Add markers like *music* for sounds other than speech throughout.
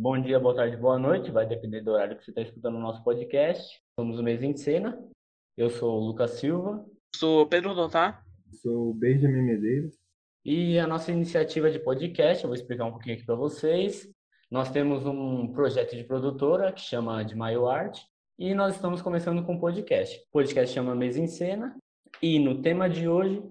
Bom dia, boa tarde, boa noite. Vai depender do horário que você está escutando o nosso podcast. Somos o Mês em Cena. Eu sou o Lucas Silva. Sou Pedro Dotá. Sou o Benjamin Medeiros. E a nossa iniciativa de podcast, eu vou explicar um pouquinho aqui para vocês. Nós temos um projeto de produtora que chama de Maio Art e nós estamos começando com um podcast. O podcast chama Mês em Cena e no tema de hoje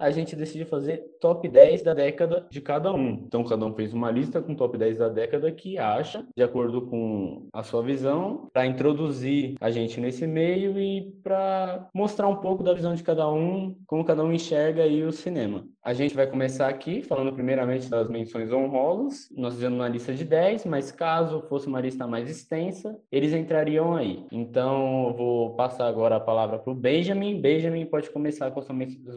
a gente decidiu fazer top 10 da década de cada um. Então, cada um fez uma lista com top 10 da década que acha, de acordo com a sua visão, para introduzir a gente nesse meio e para mostrar um pouco da visão de cada um, como cada um enxerga aí o cinema. A gente vai começar aqui falando primeiramente das menções honrosas. Nós fizemos uma lista de 10, mas caso fosse uma lista mais extensa, eles entrariam aí. Então, eu vou passar agora a palavra para o Benjamin. Benjamin pode começar com as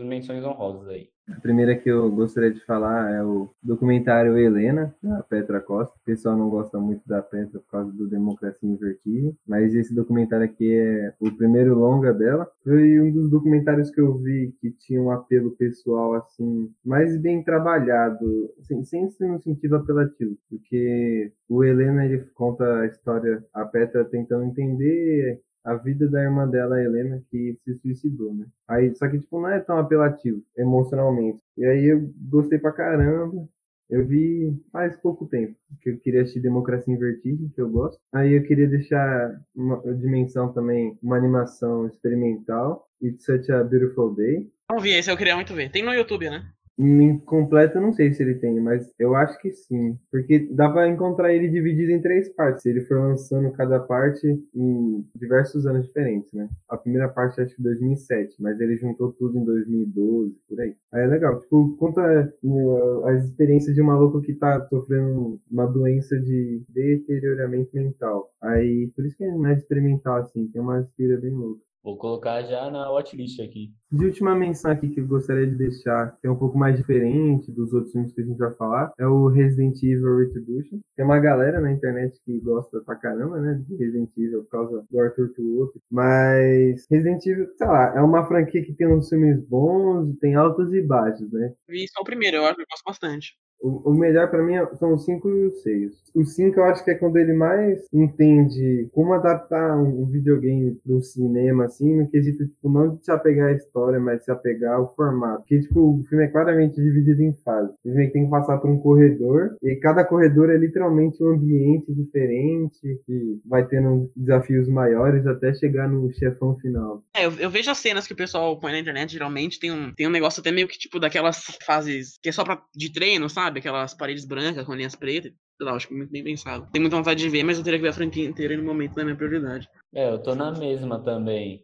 menções honrosas aí. A primeira que eu gostaria de falar é o documentário Helena, da Petra Costa. O pessoal não gosta muito da Petra por causa do Democracia em Vertigem, mas esse documentário aqui é o primeiro longa dela. Foi um dos documentários que eu vi que tinha um apelo pessoal, assim, mais bem trabalhado, assim, sem ser no sentido apelativo, porque o Helena, ele conta a história, a Petra tentando entender a vida da irmã dela, Helena, que se suicidou, né? Aí, só que, tipo, não é tão apelativo emocionalmente. E aí eu gostei pra caramba. Eu vi faz pouco tempo, que eu queria assistir Democracia em Vertigem, que eu gosto. Aí eu queria deixar uma dimensão também, uma animação experimental, It's Such a Beautiful Day. Não vi esse, eu queria muito ver. Tem no YouTube, né? Em completo, eu não sei se ele tem, mas eu acho que sim. Porque dá pra encontrar ele dividido em três partes. Ele foi lançando cada parte em diversos anos diferentes, né? A primeira parte acho que 2007, mas ele juntou tudo em 2012, por aí. Aí é legal. Tipo, conta uh, as experiências de um maluco que tá sofrendo uma doença de deterioramento mental. Aí, por isso que é mais experimental, assim. Tem uma inspira bem louca. Vou colocar já na watchlist aqui. De última menção aqui que eu gostaria de deixar, que é um pouco mais diferente dos outros filmes que a gente vai falar, é o Resident Evil Retribution. Tem uma galera na internet que gosta pra caramba, né, de Resident Evil por causa do Arthur Tuoto. Mas Resident Evil, sei lá, é uma franquia que tem uns filmes bons, tem altos e baixos, né? Vi só o primeiro, eu acho que eu gosto bastante. O, melhor para mim são os 5 e os 6. O 5 eu acho que é quando ele mais entende como adaptar um videogame pro cinema, assim, no quesito, tipo, não de se apegar à história, mas se apegar ao formato. Porque, tipo, o filme é claramente dividido em fases. Filme tem que passar por um corredor, e cada corredor é literalmente um ambiente diferente, que vai tendo desafios maiores até chegar no chefão final. É, eu, eu vejo as cenas que o pessoal põe na internet, geralmente tem um, tem um negócio até meio que, tipo, daquelas fases que é só pra, de treino, sabe? Sabe? Aquelas paredes brancas com linhas pretas. Sei lá, acho que muito bem pensado. Tenho muita vontade de ver, mas eu teria que ver a franquia inteira no momento da minha prioridade. É, eu tô na mesma também.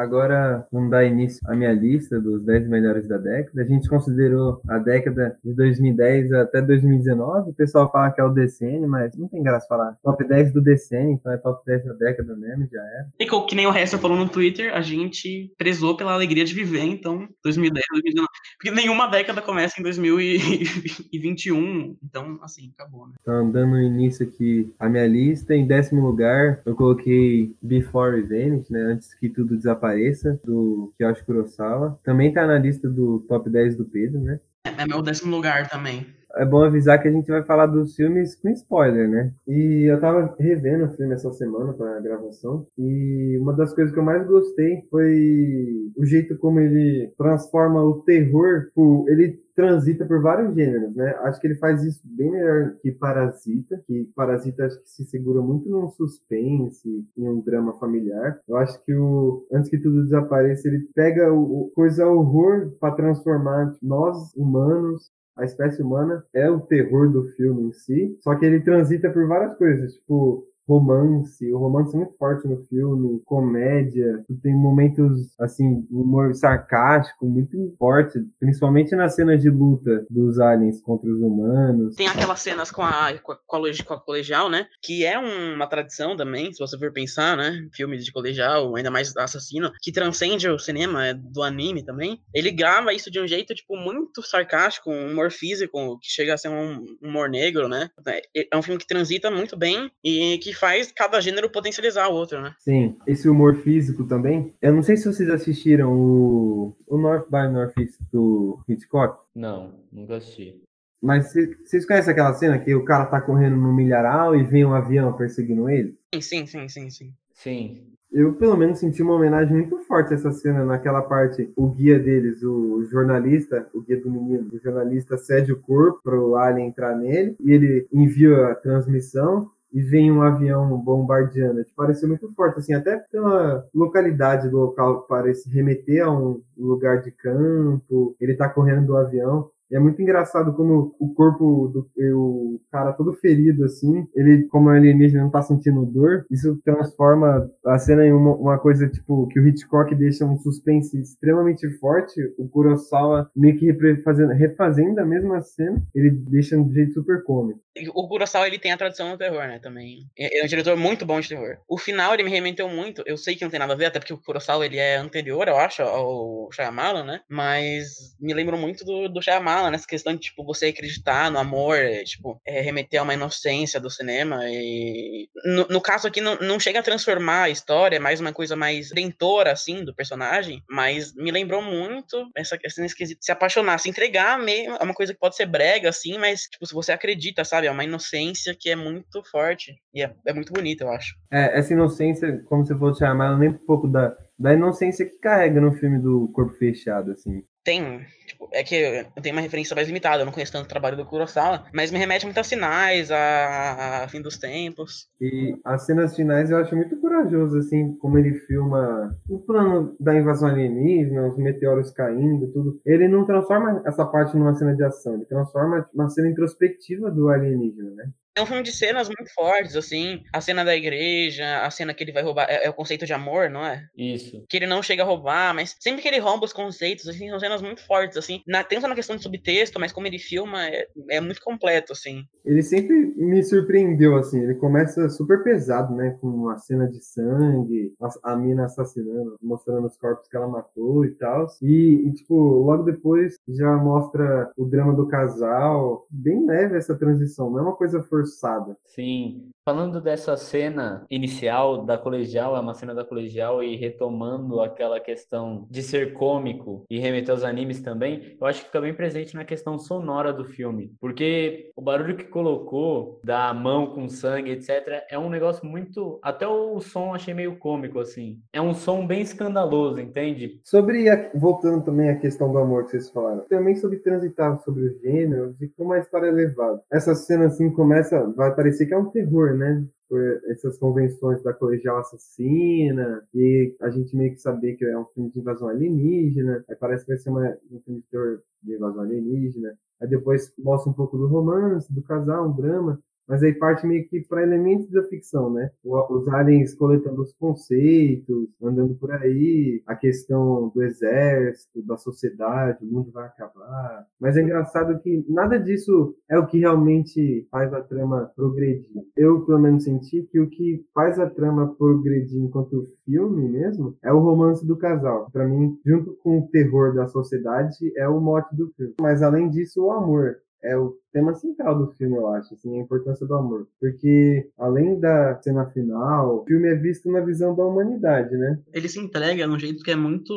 Agora vamos dar início à minha lista dos 10 melhores da década. A gente considerou a década de 2010 até 2019. O pessoal fala que é o decênio, mas não tem graça falar top 10 do decênio, então é top 10 da década mesmo, já era. E que nem o resto falou no Twitter, a gente prezou pela alegria de viver, então 2010, 2019. Porque nenhuma década começa em 2021, então assim, acabou, né? Então, dando início aqui à minha lista, em décimo lugar, eu coloquei Before Revenge, né? Antes que tudo desapareça Desapareça, do Kiyoshi Kurosawa. Também tá na lista do top 10 do Pedro, né? É meu décimo lugar também. É bom avisar que a gente vai falar dos filmes com spoiler, né? E eu tava revendo o filme essa semana para a gravação e uma das coisas que eu mais gostei foi o jeito como ele transforma o terror, ele transita por vários gêneros, né? Acho que ele faz isso bem melhor que Parasita, que Parasita acho que se segura muito num suspense, em um drama familiar. Eu acho que o Antes que tudo desapareça, ele pega o, o coisa horror para transformar nós humanos a espécie humana é o terror do filme em si, só que ele transita por várias coisas, tipo romance, o romance é muito forte no filme, comédia, tem momentos, assim, humor sarcástico muito forte, principalmente nas cenas de luta dos aliens contra os humanos. Tem aquelas cenas com a, com a, com a colegial, né, que é uma tradição também, se você for pensar, né, filmes de colegial, ainda mais assassino, que transcende o cinema, é do anime também. Ele grava isso de um jeito, tipo, muito sarcástico, um humor físico, que chega a ser um humor negro, né. É, é um filme que transita muito bem e que faz cada gênero potencializar o outro, né? Sim, esse humor físico também. Eu não sei se vocês assistiram o, o North by Northeast do Hitchcock. Não, nunca assisti. Mas vocês conhecem aquela cena que o cara tá correndo no milharal e vem um avião perseguindo ele? Sim, sim, sim, sim. Sim. Eu, pelo menos, senti uma homenagem muito forte a essa cena, naquela parte, o guia deles, o jornalista, o guia do menino, o jornalista cede o corpo para o alien entrar nele, e ele envia a transmissão, e vem um avião bombardeando. Tipo, pareceu muito forte, assim, até pela localidade do local, parece remeter a um lugar de campo, ele tá correndo do avião. E é muito engraçado como o corpo do o cara todo ferido, assim, ele, como alienígena, não tá sentindo dor. Isso transforma a cena em uma, uma coisa, tipo, que o Hitchcock deixa um suspense extremamente forte. O Kurosawa meio que refazendo, refazendo a mesma cena, ele deixa de um jeito super cômico. O Kurosawa, ele tem a tradição do terror, né, também. Ele é um diretor muito bom de terror. O final, ele me remeteu muito, eu sei que não tem nada a ver, até porque o Kurosawa, ele é anterior, eu acho, ao Shyamalan, né, mas me lembro muito do, do Shyamalan, nessa questão de, tipo, você acreditar no amor, é, tipo, é, remeter a uma inocência do cinema e... No, no caso aqui, não, não chega a transformar a história, é mais uma coisa mais dentora, assim, do personagem, mas me lembrou muito essa questão esquisita, se apaixonar, se entregar mesmo, é uma coisa que pode ser brega, assim, mas, tipo, se você acredita, sabe? É uma inocência que é muito forte. E é, é muito bonita, eu acho. É, essa inocência, como você falou, chamar, ela nem um pouco da, da inocência que carrega no filme do Corpo Fechado, assim. Tem, tipo, é que eu tenho uma referência mais limitada, eu não conheço tanto o trabalho do Kurosawa, mas me remete muito a sinais, a, a fim dos tempos. E as cenas finais eu acho muito corajoso, assim, como ele filma o plano da invasão alienígena, os meteoros caindo, tudo. Ele não transforma essa parte numa cena de ação, ele transforma uma cena introspectiva do alienígena, né? É um filme de cenas muito fortes, assim. A cena da igreja, a cena que ele vai roubar. É, é, o conceito de amor, não é? Isso. Que ele não chega a roubar, mas sempre que ele rouba os conceitos, assim, são cenas muito fortes, assim. Na, tanto na questão de subtexto, mas como ele filma, é, é muito completo, assim. Ele sempre me surpreendeu, assim. Ele começa super pesado, né? Com uma cena de sangue, a, a mina assassinando, mostrando os corpos que ela matou e tal. E, e, tipo, logo depois já mostra o drama do casal. Bem leve essa transição, não é uma coisa forçada forçada. Sim. Falando dessa cena inicial da colegial, é uma cena da colegial e retomando aquela questão de ser cômico e remeter aos animes também, eu acho que fica bem presente na questão sonora do filme. Porque o barulho que colocou da mão com sangue, etc., é um negócio muito. Até o som achei meio cômico, assim. É um som bem escandaloso, entende? Sobre. A... Voltando também à questão do amor que vocês falaram, também sobre transitar sobre os gêneros e como a história é levada. Essa cena, assim, começa vai parecer que é um terror, né? Por essas convenções da colegial assassina, e a gente meio que saber que é um filme de invasão alienígena, aí parece que vai ser uma, um filme de terror de invasão alienígena, aí depois mostra um pouco do romance, do casal, um drama, mas aí parte meio que para elementos da ficção, né? Os aliens coletando os conceitos, andando por aí, a questão do exército, da sociedade, o mundo vai acabar. Mas é engraçado que nada disso é o que realmente faz a trama progredir. Eu, pelo menos, senti que o que faz a trama progredir enquanto filme mesmo é o romance do casal. Para mim, junto com o terror da sociedade, é o mote do filme. Mas além disso, o amor é o tema central do filme, eu acho, assim, a importância do amor. Porque, além da cena final, o filme é visto na visão da humanidade, né? Ele se entrega de um jeito que é muito,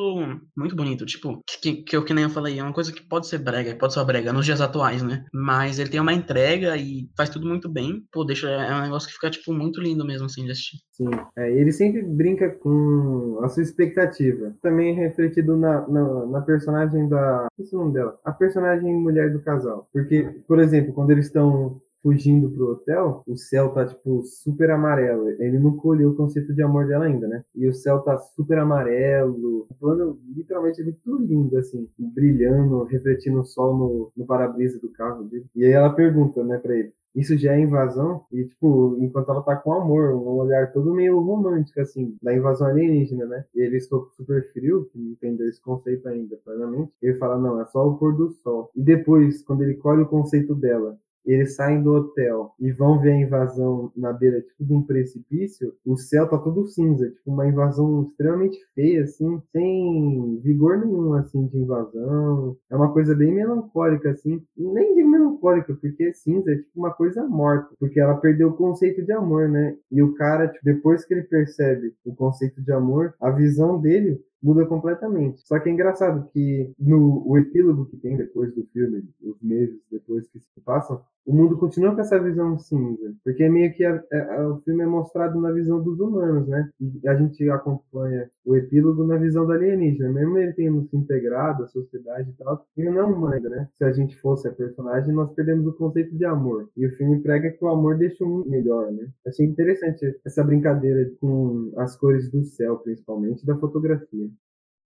muito bonito. Tipo, que, que eu que nem eu falei, é uma coisa que pode ser brega, pode ser brega nos dias atuais, né? Mas ele tem uma entrega e faz tudo muito bem. Pô, deixa, é um negócio que fica, tipo, muito lindo mesmo, assim, de assistir. Sim, é, ele sempre brinca com a sua expectativa. Também é refletido na, na, na personagem da... Esse é o nome dela? A personagem mulher do casal. Porque, por exemplo, quando eles estão fugindo pro hotel, o céu tá, tipo, super amarelo. Ele não colheu o conceito de amor dela ainda, né? E o céu tá super amarelo. O plano, literalmente, é muito lindo, assim. Brilhando, refletindo o sol no, no para-brisa do carro dele. E aí ela pergunta, né, pra ele. Isso já é invasão? E, tipo, enquanto ela tá com amor, um olhar todo meio romântico, assim, da invasão alienígena, né? E ele estou super frio, que entendeu esse conceito ainda plenamente. Ele fala, não, é só o pôr do sol. E depois, quando ele colhe o conceito dela, eles saem do hotel e vão ver a invasão na beira tipo de um precipício, o céu tá todo cinza, tipo uma invasão extremamente feia, assim, sem vigor nenhum, assim, de invasão. É uma coisa bem melancólica, assim, nem de melancólica, porque cinza é tipo uma coisa morta, porque ela perdeu o conceito de amor, né? E o cara, tipo, depois que ele percebe o conceito de amor, a visão dele muda completamente. Só que é engraçado que no o epílogo que tem depois do filme, os meses depois que se passam, o mundo continua com essa visão cinza, porque é meio que a, a, a, o filme é mostrado na visão dos humanos, né? E a gente acompanha o epílogo na visão do alienígena, mesmo ele tendo se integrado à sociedade e tal, ele não é ainda, né? Se a gente fosse a personagem, nós perdemos o conceito de amor. E o filme prega que o amor deixa o mundo melhor, né? Achei interessante essa brincadeira com as cores do céu, principalmente, da fotografia.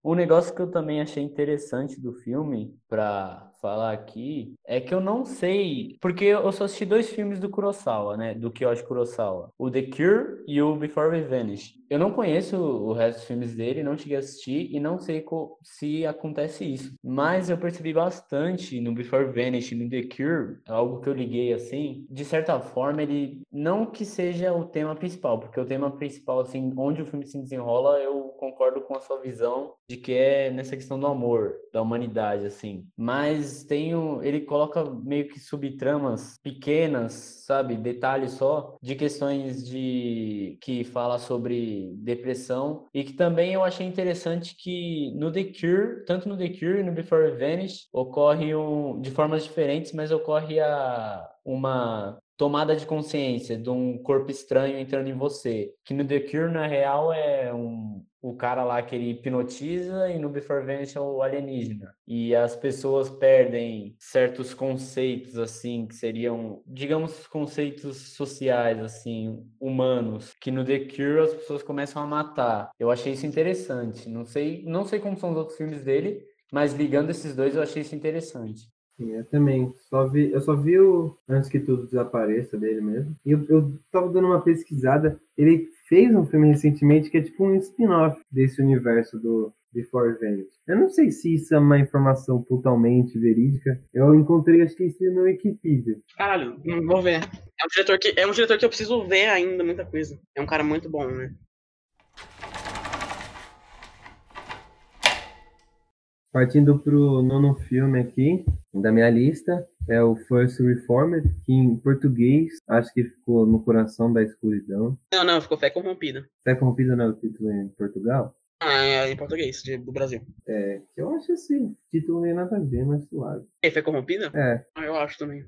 Um negócio que eu também achei interessante do filme, para falar aqui, é que eu não sei, porque eu só assisti dois filmes do Kurosawa, né, do Kiyoshi Kurosawa, o The Cure e o Before We Vanish. Eu não conheço o resto dos filmes dele, não cheguei a assistir e não sei se acontece isso, mas eu percebi bastante no Before We Vanish no The Cure, algo que eu liguei assim, de certa forma ele não que seja o tema principal, porque o tema principal assim, onde o filme se desenrola, eu concordo com a sua visão de que é nessa questão do amor, da humanidade, assim. Mas tem um, ele coloca meio que subtramas pequenas, sabe, detalhes só, de questões de que fala sobre depressão e que também eu achei interessante que no The Cure, tanto no The Cure e no Before Vanish, ocorre um, de formas diferentes, mas ocorre a uma tomada de consciência de um corpo estranho entrando em você. Que no The Cure, na real, é um, o cara lá que ele hipnotiza e no Before Vanish é o alienígena. E as pessoas perdem certos conceitos, assim, que seriam, digamos, conceitos sociais, assim, humanos, que no The Cure as pessoas começam a matar. Eu achei isso interessante. Não sei, não sei como são os outros filmes dele, mas ligando esses dois eu achei isso interessante. Sim, eu também. Só vi, eu só vi o Antes que Tudo Desapareça dele mesmo. E eu, eu tava dando uma pesquisada. Ele fez um filme recentemente que é tipo um spin-off desse universo do Before Venice. Eu não sei se isso é uma informação totalmente verídica. Eu encontrei, acho que isso no Wikipedia. Caralho, vou ver. É um diretor que, é um diretor que eu preciso ver ainda, muita coisa. É um cara muito bom, né? Partindo pro nono filme aqui da minha lista, é o First Reformed, que em português acho que ficou no coração da escuridão. Não, não, ficou Fé Corrompida. Fé Corrompida não é o título em Portugal? Ah, é em português, de, do Brasil. É, que eu acho assim, título nem nada a ver, mas suave. É Fé Corrompida? É. Ah, eu acho também.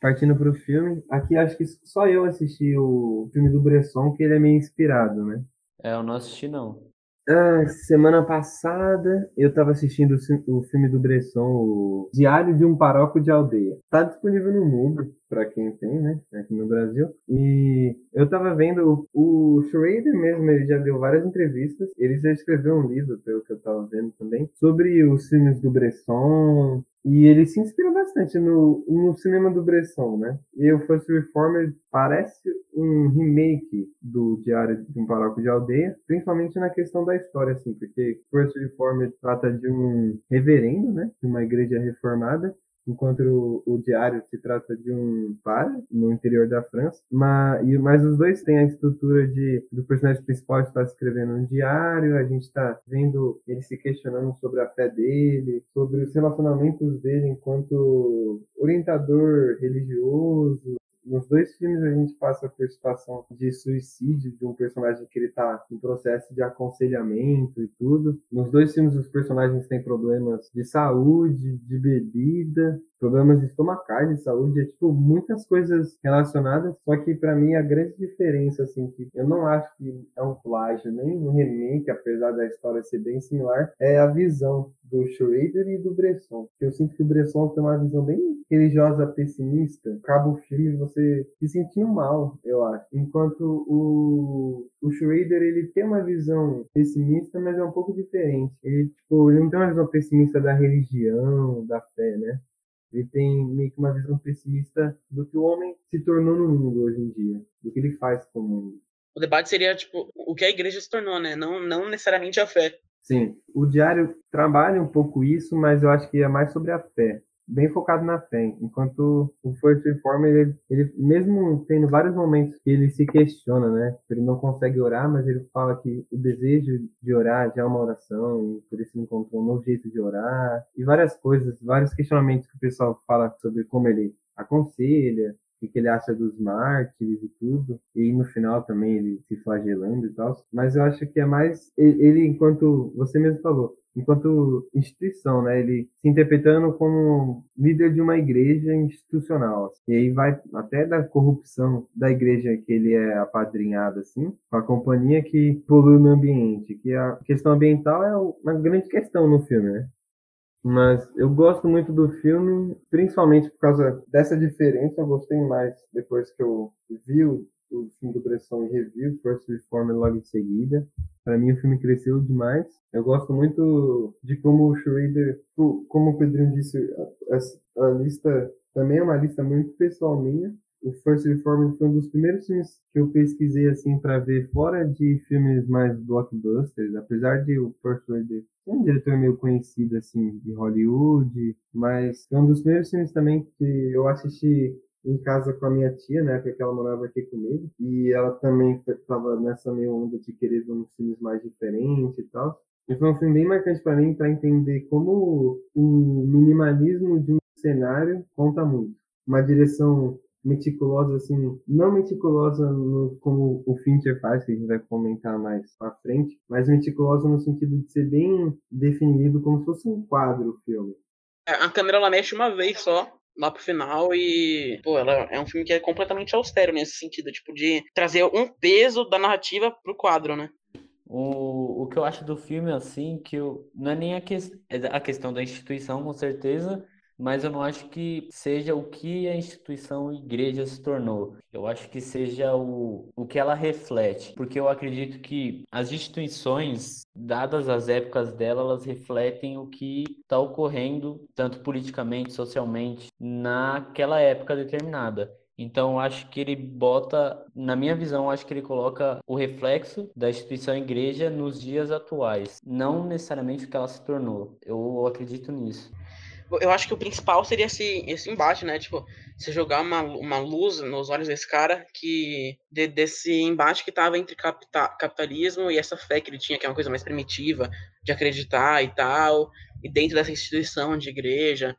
Partindo pro filme, aqui acho que só eu assisti o filme do Bresson, que ele é meio inspirado, né? É, eu não assisti não. Ah, semana passada eu estava assistindo o, filme do Bresson, o Diário de um Paróquio de Aldeia. Tá disponível no mundo, para quem tem, né? Aqui no Brasil. E eu estava vendo, o, o Schrader mesmo, ele já deu várias entrevistas. Ele já escreveu um livro, pelo que eu estava vendo também, sobre os filmes do Bresson, e ele se inspira bastante no, no cinema do Bresson, né? E o First Reformer parece um remake do Diário de um Paróquio de Aldeia, principalmente na questão da história, assim, porque First Reformer trata de um reverendo, né? De uma igreja reformada, enquanto o, o, diário se trata de um padre no interior da França, mas, mas os dois têm a estrutura de do personagem principal estar escrevendo um diário, a gente está vendo ele se questionando sobre a fé dele, sobre os relacionamentos dele enquanto orientador religioso, nos dois filmes a gente passa por situação de suicídio de um personagem que ele tá em processo de aconselhamento e tudo. Nos dois filmes os personagens têm problemas de saúde, de bebida, problemas estomacais de saúde, é tipo muitas coisas relacionadas, só que para mim a grande diferença assim que eu não acho que é um plágio nem um remake, apesar da história ser bem similar, é a visão do Schrader e do Bresson. Eu sinto que o Bresson tem uma visão bem religiosa pessimista, acaba o filme você se sentindo mal, eu acho. Enquanto o, o Schrader, ele tem uma visão pessimista, mas é um pouco diferente. Ele, tipo, ele não tem uma visão pessimista da religião, da fé, né? Ele tem meio que uma visão pessimista do que o homem se tornou no mundo hoje em dia, do que ele faz com o mundo. O debate seria, tipo, o que a igreja se tornou, né? Não, não necessariamente a fé. Sim, o diário trabalha um pouco isso, mas eu acho que é mais sobre a fé. Bem focado na fé, enquanto o First Reformer, ele, ele mesmo tendo vários momentos que ele se questiona, né? Ele não consegue orar, mas ele fala que o desejo de orar já é uma oração, e por isso encontrou um novo jeito de orar, e várias coisas, vários questionamentos que o pessoal fala sobre como ele aconselha, o que ele acha dos mártires e tudo, e no final também ele se flagelando e tal. Mas eu acho que é mais ele, enquanto você mesmo falou, enquanto instituição, né? Ele se interpretando como líder de uma igreja institucional. E aí vai até da corrupção da igreja que ele é apadrinhado, assim, com a companhia que polui o ambiente, que a questão ambiental é uma grande questão no filme, né? Mas eu gosto muito do filme, principalmente por causa dessa diferença. Eu gostei mais depois que eu vi o, o filme do Pressão e revi First Reform logo em seguida. Para mim, o filme cresceu demais. Eu gosto muito de como o Schrader, como o Pedrinho disse, a, a lista também é uma lista muito pessoal minha o First Reformed foi um dos primeiros filmes que eu pesquisei assim para ver fora de filmes mais blockbusters, apesar de o First Reformed ser um diretor meio conhecido assim de Hollywood, mas é um dos primeiros filmes também que eu assisti em casa com a minha tia, né, que ela morava aqui comigo, e ela também estava nessa meio onda de querer ver uns filmes mais diferentes e tal. E foi um filme bem marcante para mim para entender como o minimalismo de um cenário conta muito. Uma direção meticulosa, assim, não meticulosa no, como o Fincher faz, que a gente vai comentar mais pra frente, mas meticulosa no sentido de ser bem definido, como se fosse um quadro o filme. É, a câmera ela mexe uma vez só, lá pro final e, pô, ela é um filme que é completamente austero nesse sentido, tipo, de trazer um peso da narrativa pro quadro, né? O, o que eu acho do filme, assim, que eu, não é nem a, que, é a questão da instituição, com certeza, mas eu não acho que seja o que a instituição igreja se tornou. Eu acho que seja o, o que ela reflete, porque eu acredito que as instituições, dadas as épocas dela, elas refletem o que está ocorrendo, tanto politicamente, socialmente, naquela época determinada. Então, acho que ele bota, na minha visão, acho que ele coloca o reflexo da instituição igreja nos dias atuais, não necessariamente o que ela se tornou. Eu acredito nisso eu acho que o principal seria esse, esse embate, né? Tipo, você jogar uma, uma luz nos olhos desse cara que de, desse embate que tava entre capita, capitalismo e essa fé que ele tinha, que é uma coisa mais primitiva, de acreditar e tal, e dentro dessa instituição de igreja.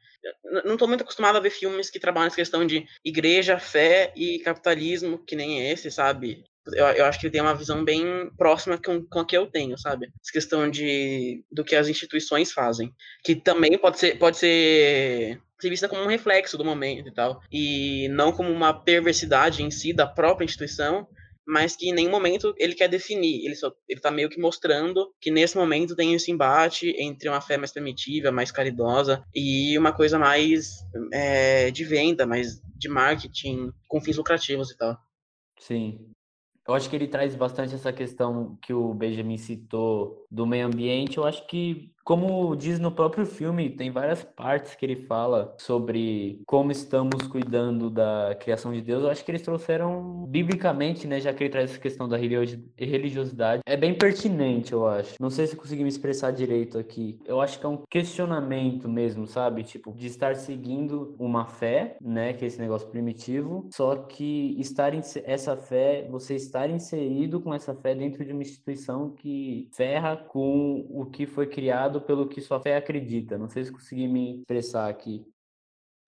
Não estou muito acostumado a ver filmes que trabalham essa questão de igreja, fé e capitalismo, que nem esse, sabe? Eu, eu acho que ele tem uma visão bem próxima com, com a que eu tenho, sabe? Essa questão de do que as instituições fazem. Que também pode ser, pode ser, ser vista como um reflexo do momento e tal. E não como uma perversidade em si da própria instituição, mas que em nenhum momento ele quer definir. Ele só ele tá meio que mostrando que nesse momento tem esse embate entre uma fé mais primitiva, mais caridosa, e uma coisa mais é, de venda, mais de marketing, com fins lucrativos e tal. Sim. Eu acho que ele traz bastante essa questão que o Benjamin citou do meio ambiente. Eu acho que como diz no próprio filme, tem várias partes que ele fala sobre como estamos cuidando da criação de Deus. Eu acho que eles trouxeram biblicamente, né, já que ele traz essa questão da religiosidade. É bem pertinente, eu acho. Não sei se consegui me expressar direito aqui. Eu acho que é um questionamento mesmo, sabe? Tipo, de estar seguindo uma fé, né, que é esse negócio primitivo, só que estar em essa fé, você estar inserido com essa fé dentro de uma instituição que ferra com o que foi criado pelo que sua fé acredita. Não sei se consegui me expressar aqui.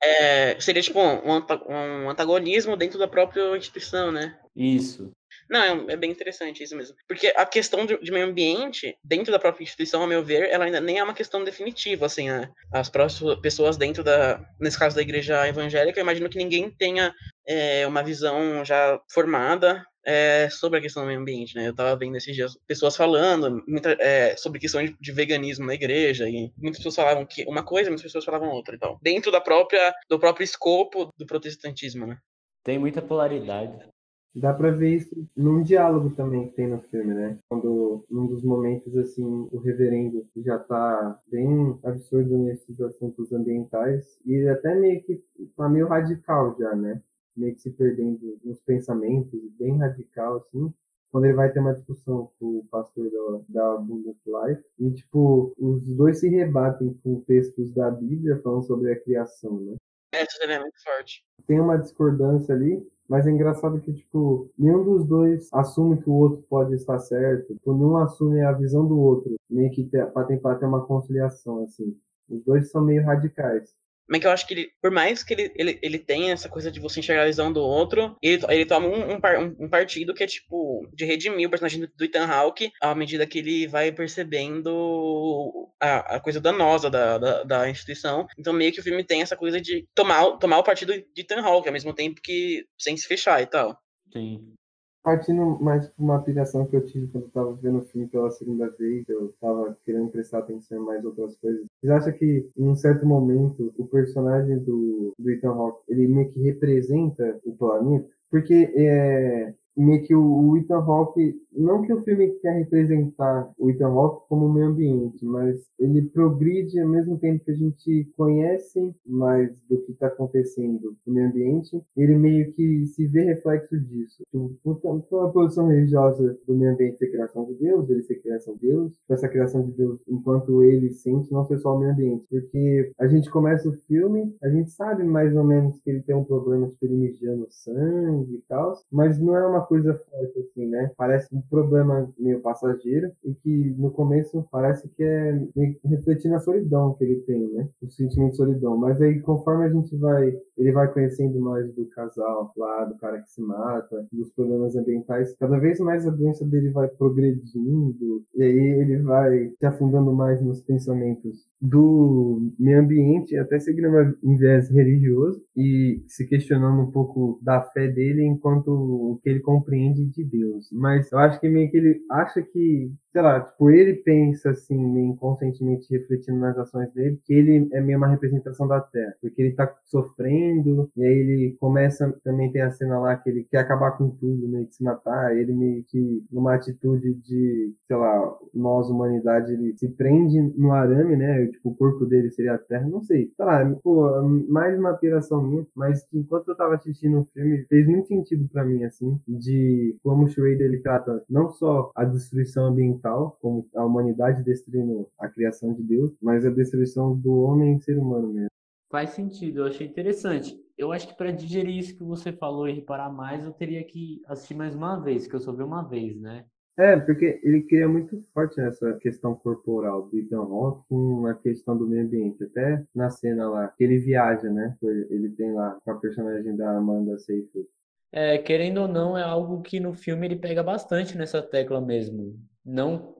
É, seria tipo um, um, antagonismo dentro da própria instituição, né? Isso. Não, é, é bem interessante isso mesmo. Porque a questão de, de, meio ambiente, dentro da própria instituição, a meu ver, ela ainda nem é uma questão definitiva, assim, né? As próximas pessoas dentro da, nesse caso da igreja evangélica, eu imagino que ninguém tenha é, uma visão já formada é, sobre a questão do meio ambiente, né? Eu tava vendo esses dias pessoas falando muita, é, sobre questão de, de, veganismo na igreja e muitas pessoas falavam que uma coisa, muitas pessoas falavam outra e tal. Dentro da própria do próprio escopo do protestantismo, né? Tem muita polaridade. Dá pra ver isso num diálogo também que tem no filme, né? Quando, num dos momentos, assim, o reverendo já tá bem absurdo nesses assuntos ambientais e ele até meio que tá meio radical já, né? Meio que se perdendo nos pensamentos, bem radical, assim. quando ele vai ter uma discussão com o pastor da, da Abundant Life, e, tipo, os dois se rebatem com textos da Bíblia falando sobre a criação, né? Essa é muito forte. Tem uma discordância ali, mas é engraçado que, tipo, nenhum dos dois assume que o outro pode estar certo, tipo, nenhum assume a visão do outro, meio que para tentar ter uma conciliação, assim. Os dois são meio radicais. Mas que eu acho que ele, por mais que ele, ele, ele tenha essa coisa de você enxergar a visão do outro, ele, ele toma um, um, um partido que é tipo de redimir o personagem do, do Ethan Hawke à medida que ele vai percebendo a, a coisa danosa da, da, da, instituição. Então meio que o filme tem essa coisa de tomar, tomar o partido de Ethan Hawke ao mesmo tempo que sem se fechar e tal. Sim partindo mais por uma piração que eu tive quando eu tava vendo o filme pela segunda vez, eu tava querendo prestar atenção em mais outras coisas. Vocês acham que, em um certo momento, o personagem do, do Ethan Hawke, ele meio que representa o planeta? Porque é, meio que o, Ethan Hawke, não que o filme quer representar o Ethan Hawke como meio ambiente, mas ele progride ao mesmo tempo que a gente conhece mais do que está acontecendo no meio ambiente, ele meio que se vê reflexo disso. Portanto, a posição religiosa do meio ambiente ser criação de Deus, ele ser criação de Deus, essa criação de Deus enquanto ele sente, não ser só o meio ambiente. Porque a gente começa o filme, a gente sabe mais ou menos que ele tem um problema de ele sangue e tal, mas não é uma coisa forte, assim, né? Parece um problema meio passageiro e que no começo parece que é refletindo a solidão que ele tem, né? O sentimento de solidão. Mas aí, conforme a gente vai, ele vai conhecendo mais do casal lá, do cara que se mata, dos problemas ambientais, cada vez mais a doença dele vai progredindo e aí ele vai se afundando mais nos pensamentos do meio ambiente, até seguindo um viés religioso e se questionando um pouco da fé dele enquanto o que ele compreende de Deus. Mas eu acho que meio que ele acha que sei lá, tipo, ele pensa assim, inconscientemente refletindo nas ações dele, que ele é meio uma representação da Terra, porque ele tá sofrendo, e aí ele começa, também tem a cena lá que ele quer acabar com tudo, meio que se matar, ele meio que, numa atitude de, sei lá, nós, humanidade, ele se prende no arame, né, tipo, o corpo dele seria a Terra, não sei, sei lá, pô, mais uma piração minha, mas enquanto eu tava assistindo o filme, fez muito sentido para mim, assim, de como o Schrader, ele trata não só a destruição ambiental, como a humanidade destruindo a criação de Deus, mas a destruição do homem e ser humano mesmo. Faz sentido, eu achei interessante. Eu acho que para digerir isso que você falou e reparar mais, eu teria que assistir mais uma vez, que eu só vi uma vez, né? É, porque ele cria muito forte nessa questão corporal do Ethan Hawke com a questão do meio ambiente. Até na cena lá, que ele viaja, né? Ele tem lá com a personagem da Amanda Seyfried. É, querendo ou não, é algo que no filme ele pega bastante nessa tecla mesmo não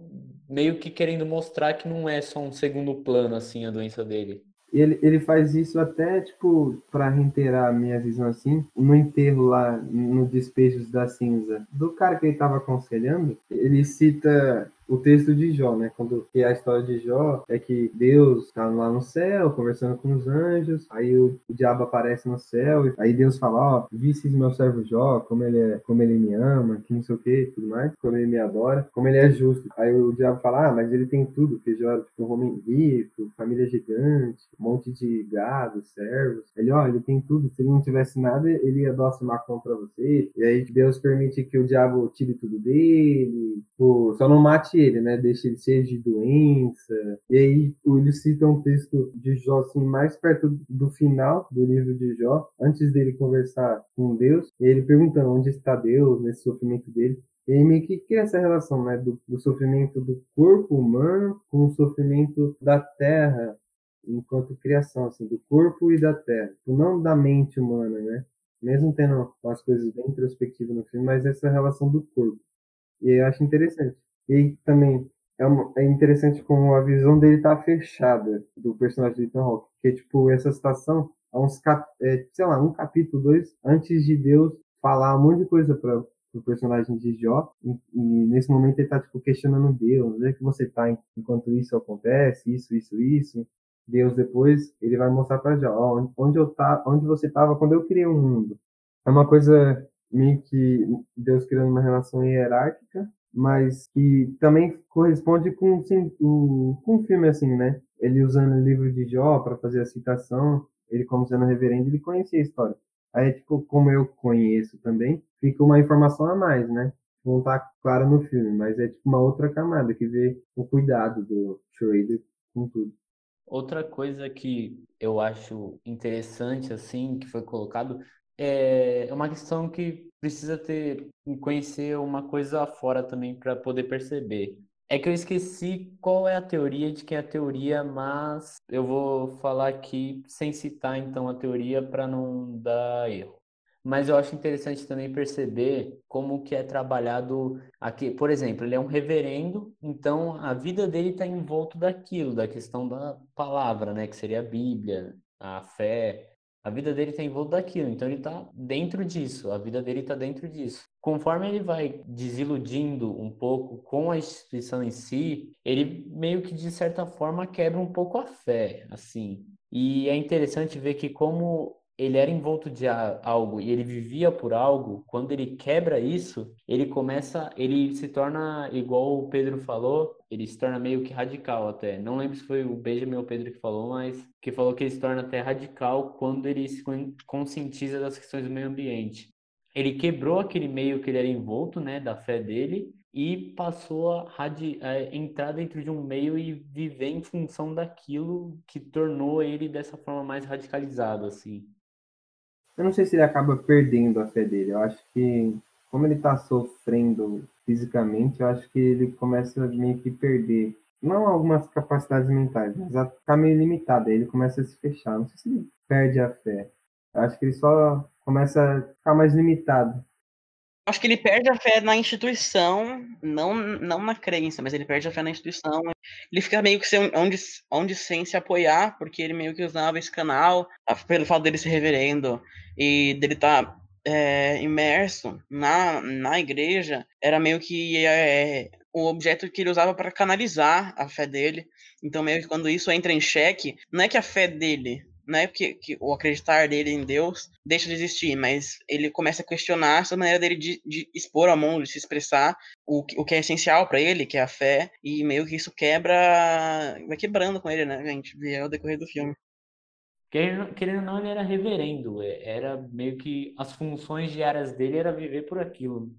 meio que querendo mostrar que não é só um segundo plano assim a doença dele. Ele, ele faz isso até, tipo, para reiterar a minha visão assim, no enterro lá, no Despejos da Cinza, do cara que ele tava aconselhando, ele cita o texto de Jó, né? Quando que a história de Jó é que Deus está lá no céu conversando com os anjos, aí o, o diabo aparece no céu, e aí Deus fala, ó, visse meu servo Jó, como ele é, como ele me ama, que não sei o que, tudo mais, como ele me adora, como ele é justo. Aí o diabo fala, ah, mas ele tem tudo, porque Jó era tipo um homem rico, família gigante, um monte de gado, servos. Ele, ó, ele tem tudo, se ele não tivesse nada, ele ia dar uma contra você. E aí Deus permite que o diabo tire tudo dele, pô, só não mate ele, né? Deixa ele cheio de doença. E aí ele cita um texto de Jó, assim, mais perto do final do livro de Jó, antes dele conversar com Deus, ele perguntando onde está Deus nesse sofrimento dele. E meio que cria essa relação, né? Do, do sofrimento do corpo humano com o sofrimento da terra enquanto criação, assim, do corpo e da terra. Tipo, não da mente humana, né? Mesmo tendo umas coisas bem introspectivas no filme, mas essa relação do corpo. E eu acho interessante. E também é, uma, é interessante como a visão dele tá fechada do personagem de Ethan Hawke, porque tipo essa situação uns cap, é, sei lá um capítulo dois antes de Deus falar um monte de coisa para o personagem de Jó e, e, nesse momento ele tá tipo questionando Deus, onde é que você tá enquanto isso acontece, isso, isso, isso. Deus depois ele vai mostrar para Jó, onde eu tá, onde você estava quando eu criei o um mundo. É uma coisa meio que Deus criando uma relação hierárquica mas que também corresponde com, sim, o, com um filme assim, né? Ele usando o livro de Jó para fazer a citação, ele como sendo reverendo, ele conhecia a história. Aí, tipo, como eu conheço também, fica uma informação a mais, né? estar tá claras no filme, mas é tipo uma outra camada que vê o cuidado do Schrader com tudo. Outra coisa que eu acho interessante, assim, que foi colocado, é uma questão que precisa ter, conhecer uma coisa fora também para poder perceber. É que eu esqueci qual é a teoria de quem é a teoria, mas eu vou falar aqui sem citar então a teoria para não dar erro. Mas eu acho interessante também perceber como que é trabalhado aqui. Por exemplo, ele é um reverendo, então a vida dele está envolto daquilo, da questão da palavra, né, que seria a Bíblia, a fé, a vida dele está em volta daquilo, então ele está dentro disso, a vida dele está dentro disso. Conforme ele vai desiludindo um pouco com a instituição em si, ele meio que de certa forma quebra um pouco a fé, assim. E é interessante ver que como ele era envolto de algo e ele vivia por algo, quando ele quebra isso, ele começa, ele se torna igual o Pedro falou, ele se torna meio que radical até. Não lembro se foi o Benjamin ou o Pedro que falou, mas que falou que ele se torna até radical quando ele se conscientiza das questões do meio ambiente. Ele quebrou aquele meio que ele era envolto, né, da fé dele, e passou a, a, entrar dentro de um meio e viver em função daquilo que tornou ele dessa forma mais radicalizado, assim. Eu não sei se ele acaba perdendo a fé dele. Eu acho que, como ele tá sofrendo fisicamente, eu acho que ele começa meio que perder. Não algumas capacidades mentais, mas a ficar meio limitado. Aí ele começa a se fechar. Não sei se ele perde a fé. Eu acho que ele só começa a ficar mais limitado. Acho que ele perde a fé na instituição, não, não na crença, mas ele perde a fé na instituição. Ele fica meio que sem, onde, onde sem se apoiar, porque ele meio que usava esse canal, pelo fato dele ser reverendo e dele estar tá, é, imerso na, na igreja, era meio que é, o objeto que ele usava para canalizar a fé dele. Então, meio que quando isso entra em xeque, não é que a fé dele não é porque que o acreditar dele em Deus deixa de existir, mas ele começa a questionar essa maneira dele de, de expor a mão, de se expressar o, o que é essencial para ele, que é a fé, e meio que isso quebra, vai quebrando com ele, né, gente vê ao decorrer do filme. Querendo, querendo ou não, ele era reverendo, é, era meio que as funções diárias dele era viver por aquilo.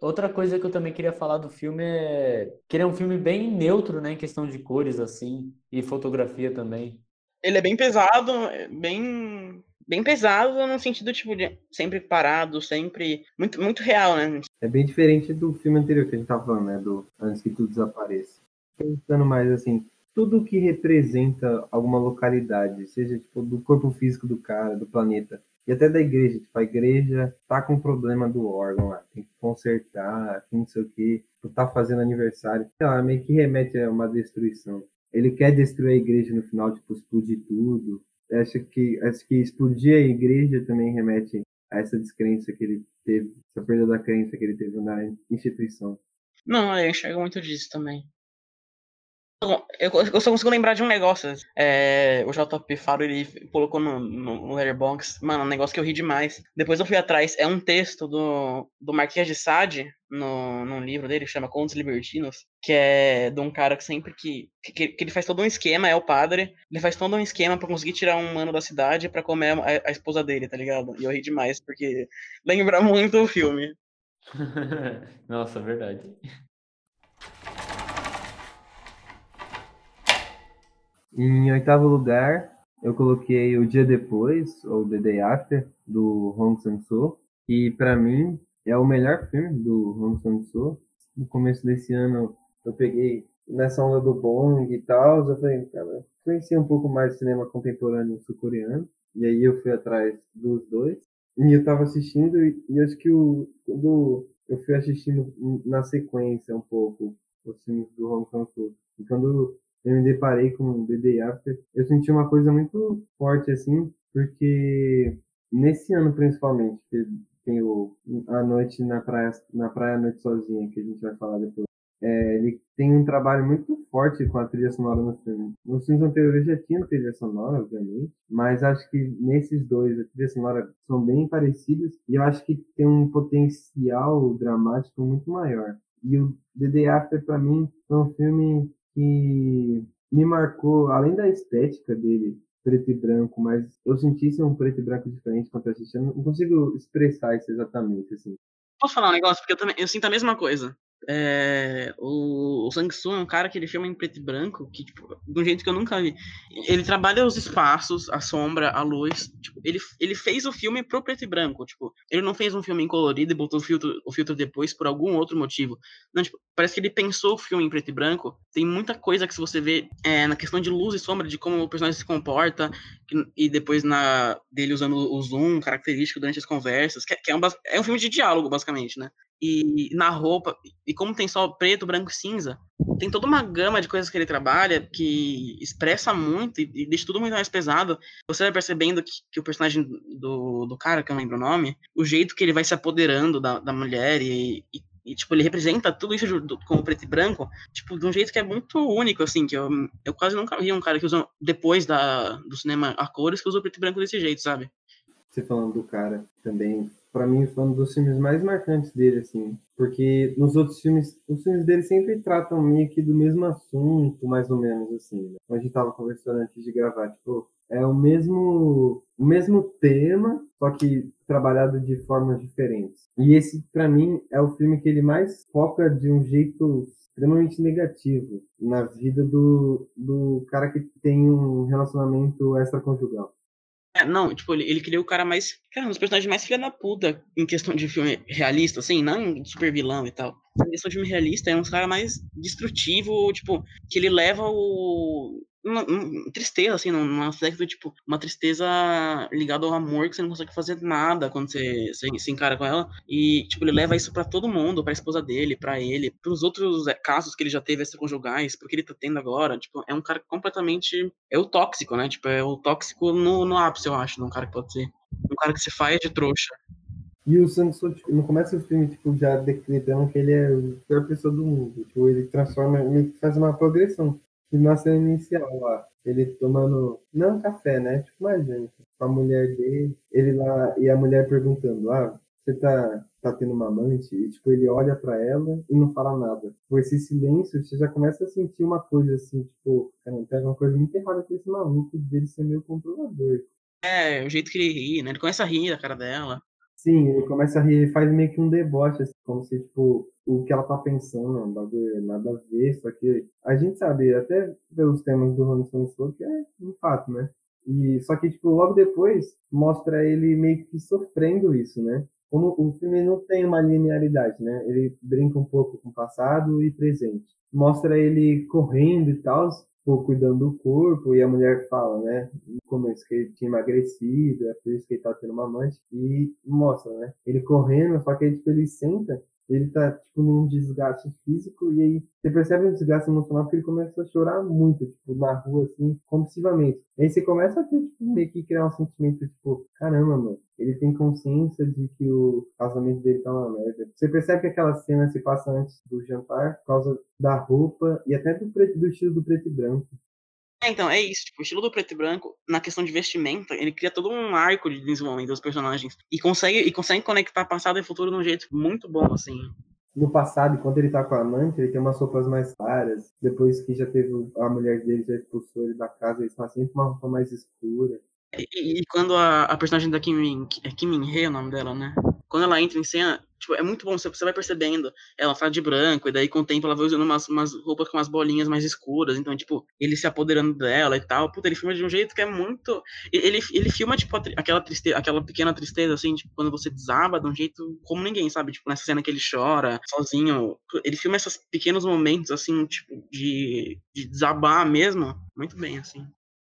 Outra coisa que eu também queria falar do filme é que ele é um filme bem neutro, né, em questão de cores, assim, e fotografia também ele é bem pesado, é bem bem pesado no sentido tipo de sempre parado, sempre muito muito real, né? É bem diferente do filme anterior que a gente tava falando, né, do antes que tudo desapareça. Pensando mais assim, tudo que representa alguma localidade, seja tipo do corpo físico do cara, do planeta, e até da igreja, tipo, a igreja tá com problema do órgão lá, tem que consertar, tem não sei o que, tá fazendo aniversário, sei lá, meio que remete a uma destruição ele quer destruir a igreja no final, tipo, explodir tudo. Acho que, acho que explodir a igreja também remete a essa descrença que ele teve, essa perda da crença que ele teve na instituição. Não, eu enxergo muito disso também. Eu, eu só consigo lembrar de um negócio. É, o JP Faro ele colocou no, no, no Letterboxd. Mano, um negócio que eu ri demais. Depois eu fui atrás. É um texto do, do Marquês de Sade, no, num livro dele, que chama Contos Libertinos. Que é de um cara que sempre que, que. Que ele faz todo um esquema, é o padre. Ele faz todo um esquema para conseguir tirar um mano da cidade para comer a, a esposa dele, tá ligado? E eu ri demais, porque lembra muito o filme. *laughs* Nossa, verdade. Em oitavo lugar, eu coloquei O Dia Depois, ou The Day After, do Hong Sang-soo, e para mim é o melhor filme do Hong Sang-soo. No começo desse ano eu peguei nessa onda do Bong e tal, eu falei, cara, conheci um pouco mais de cinema contemporâneo sul-coreano, e aí eu fui atrás dos dois. E eu tava assistindo e, e acho que o, quando eu fui assistindo na sequência um pouco os filmes do Hong Sang-soo, e quando eu me deparei com o Day After, eu senti uma coisa muito forte, assim, porque nesse ano principalmente, que tem o A Noite na Praia, na praia Noite Sozinha, que a gente vai falar depois, é, ele tem um trabalho muito forte com a trilha sonora no filme. Nos filmes anteriores já tinha trilha sonora, obviamente, mas acho que nesses dois a trilha sonora são bem parecidas e eu acho que tem um potencial dramático muito maior. E o The Day After, para mim, é um filme que me marcou, além da estética dele, preto e branco, mas eu senti ser um preto e branco diferente quando eu assisti. Eu não consigo expressar isso exatamente, assim. Posso falar um negócio? Porque eu também eu sinto a mesma coisa. É, o, o Sang-soo é um cara que ele filma em preto e branco, que, tipo, de um jeito que eu nunca vi. Ele trabalha os espaços, a sombra, a luz. Tipo, ele, ele fez o filme pro preto e branco. Tipo, ele não fez um filme em colorido e botou o filtro, o filtro depois por algum outro motivo. Não, tipo, parece que ele pensou o filme em preto e branco. Tem muita coisa que se você vê é, na questão de luz e sombra, de como o personagem se comporta, e depois na dele usando o zoom característico durante as conversas, que, que é, um, é um filme de diálogo, basicamente, né? E na roupa, e como tem só preto, branco e cinza, tem toda uma gama de coisas que ele trabalha que expressa muito e, e deixa tudo muito mais pesado. Você vai percebendo que, que, o personagem do, do cara, que eu não lembro o nome, o jeito que ele vai se apoderando da, da mulher e, e, e, tipo, ele representa tudo isso com o preto e branco, tipo, de um jeito que é muito único, assim, que eu, eu quase nunca vi um cara que usa, depois da, do cinema a cores, que usa o preto e branco desse jeito, sabe? Você falando do cara também, para mim foi um dos filmes mais marcantes dele, assim, porque nos outros filmes, os filmes dele sempre tratam meio que do mesmo assunto, mais ou menos, assim, né? A gente tava conversando antes de gravar, tipo, é o mesmo, o mesmo tema, só que trabalhado de formas diferentes. E esse, para mim, é o filme que ele mais foca de um jeito extremamente negativo na vida do, do cara que tem um relacionamento extraconjugal. É, não, tipo, ele, ele criou o cara mais. Cara, um dos personagens mais filha da puta em questão de filme realista, assim, não super vilão e tal. Em questão de filme realista, é um cara mais destrutivo, tipo, que ele leva o uma, uma, tristeza, assim, num aspecto, tipo, uma tristeza ligada ao amor que você não consegue fazer nada quando você, se encara com ela. E, tipo, ele leva isso para todo mundo, pra esposa dele, para ele, pros outros é, casos que ele já teve extraconjugais, porque ele tá tendo agora. Tipo, é um cara completamente. É o tóxico, né? Tipo, é o tóxico no, no ápice, eu acho, de um cara que pode ser. Um cara que se faz de trouxa. E o Sanderson, tipo, no começo do filme, tipo, já decretando que ele é a pior pessoa do mundo. Tipo, ele transforma, ele faz uma progressão. Na cena inicial lá, ele tomando, não café, né? Tipo, gente, com a mulher dele, ele lá, e a mulher perguntando, ah, você tá, tá tendo uma amante? E, tipo, ele olha para ela e não fala nada. Por esse silêncio, você já começa a sentir uma coisa assim, tipo, cara, tem uma coisa muito errada com esse maluco dele ser meio controlador. É, o jeito que ele ri, né? Ele começa a rir da cara dela. Sim, ele começa a rir, faz meio que um deboche, assim, como se, tipo, o que ela tá pensando, um bagulho nada a ver, só que a gente sabe, até pelos temas do Hanson Slow, que é um fato, né? E, só que, tipo, logo depois, mostra ele meio que sofrendo isso, né? Como o filme não tem uma linearidade, né? Ele brinca um pouco com passado e presente. Mostra ele correndo e tal, tipo, cuidando do corpo, e a mulher fala, né, no começo que ele tinha emagrecido, é por isso que ele tá tendo uma amante, e mostra, né, ele correndo, só que aí, tipo, ele senta ele tá, tipo, num desgaste físico e aí você percebe um desgaste emocional porque ele começa a chorar muito, tipo, na rua, assim, compulsivamente. Aí você começa a ter, tipo, meio que criar um sentimento, tipo, caramba, mano, ele tem consciência de que o casamento dele tá uma merda. Você percebe que aquela cena se passa antes do jantar por causa da roupa e até do, preto, do estilo do preto e branco. É, então, é isso. Tipo, o estilo do preto e branco, na questão de vestimenta, ele cria todo um arco de desenvolvimento dos personagens. E consegue, e consegue conectar passado e futuro de um jeito muito bom, assim. No passado, enquanto ele tá com a amante, ele tem umas roupas mais claras. Depois que já teve a mulher dele, já expulsou ele da casa, ele está sempre com uma roupa mais escura. E, e, quando a, a personagem da Kim Min, é Kim Min é o nome dela, né? Quando ela entra em cena, tipo, é muito bom, você, vai percebendo, ela fala de branco, e daí com o tempo ela vai usando umas, umas roupas com umas bolinhas mais escuras, então, tipo, ele se apoderando dela e tal, puta, ele filma de um jeito que é muito... Ele, ele filma, tipo, aquela tristeza, aquela pequena tristeza, assim, tipo, quando você desaba de um jeito como ninguém, sabe? Tipo, nessa cena que ele chora, sozinho, ele filma esses pequenos momentos, assim, tipo, de, de desabar mesmo, muito bem, assim.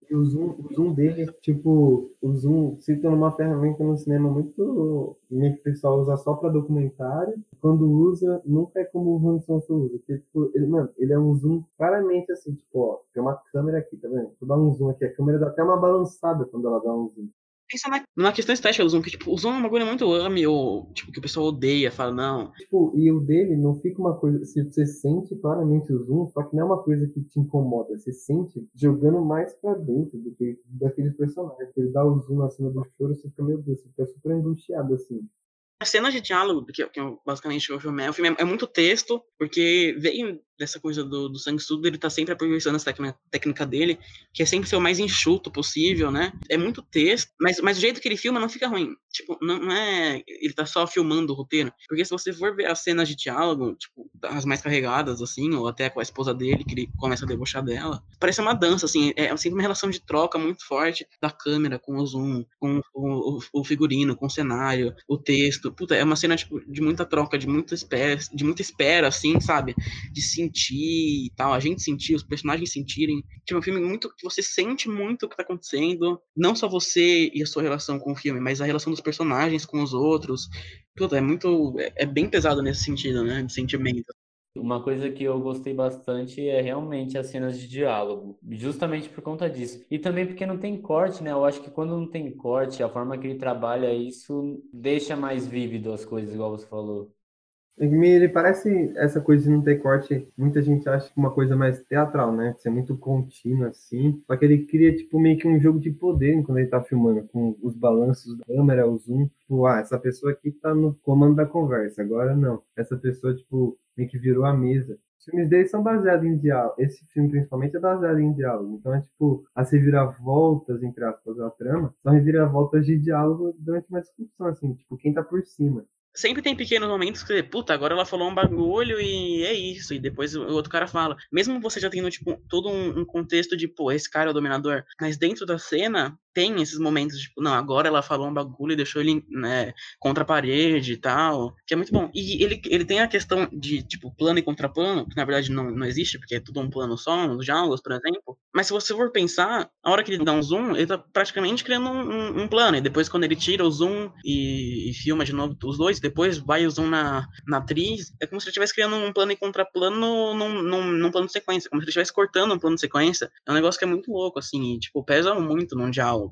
E o zoom, o zoom dele, tipo, o zoom se torna uma ferramenta no cinema muito que o pessoal usa só para documentário. Quando usa, nunca é como o Hanson usa. Porque, tipo, ele, mano, ele é um zoom claramente assim, tipo, ó, tem uma câmera aqui, tá vendo? Vou dar um zoom aqui, a câmera dá até uma balançada quando ela dá um zoom pensa na, na questão estética do Zoom, que tipo, o Zoom é um bagulho muito ame, ou tipo, que o pessoal odeia, fala, não. Tipo, e o dele não fica uma coisa. Se você sente claramente o Zoom, só que não é uma coisa que te incomoda. Você sente jogando mais pra dentro do que daquele personagem. Ele dá o zoom na cena do choro, você fica, meu Deus, você fica super angustiado assim. A cena de diálogo, que, que basicamente o filme é, o filme é, é muito texto, porque vem dessa coisa do, do sanguessuga, ele tá sempre aperfeiçoando essa técnica dele, que é sempre ser o mais enxuto possível, né? É muito texto, mas, mas o jeito que ele filma não fica ruim. Tipo, não, é. Ele tá só filmando o roteiro. Porque se você for ver as cenas de diálogo, tipo, as mais carregadas, assim, ou até com a esposa dele, que ele começa a debochar dela, parece uma dança, assim, é sempre uma relação de troca muito forte da câmera com o zoom, com o, o, o figurino, com o cenário, o texto. Puta, é uma cena, tipo, de muita troca, de muita espera, de muita espera, assim, sabe? De sentir e tal, a gente sentir, os personagens sentirem. Tipo, é um filme muito que você sente muito o que tá acontecendo, não só você e a sua relação com o filme, mas a relação dos personagens com os outros. Puta, é muito. É, é bem pesado nesse sentido, né? De sentimento. Uma coisa que eu gostei bastante é realmente as cenas de diálogo, justamente por conta disso. E também porque não tem corte, né? Eu acho que quando não tem corte, a forma que ele trabalha isso deixa mais vívido as coisas, igual você falou. Ele parece essa coisa de não ter corte, muita gente acha que uma coisa mais teatral, né? Ser muito contínuo assim. Só que ele cria, tipo, meio que um jogo de poder quando ele tá filmando, com os balanços da câmera, o zoom. Tipo, ah, essa pessoa aqui tá no comando da conversa, agora não. Essa pessoa, tipo, meio que virou a mesa. Os filmes dele são baseados em diálogo. Esse filme, principalmente, é baseado em diálogo. Então, é tipo, as reviravoltas, entre aspas, da trama, são reviravoltas de diálogo durante uma discussão, assim, tipo, quem tá por cima sempre tem pequenos momentos que, puta, agora ela falou um bagulho e é isso. E depois o outro cara fala. Mesmo você já tendo, tipo, todo um, um contexto de, pô, esse cara é o dominador. Mas dentro da cena, tem esses momentos, tipo, não, agora ela falou um bagulho e deixou ele, né, contra a parede e tal, que é muito bom. E ele, ele tem a questão de, tipo, plano e contraplano, que na verdade não, não existe, porque é tudo um plano só, nos diálogos, por exemplo. Mas se você for pensar, a hora que ele dá um zoom, ele tá praticamente criando um, um, um plano, e depois quando ele tira o zoom e, e, filma de novo os dois, depois vai o zoom na, na atriz, é como se ele estivesse criando um plano e contraplano num, num, num plano de sequência, como se ele estivesse cortando um plano de sequência. É um negócio que é muito louco, assim, e, tipo, pesa muito num diálogo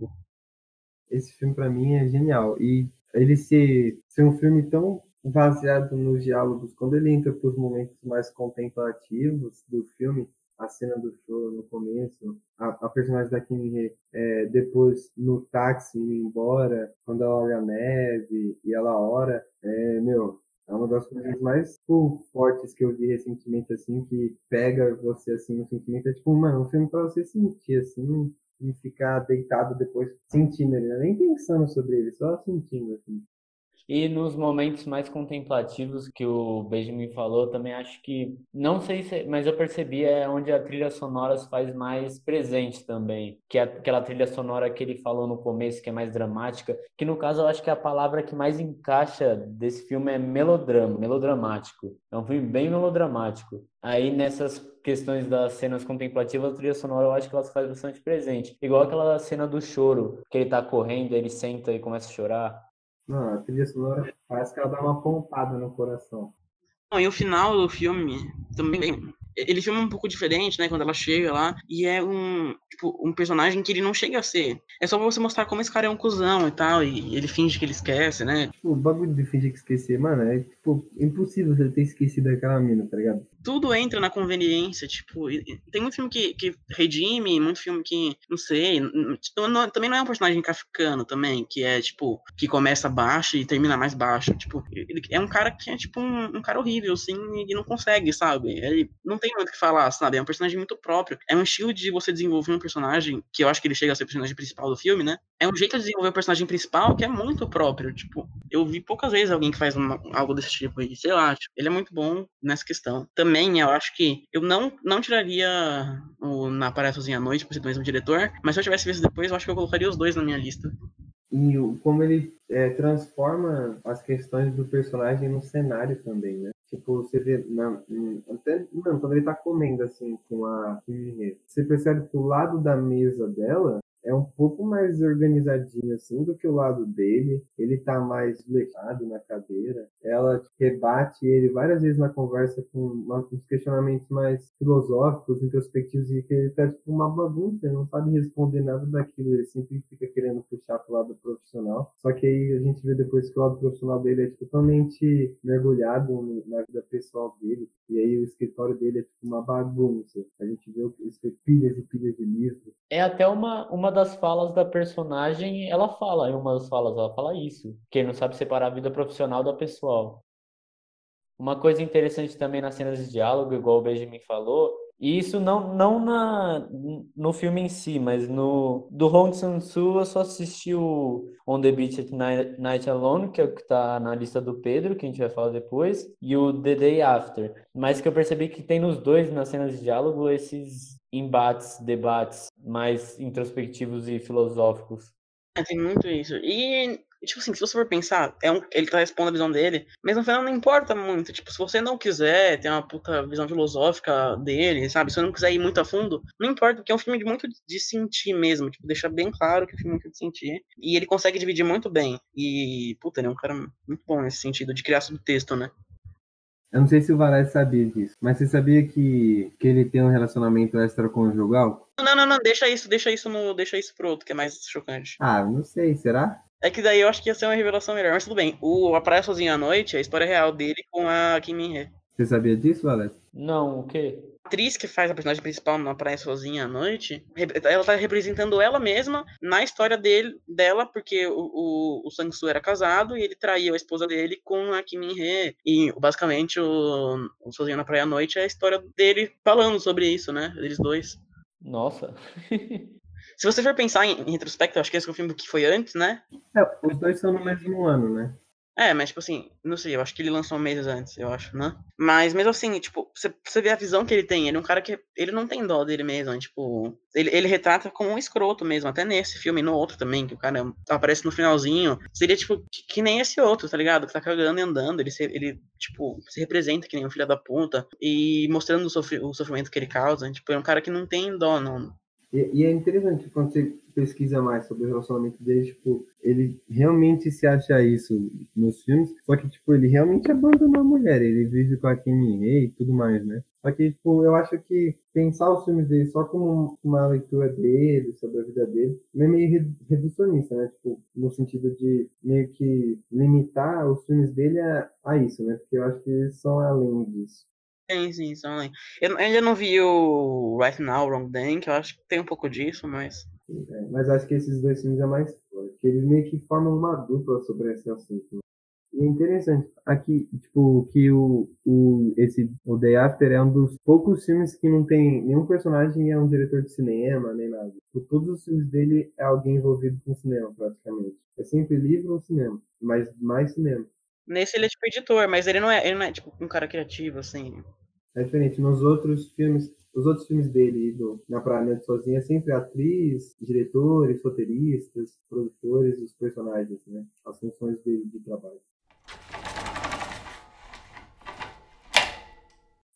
Esse filme para mim é genial e ele ser, ser um filme tão baseado nos diálogos, quando ele entra para os momentos mais contemplativos do filme, a cena do show no começo, a, a personagem da Kim é, depois no táxi indo embora, quando ela olha a neve e ela ora, é, meu, é uma das coisas mais tipo, fortes que eu vi recentemente, assim, que pega você, assim, no sentimento. É tipo, mano, um filme pra você sentir, assim, e ficar deitado depois sentindo ele, né? nem pensando sobre ele, só sentindo assim. E nos momentos mais contemplativos que o Benjamin falou, também acho que, não sei se, mas eu percebi é onde a trilha sonora se faz mais presente também, que é aquela trilha sonora que ele falou no começo, que é mais dramática, que no caso eu acho que a palavra que mais encaixa desse filme é melodrama, melodramático. É um filme bem melodramático. Aí nessas questões das cenas contemplativas, a trilha sonora eu acho que ela se faz bastante presente. Igual aquela cena do choro, que ele tá correndo, ele senta e começa a chorar. Não, a trilha sonora parece que ela dá uma pontada no coração. Não, e o final do filme também ele filma um pouco diferente, né, quando ela chega lá, e é um, tipo, um personagem que ele não chega a ser. É só pra você mostrar como esse cara é um cuzão e tal, e ele finge que ele esquece, né? O bagulho de fingir que esquecer, mano, é, tipo, impossível você ter esquecido aquela mina, tá ligado? Tudo entra na conveniência, tipo, tem muito filme que, que redime, muito filme que, não sei, tipo, não, também não é um personagem kafkano também, que é, tipo, que começa baixo e termina mais baixo, tipo, ele é um cara que é, tipo, um, um cara horrível, assim, e não consegue, sabe? Ele não tem muito o que falar, sabe? É um personagem muito próprio. É um estilo de você desenvolver um personagem, que eu acho que ele chega a ser o personagem principal do filme, né? É um jeito de desenvolver o personagem principal que é muito próprio. Tipo, eu vi poucas vezes alguém que faz uma, algo desse tipo aí. Sei lá, tipo, ele é muito bom nessa questão. Também, eu acho que eu não, não tiraria o Na Praia Sozinha à Noite por ser do mesmo diretor, mas se eu tivesse visto depois, eu acho que eu colocaria os dois na minha lista e como ele é, transforma as questões do personagem no cenário também, né? Tipo, você vê, na, até, não, quando ele tá comendo assim com a Kimi você percebe que o lado da mesa dela é um pouco mais organizadinho assim do que o lado dele. Ele tá mais levado na cadeira. Ela rebate ele várias vezes na conversa com uns questionamentos mais filosóficos, introspectivos, e que ele tá tipo uma bagunça, ele não sabe responder nada daquilo. Ele sempre fica querendo puxar pro lado profissional. Só que aí a gente vê depois que o lado profissional dele é totalmente mergulhado na vida pessoal dele. E aí o escritório dele é tipo uma bagunça. A gente vê pilhas e pilhas de livros. É até uma, uma das falas da personagem, ela fala, em uma das falas, ela fala isso. Quem não sabe separar a vida profissional da pessoal. Uma coisa interessante também nas cenas de diálogo, igual o Benjamin falou, e isso não, não na, no filme em si, mas no do Hong Sang-soo eu só assisti o On the Beach at Night Alone, que é o que está na lista do Pedro, que a gente vai falar depois, e o The Day After. Mas que eu percebi que tem nos dois, nas cenas de diálogo, esses embates, debates mais introspectivos e filosóficos. É, tem muito isso. E tipo assim, se você for pensar, é um, ele tá expondo a visão dele, mas no final não importa muito. Tipo, se você não quiser ter uma puta visão filosófica dele, sabe? Se você não quiser ir muito a fundo, não importa, porque é um filme de muito de sentir mesmo. Tipo, deixar bem claro que é um filme muito de sentir. E ele consegue dividir muito bem. E, puta, ele é um cara muito bom nesse sentido, de criar subtexto, né? Eu não sei se o Varese sabia disso, mas você sabia que, que ele tem um relacionamento extraconjugal? Não, não, não, deixa isso, deixa isso no, deixa isso pro outro, que é mais chocante. Ah, não sei, será? É que daí eu acho que ia ser uma revelação melhor, mas tudo bem. O A Praia Sozinha à Noite é a história real dele com a Kim Min-hee. Você sabia disso, Alex? Não, o quê? A atriz que faz a personagem principal na Praia Sozinha à Noite, ela tá representando ela mesma na história dele, dela, porque o, o, o Sang-soo era casado e ele traiu a esposa dele com a Kim Min-hee. E basicamente o, o Sozinho na Praia à Noite é a história dele falando sobre isso, né? Eles dois. Nossa. Se você for pensar em, em retrospecto, acho que esse é o filme que foi antes, né? É, os dois são no mesmo ano, né? É, mas tipo assim, não sei, eu acho que ele lançou meses antes, eu acho, né? Mas mesmo assim, tipo, você, vê a visão que ele tem, ele é um cara que ele não tem dó dele mesmo, tipo, ele, ele retrata como um escroto mesmo, até nesse filme e no outro também, que o cara aparece no finalzinho. Seria tipo que, que nem esse outro, tá ligado? Que tá cagando e andando, ele, se, ele tipo, se representa que nem um filho da puta e mostrando o, sofri, o sofrimento que ele causa. Tipo, é um cara que não tem dó, não, e, e, é interessante quando você pesquisa mais sobre o relacionamento dele, tipo, ele realmente se acha isso nos filmes, só que, tipo, ele realmente abandona a mulher, ele vive com a Kim e tudo mais, né? Só que, tipo, eu acho que pensar os filmes dele só como uma leitura dele, sobre a vida dele, é meio reducionista, né? Tipo, no sentido de meio que limitar os filmes dele a, a isso, né? Porque eu acho que eles são além disso. Sim, sim, são além. Eu ainda não vi o Right Now, Wrong Then, que eu acho que tem um pouco disso, mas. É, mas acho que esses dois filmes é mais forte. Eles meio que formam uma dupla sobre esse assunto. E é interessante, aqui, tipo, que o, o, esse, o Day After é um dos poucos filmes que não tem nenhum personagem é um diretor de cinema, nem nada. Tipo, todos os filmes dele é alguém envolvido com cinema, praticamente. É sempre livro ou cinema, mas mais cinema. Nesse ele é tipo editor, mas ele não é, ele não é tipo um cara criativo, assim. É diferente. Nos outros filmes, os outros filmes dele, do, na Praia Sozinha, é sempre atriz, diretores, roteiristas, produtores, os personagens, né? As funções dele de trabalho.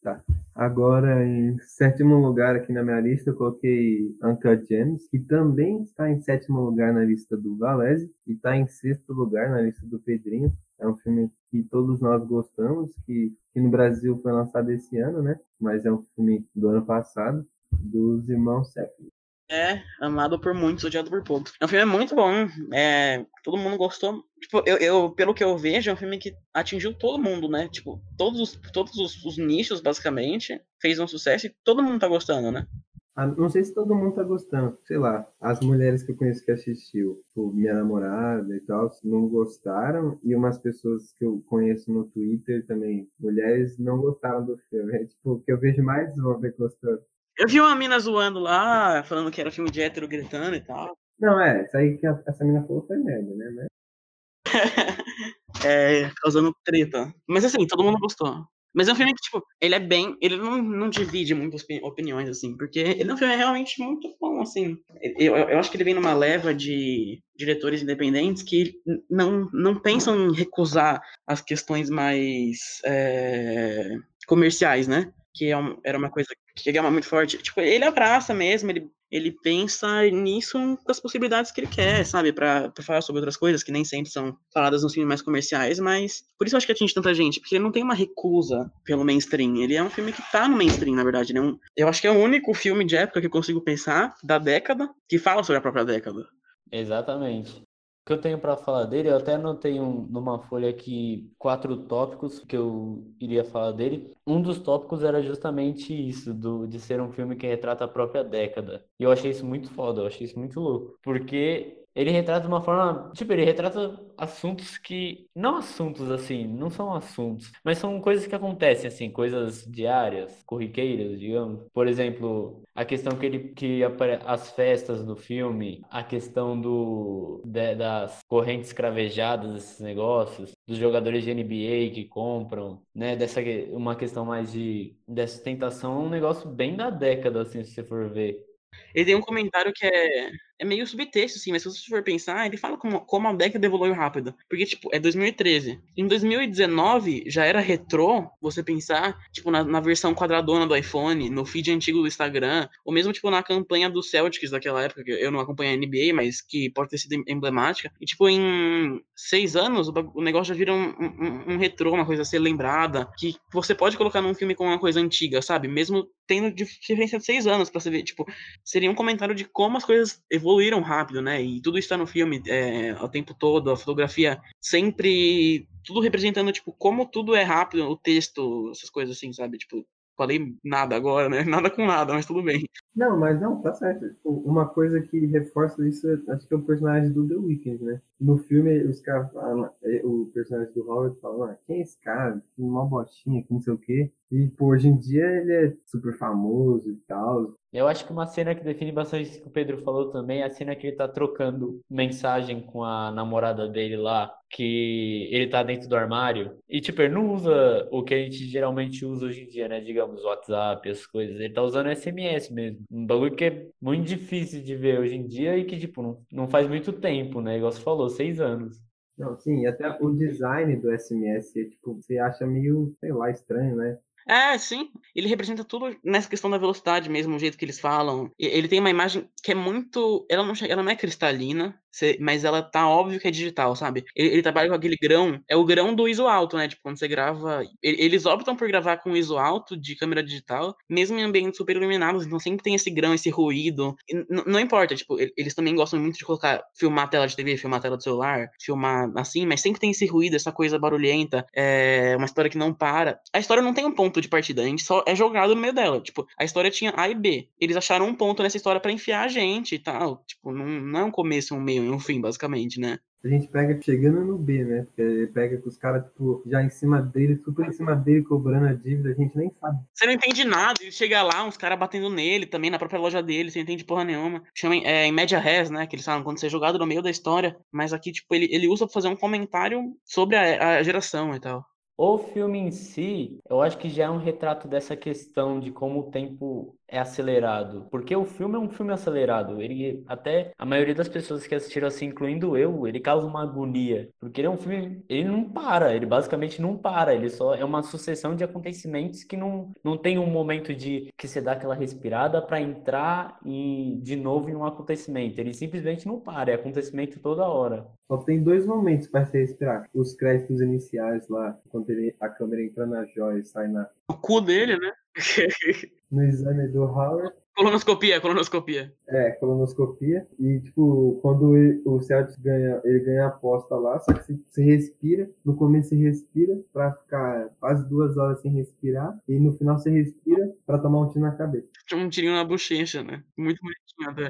Tá. Agora, em sétimo lugar aqui na minha lista, eu coloquei Uncle James, que também está em sétimo lugar na lista do Valese e está em sexto lugar na lista do Pedrinho. É um filme que todos nós gostamos, que, que no Brasil foi lançado esse ano, né? Mas é um filme do ano passado, dos irmãos Safdie. É, amado por muitos, odiado por poucos. É um filme muito bom, é, todo mundo gostou. Tipo, eu, eu, pelo que eu vejo, é um filme que atingiu todo mundo, né? Tipo, todos os, todos os, os nichos, basicamente, fez um sucesso e todo mundo tá gostando, né? Ah, não sei se todo mundo tá gostando. Sei lá, as mulheres que eu conheço que assistiu, tipo, minha namorada e tal, não gostaram. E umas pessoas que eu conheço no Twitter também, mulheres, não gostaram do filme. É tipo, o que eu vejo mais homem gostando. Eu vi uma mina zoando lá, falando que era filme de hétero gritando e tal. Não, é, isso aí que essa mina falou foi merda, né? Mas... *laughs* é, causando treta. Mas assim, todo mundo gostou. Mas é um filme que, tipo, ele é bem. Ele não, não divide muitas opiniões, assim, porque ele é um filme realmente muito bom, assim. Eu, eu acho que ele vem numa leva de diretores independentes que não, não pensam em recusar as questões mais é, comerciais, né? Que é um, era uma coisa que é muito forte. Tipo, ele abraça mesmo, ele ele pensa nisso das possibilidades que ele quer, sabe? para falar sobre outras coisas que nem sempre são faladas nos filmes mais comerciais, mas por isso eu acho que atinge tanta gente, porque ele não tem uma recusa pelo mainstream. Ele é um filme que tá no mainstream, na verdade. É um, eu acho que é o único filme de época que eu consigo pensar da década que fala sobre a própria década. Exatamente que eu tenho para falar dele, eu até anotei um, numa folha aqui quatro tópicos que eu iria falar dele. Um dos tópicos era justamente isso, do, de ser um filme que retrata a própria década. E eu achei isso muito foda, eu achei isso muito louco. Porque ele retrata de uma forma, tipo, ele retrata assuntos que, não assuntos assim, não são assuntos, mas são coisas que acontecem assim, coisas diárias, corriqueiras, digamos. Por exemplo, a questão que ele que as festas do filme, a questão do de, das correntes cravejadas, esses negócios, dos jogadores de NBA que compram, né, dessa uma questão mais de dessa tentação, é um negócio bem da década assim, se você for ver. Ele tem um comentário que é é meio subtexto, assim, mas se você for pensar, ele fala como, como a década evoluiu rápido. Porque, tipo, é 2013. Em 2019, já era retrô você pensar, tipo, na, na, versão quadradona do iPhone, no feed antigo do Instagram, ou mesmo, tipo, na campanha do Celtics daquela época, que eu não acompanho a NBA, mas que pode ter sido emblemática. E, tipo, em seis anos, o, negócio já vira um, um, um retrô, uma coisa a ser lembrada, que você pode colocar num filme com uma coisa antiga, sabe? Mesmo tendo diferença de seis anos pra você ver, tipo, seria um comentário de como as coisas evoluem evoluíram rápido, né? E tudo está no filme é, o tempo todo, a fotografia sempre. Tudo representando, tipo, como tudo é rápido, o texto, essas coisas assim, sabe? Tipo, falei nada agora, né? *laughs* Nada com nada, mas tudo bem. Não, mas não, tá certo. Tipo, uma coisa que reforça isso, acho que é o personagem do The Weeknd, né? No filme, os caras falam, é, o personagem do Howard fala, ah, quem é esse cara? Uma botinha, que não sei o quê. E, pô, hoje em dia ele é super famoso e tal. Eu acho que uma cena que define bastante isso que o Pedro falou também é a cena que ele tá trocando mensagem com a namorada dele lá, que ele tá dentro do armário. E, tipo, ele não usa o que a gente geralmente usa hoje em dia, né? Digamos, WhatsApp, as coisas. Ele tá usando SMS mesmo. Um bagulho que é muito difícil de ver hoje em dia e que, tipo, não, não faz muito tempo, né? Igual você falou, seis anos. Não, sim, até o design do SMS, é, tipo, você acha meio, sei lá, estranho, né? É, sim. Ele representa tudo nessa questão da velocidade mesmo, o jeito que eles falam. Ele tem uma imagem que é muito. Ela não, ela não é cristalina, mas ela tá óbvio que é digital, sabe? Ele, ele, trabalha com aquele grão, é o grão do ISO alto, né? Tipo, quando você grava. Eles optam por gravar com ISO alto de câmera digital, mesmo em ambientes super iluminados, então sempre tem esse grão, esse ruído. Não importa, tipo, eles também gostam muito de colocar, filmar a tela de TV, filmar a tela do celular, filmar assim, mas sempre tem esse ruído, essa coisa barulhenta, é uma história que não para. A história não tem um ponto de partida, a gente só é jogado no meio dela. Tipo, a história tinha A e B. Eles acharam um ponto nessa história para enfiar a gente e tal. Tipo, não, não é um começo, um meio um fim, basicamente, né? A gente pega chegando no B, né? Porque ele pega com os caras, tipo, já em cima dele, super em cima dele, cobrando a dívida, a gente nem sabe. Você não entende nada, ele chega lá, uns caras batendo nele também, na própria loja dele, você não entende porra nenhuma. Chama é, em média res, né? Que eles falam quando você é jogado no meio da história. Mas aqui, tipo, ele, ele usa pra fazer um comentário sobre a, a geração e tal. O filme em si, eu acho que já é um retrato dessa questão de como o tempo é acelerado, porque o filme é um filme acelerado. Ele até a maioria das pessoas que assistiram assim, incluindo eu, ele causa uma agonia, porque ele é um filme, ele não para, ele basicamente não para, ele só é uma sucessão de acontecimentos que não não tem um momento de que você dá aquela respirada para entrar e de novo em um acontecimento. Ele simplesmente não para, é acontecimento toda hora. Só tem dois momentos para você respirar. Os créditos iniciais lá, quando ele, a câmera entra na joia e sai na o cu dele, né? No exame do Howard. Colonoscopia, colonoscopia. É, colonoscopia. E, tipo, quando ele, o Celtics ganha, ele ganha a aposta lá, só que você, você respira. No começo você respira pra ficar quase duas horas sem respirar. E no final você respira pra tomar um tiro na cabeça. Um tirinho na bochecha, né? Muito bonitinho até.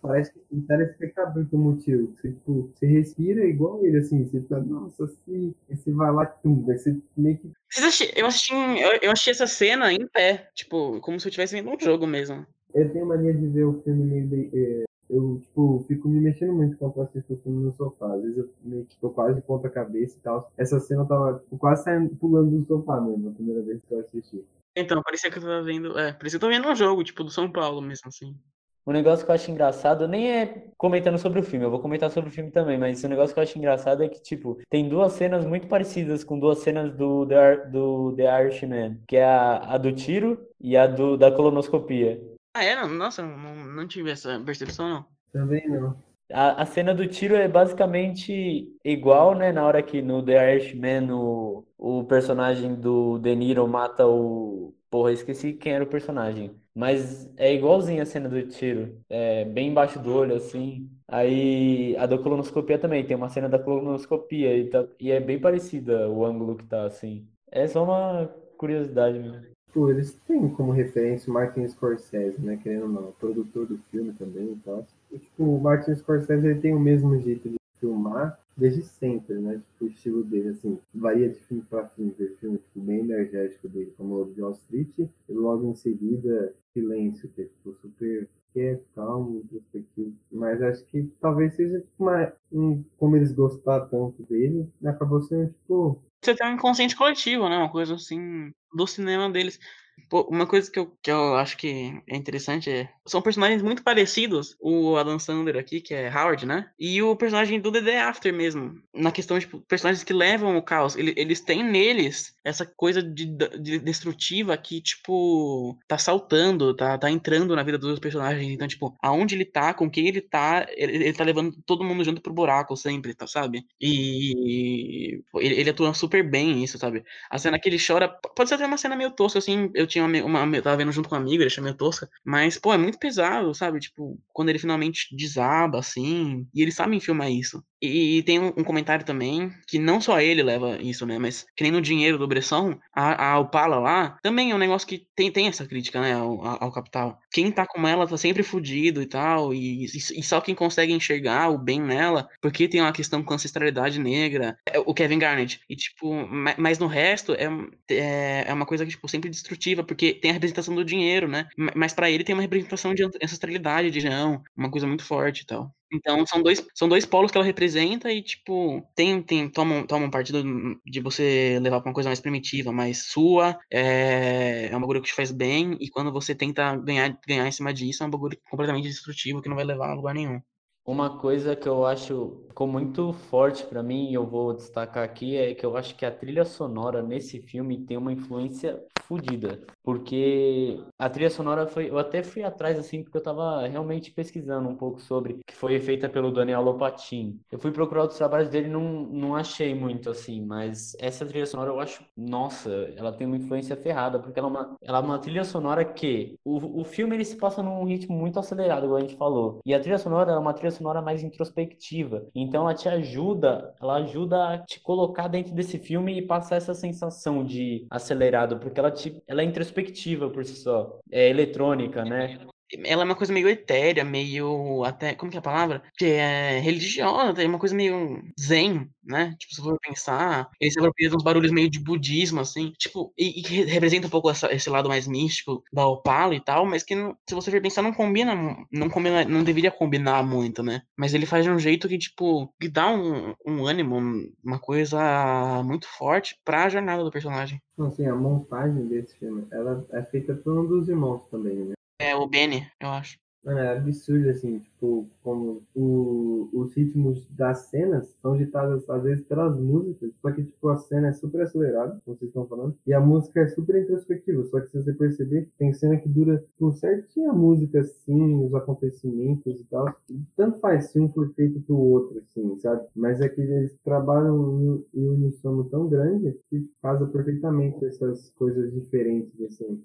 Parece que o telespectador do motivo. Você, tipo, você respira igual ele, assim. Você fica, nossa, assim. Você vai lá, tum. Aí você meio que. Eu assisti, eu, eu assisti essa cena em pé. Tipo, como se eu estivesse vendo um jogo mesmo. Eu tenho mania de ver o filme meio. De, é, eu, tipo, fico me mexendo muito quando eu assisto o filme no sofá. Às vezes eu meio que tô quase de ponta cabeça e tal. Essa cena eu tava tipo, quase saindo, pulando do sofá mesmo, a primeira vez que eu assisti. Então, parecia que eu tava vendo. É, parecia que eu tava vendo um jogo, tipo, do São Paulo mesmo, assim. Um negócio que eu acho engraçado, nem é comentando sobre o filme, eu vou comentar sobre o filme também, mas o negócio que eu acho engraçado é que, tipo, tem duas cenas muito parecidas com duas cenas do The, do The Irishman, que é a, a do tiro e a do, da colonoscopia. Ah, é? Nossa, não, não tive essa percepção, não. Também não. A, a cena do tiro é basicamente igual, né? Na hora que no The Irishman o, o personagem do De Niro mata o. Porra, esqueci quem era o personagem. Mas é igualzinho a cena do tiro. É bem embaixo do olho, assim. Aí a da colonoscopia também, tem uma cena da colonoscopia e, tá, e é bem parecida o ângulo que tá, assim. É só uma curiosidade mesmo. Pô, eles têm como referência o Martin Scorsese, né? Querendo ou não, produtor do filme também e tal. tipo, o Martin Scorsese ele tem o mesmo jeito de filmar desde sempre, né? Tipo, o estilo dele, assim, varia de filme para filme. Tem filme tipo, bem energético dele, como o de Wall Street, e logo em seguida, Silêncio, que é tipo, super quieto, calmo, introspectivo. Mas acho que talvez seja tipo, uma, um, como eles gostaram tanto dele, acabou sendo tipo. Você tem um inconsciente coletivo, né? Uma coisa assim do cinema deles. Pô, uma coisa que eu, que eu acho que é interessante é. São personagens muito parecidos. O Adam Sandler aqui, que é Howard, né? E o personagem do The Day After mesmo. Na questão de tipo, personagens que levam o caos. Eles, têm neles essa coisa de, de, destrutiva que, tipo, tá saltando, tá, tá entrando na vida dos personagens. Então, tipo, aonde ele tá, com quem ele tá, ele, ele tá levando todo mundo junto pro buraco sempre, tá, sabe? E ele, ele atua super bem nisso, sabe? A cena que ele chora. Pode ser até uma cena meio tosca, assim. Eu tinha uma, uma, eu tava vendo junto com um amigo, ele achou meio tosca. Mas, pô, é muito pesado, sabe? Tipo, quando ele finalmente desaba, assim. E eles sabem filmar isso. E, e tem um, um, comentário também, que não só ele leva isso, né? Mas que nem no dinheiro do Bresson, a, a Opala lá, também é um negócio que tem, tem essa crítica, né? Ao, ao capital. Quem tá com ela tá sempre fudido e tal. E, e, e, só quem consegue enxergar o bem nela, porque tem uma questão com ancestralidade negra, é o Kevin Garnett. E, tipo, mas no resto é, é, é uma coisa que, tipo, sempre destrutiva, porque tem a representação do dinheiro, né? Mas para ele tem uma representação de ancestralidade, de região, uma coisa muito forte e tal. Então são dois, são dois polos que ela representa e, tipo, tem, tem, tomam, tomam partido de você levar pra uma coisa mais primitiva, mais sua, é, é um bagulho que te faz bem, e quando você tenta ganhar, ganhar em cima disso, é um bagulho completamente destrutivo que não vai levar a lugar nenhum. Uma coisa que eu acho ficou muito forte para mim e eu vou destacar aqui é que eu acho que a trilha sonora nesse filme tem uma influência fodida, porque a trilha sonora foi, eu até fui atrás assim porque eu tava realmente pesquisando um pouco sobre, que foi feita pelo Daniel Lopatin. Eu fui procurar outros trabalhos dele, não não achei muito assim, mas essa trilha sonora eu acho, nossa, ela tem uma influência ferrada, porque ela é uma, ela é uma trilha sonora que o, o filme ele se passa num ritmo muito acelerado, como a gente falou. E a trilha sonora é uma trilha sonora mais introspectiva. Então ela te ajuda, ela ajuda a te colocar dentro desse filme e passar essa sensação de acelerado, porque ela, te, ela é introspectiva por si só. É eletrônica, né? Ela é uma coisa meio etérea, meio até, como que é a palavra? Que é religiosa, tem uma coisa meio zen, né? Tipo, se for pensar, ele se apropria uns barulhos meio de budismo, assim, tipo, e, e representa um pouco essa, esse lado mais místico da Opala e tal, mas que, se você for pensar, não combina, não combina, não deveria combinar muito, né? Mas ele faz de um jeito que, tipo, que dá um, um ânimo, uma coisa muito forte pra jornada do personagem. Não, assim, a montagem desse filme, ela é feita por um dos irmãos também, né? É o Benny, eu acho. Mano, é absurdo, assim, tipo, como o, os ritmos das cenas são ditados, às vezes, pelas músicas, só que, tipo, a cena é super acelerada, como vocês estão falando, e a música é super introspectiva, só que se você perceber, tem cena que dura, tipo, certinho a música, assim, os acontecimentos e tal, tanto faz se um for feito pro outro, assim, sabe? Mas é que eles trabalham em, em unissono tão grande que casa perfeitamente essas coisas diferentes, assim.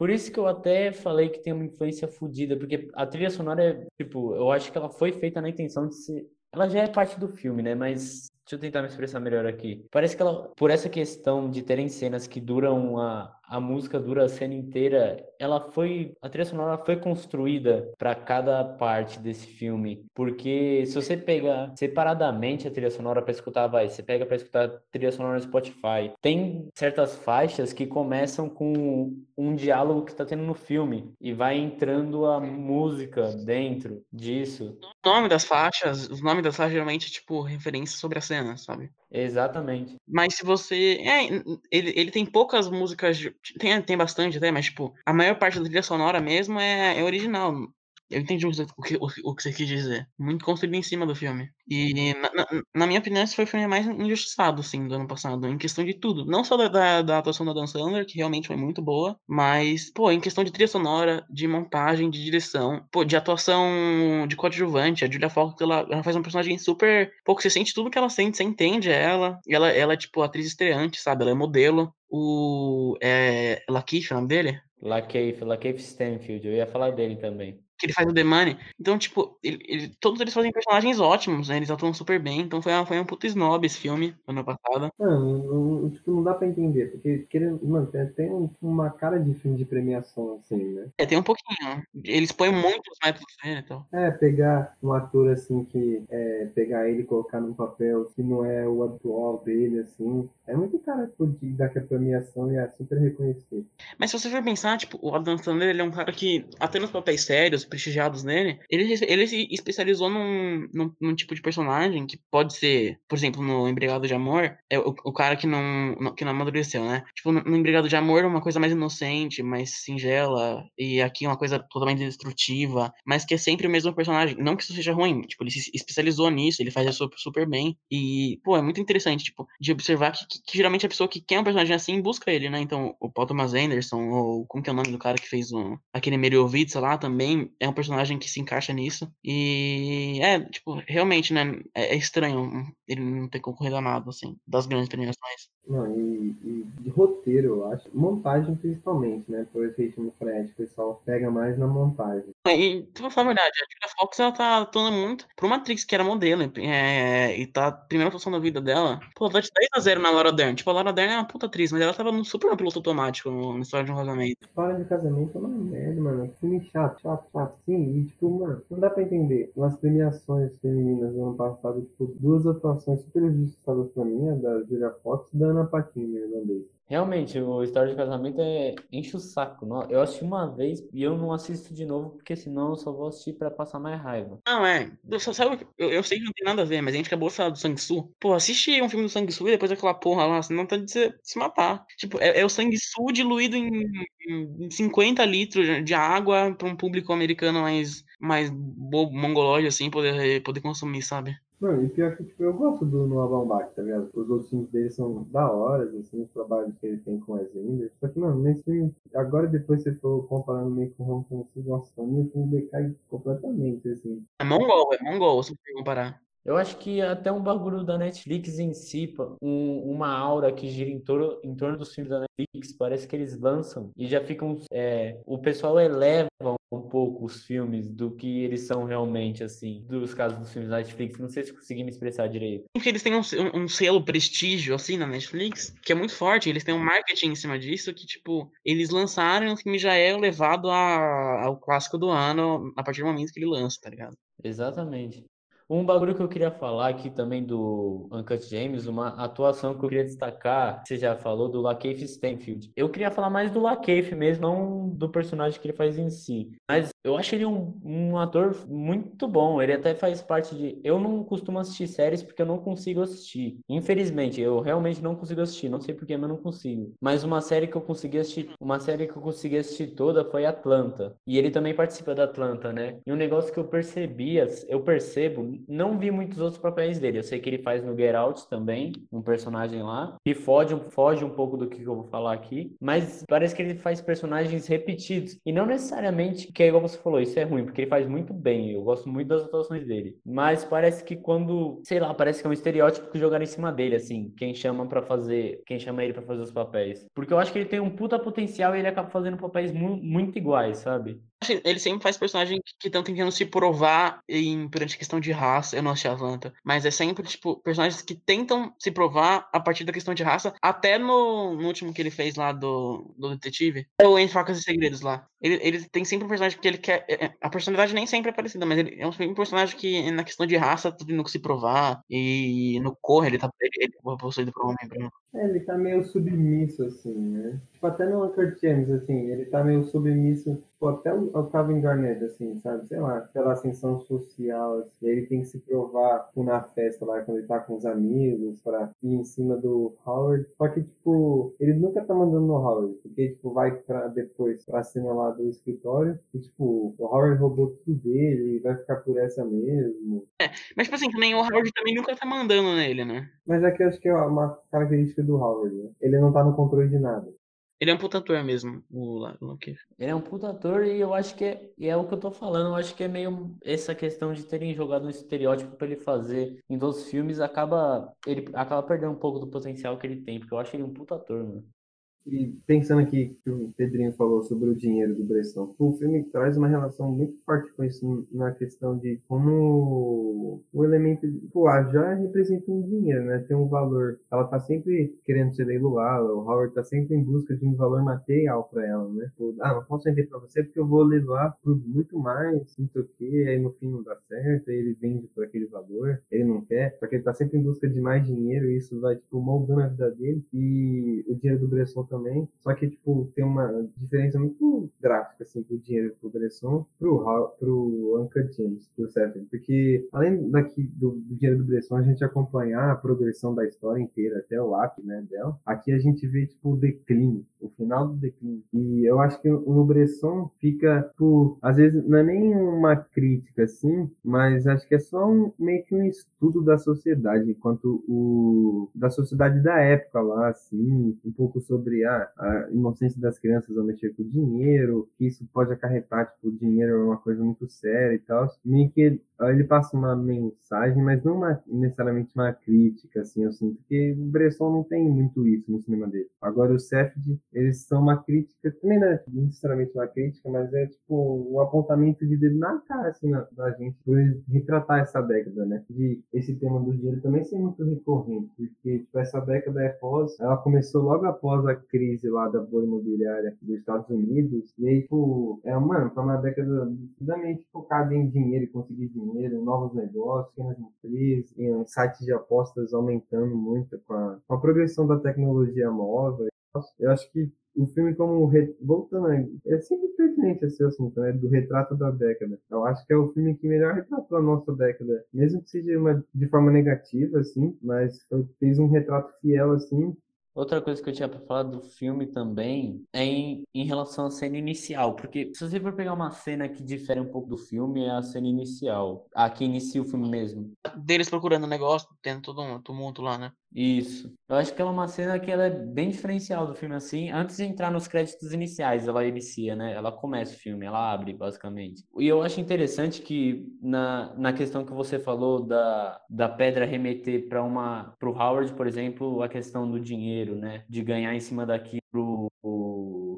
Por isso que eu até falei que tem uma influência fodida, porque a trilha sonora é, tipo, eu acho que ela foi feita na intenção de ser. Ela já é parte do filme, né? Mas deixa eu tentar me expressar melhor aqui. Parece que ela, por essa questão de terem cenas que duram a, a música dura a cena inteira, ela foi a trilha sonora foi construída para cada parte desse filme, porque se você pegar separadamente a trilha sonora para escutar, vai, você pega para escutar a trilha sonora no Spotify, tem certas faixas que começam com um diálogo que está tendo no filme e vai entrando a música dentro disso. O nome das faixas, os nomes das faixas geralmente tipo referência sobre a cena, sabe? Exatamente. Mas se você. É, ele, ele tem poucas músicas. Tem, tem bastante até, mas, tipo, a maior parte da trilha sonora mesmo é, é original. Eu entendi o que, o, o que você quis dizer. Muito construído em cima do filme. E, na, na, na, minha opinião, esse foi o filme mais injustiçado, sim, do ano passado. Em questão de tudo. Não só da, da, da atuação da Dan Sandler, que realmente foi muito boa, mas, pô, em questão de trilha sonora, de montagem, de direção, pô, de atuação de coadjuvante. A Julia Fox, ela, ela faz um personagem super. Pô, que você sente tudo que ela sente, você entende ela. E ela, ela é, tipo, atriz estreante, sabe? Ela é modelo. O. É. Lakeith, o nome dele? Lakeith, Lakeith Stanfield. Eu ia falar dele também. Que ele faz o The Money. Então, tipo, ele, ele, todos eles fazem personagens ótimos, né? Eles atuam super bem. Então foi, foi um puto snob esse filme, ano passado. Mano, não, tipo, não dá pra entender. Porque, querendo, mano, tem, tem uma cara de filme de premiação, assim, né? É, tem um pouquinho. Eles põem muitos métodos nele, então. É, pegar um ator, assim, que... É, pegar ele e colocar num papel que não é o atual dele, assim. É muito cara de dar que a premiação e é super reconhecer. Mas se você for pensar, tipo, o Adam Sandler, ele é um cara que, até nos papéis sérios, prestigiados nele, ele, ele se especializou num, num, num, tipo de personagem que pode ser, por exemplo, no Embriagado de Amor, é o, o cara que não, que não amadureceu, né? Tipo, no, no Embriagado de Amor é uma coisa mais inocente, mais singela, e aqui é uma coisa totalmente destrutiva, mas que é sempre o mesmo personagem. Não que isso seja ruim, tipo, ele se especializou nisso, ele faz isso super bem, e, pô, é muito interessante, tipo, de observar que, que, que geralmente a pessoa que quer um personagem assim busca ele, né? Então, o Paul Thomas Anderson, ou como que é o nome do cara que fez um, aquele Meriovitz lá também, é um personagem que se encaixa nisso. E é, tipo, realmente, né? É, é estranho ele não ter concorrido a nada, assim, das grandes premiações. Não, e, e, de roteiro, eu acho. Montagem, principalmente, né? Por esse ritmo frenético, o pessoal pega mais na montagem. É, e, pra falar a verdade, a Julia Fox, ela tá atuando muito pro Matrix, que era modelo, é, e tá primeira atuação da vida dela. Pô, tá de 10 a 0 na Laura Dern. Tipo, a Laura Dern é uma puta atriz, mas ela tava no super no piloto automático no História de um Casamento. História de Casamento é uma merda, mano. Filme chato, chato, chato. Sim, e tipo, mano, não dá pra entender. Nas premiações femininas do ano passado, tipo, duas atuações super injustiçadas pra mim, a da Julia Fox e da Ana Paquin, irlandês. Realmente, o História de Casamento é enche o saco. Eu assisti uma vez e eu não assisto de novo, porque senão eu só vou assistir pra passar mais raiva. Não, é. Eu, só, sabe, eu, eu sei que não tem nada a ver, mas a gente acabou de falar do Sanguessu. Pô, assisti um filme do Sanguessu e depois aquela porra lá, senão tá de se, se matar. Tipo, é, é o Sanguessu diluído em, em 50 litros de água pra um público americano mais, mais bobo, mongolóide, assim, poder, poder consumir, sabe? Não, e pior que tipo, eu gosto do Noah Baumbach, tá ligado? Os outros filmes dele são da hora, assim, os trabalhos que ele tem com as Enders. Só que, mano, nesse filme, agora depois você for comparando meio com o Hong Kong, nossa, pra mim o filme decai completamente, assim. É mongol, é mongol, se você comparar. Eu acho que até um bagulho da Netflix em si, um, uma aura que gira em torno, em torno dos filmes da Netflix, parece que eles lançam e já ficam. É, o pessoal eleva um pouco os filmes do que eles são realmente, assim, dos casos dos filmes da Netflix. Não sei se consegui me expressar direito. Porque eles têm um, um, selo prestígio, assim, na Netflix, que é muito forte. Eles têm um marketing em cima disso que, tipo, eles lançaram e o filme já é levado a, ao clássico do ano a partir do momento que ele lança, tá ligado? Exatamente. Um bagulho que eu queria falar aqui também do Uncut James, uma atuação que eu queria destacar, você já falou do Lakeith Stanfield. Eu queria falar mais do Lakeith mesmo, não do personagem que ele faz em si. Mas eu acho ele um, um ator muito bom. Ele até faz parte de. Eu não costumo assistir séries porque eu não consigo assistir. Infelizmente, eu realmente não consigo assistir. Não sei porquê, mas não consigo. Mas uma série que eu consegui assistir, uma série que eu consegui assistir toda foi Atlanta. E ele também participa da Atlanta, né? E um negócio que eu percebia, eu percebo não vi muitos outros papéis dele. Eu sei que ele faz no Get Out também, um personagem lá, que foge, foge um pouco do que eu vou falar aqui, mas parece que ele faz personagens repetidos. E não necessariamente, que é igual você falou, isso é ruim, porque ele faz muito bem. Eu gosto muito das atuações dele. Mas parece que quando, sei lá, parece que é um estereótipo que jogaram em cima dele, assim, quem chama para fazer, quem chama ele para fazer os papéis. Porque eu acho que ele tem um puta potencial e ele acaba fazendo papéis mu muito iguais, sabe? Ele sempre faz personagens que estão tentando se provar em, perante questão de raça. Eu não achei Atlanta. Mas é sempre, tipo, personagens que tentam se provar a partir da questão de raça. Até no, no último que ele fez lá do, do detetive. Ou em Facas e Segredos lá. Ele, ele tem sempre um personagem que ele quer. É, é, a personalidade nem sempre é parecida, mas ele é um personagem que, na questão de raça, tá tendo que se provar. E no corre, ele tá. Ele, ele é por um homem branco. É, ele tá meio submisso, assim, né? Tipo, até no Kurt James, assim, ele tá meio submisso, tipo, até o, Calvin Garnett, assim, sabe? Sei lá, aquela ascensão social, assim, ele tem que se provar tipo, na festa lá, quando ele tá com os amigos, pra ir em cima do Howard. Só que, tipo, ele nunca tá mandando no Howard, porque, tipo, vai pra depois pra cena lá do escritório e, tipo, o Howard roubou tudo dele e vai ficar por essa mesmo. É, mas, tipo assim, também o Howard também nunca tá mandando nele, né? Mas aqui é eu acho que é uma característica do Howard, né? Ele não tá no controle de nada. Ele é um puta ator mesmo, o Loki. Ele é um puta ator e eu acho que é, e é o que eu tô falando, eu acho que é meio essa questão de terem jogado um estereótipo para ele fazer em todos os filmes, acaba ele acaba perdendo um pouco do potencial que ele tem, porque eu acho ele um puta ator, mano. E pensando aqui que o Pedrinho falou sobre o dinheiro do Bresson, o filme traz uma relação muito forte com isso na questão de como o elemento pô, a já representa um dinheiro, né? Tem um valor. Ela tá sempre querendo ser leiloada, o Howard tá sempre em busca de um valor material para ela, né? Pô, ah, não posso vender para você porque eu vou leiloar por muito mais, não sei o quê, aí no fim não dá certo, aí ele vende por aquele valor, ele não quer, porque ele tá sempre em busca de mais dinheiro e isso vai, tipo, moldando a vida dele. E o dinheiro do Bresson também. Só que, tipo, tem uma diferença muito gráfica, assim, do dinheiro pro Bresson pro, pro Uncle James, pro Seth. Porque, além daqui do, do, dinheiro do Bresson, a gente acompanhar a progressão da história inteira até o ápice, né, dela, aqui a gente vê, tipo, o declínio, o final do declínio. E eu acho que no Bresson fica, tipo, às vezes, não é nem uma crítica, assim, mas acho que é só um, meio que um estudo da sociedade, enquanto o da sociedade da época lá, assim, um pouco sobre a, a inocência das crianças ao mexer com dinheiro, que isso pode acarretar, tipo, dinheiro é uma coisa muito séria e tal. Meio que ele passa uma mensagem, mas não uma, necessariamente uma crítica, assim, eu sinto que o Bresson não tem muito isso no cinema dele. Agora o Sefd, eles são uma crítica, também não é necessariamente uma crítica, mas é tipo um apontamento de dedo na cara, assim, da gente, por retratar essa década, né? De esse tema do dinheiro também ser muito recorrente, porque tipo, essa década é pós, ela começou logo após a crise lá da bolha imobiliária dos Estados Unidos, e aí, tipo, é, mano, foi uma década totalmente focada em dinheiro e conseguir dinheiro dinheiro, novos negócios, pequenas empresas, em sites de apostas aumentando muito com a, com a progressão da tecnologia móvel. Eu acho que o filme como voltando é sempre pertinente esse assunto né do retrato da década eu acho que é o filme que melhor retratou a nossa década mesmo que seja uma, de forma negativa assim mas fez um retrato fiel assim Outra coisa que eu tinha para falar do filme também é em, em relação à cena inicial, porque se você for pegar uma cena que difere um pouco do filme, é a cena inicial, a que inicia o filme mesmo. Deles procurando o negócio, tendo todo um tumulto lá, né? Isso. Eu acho que ela é uma cena que ela é bem diferencial do filme, assim. Antes de entrar nos créditos iniciais, ela inicia, né? Ela começa o filme, ela abre, basicamente. E eu acho interessante que, na, na questão que você falou da, da pedra remeter para uma... Pro Howard, por exemplo, a questão do dinheiro, né? De ganhar em cima daquilo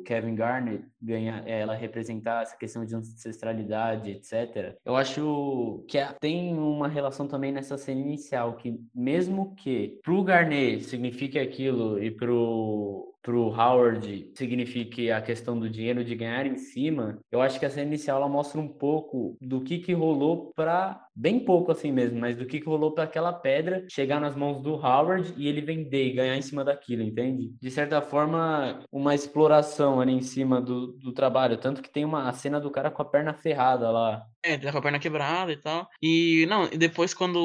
Kevin Garnett ganhar, ela representar essa questão de ancestralidade, etc. Eu acho que tem uma relação também nessa cena inicial que mesmo que pro Garnett signifique aquilo e pro para o Howard signifique a questão do dinheiro de ganhar em cima, eu acho que essa inicial ela mostra um pouco do que que rolou para bem pouco assim mesmo, mas do que que rolou para aquela pedra chegar nas mãos do Howard e ele vender e ganhar em cima daquilo, entende? De certa forma, uma exploração ali em cima do, do trabalho, tanto que tem uma a cena do cara com a perna ferrada lá. É, ele tá com a perna quebrada e tal. E não, e depois quando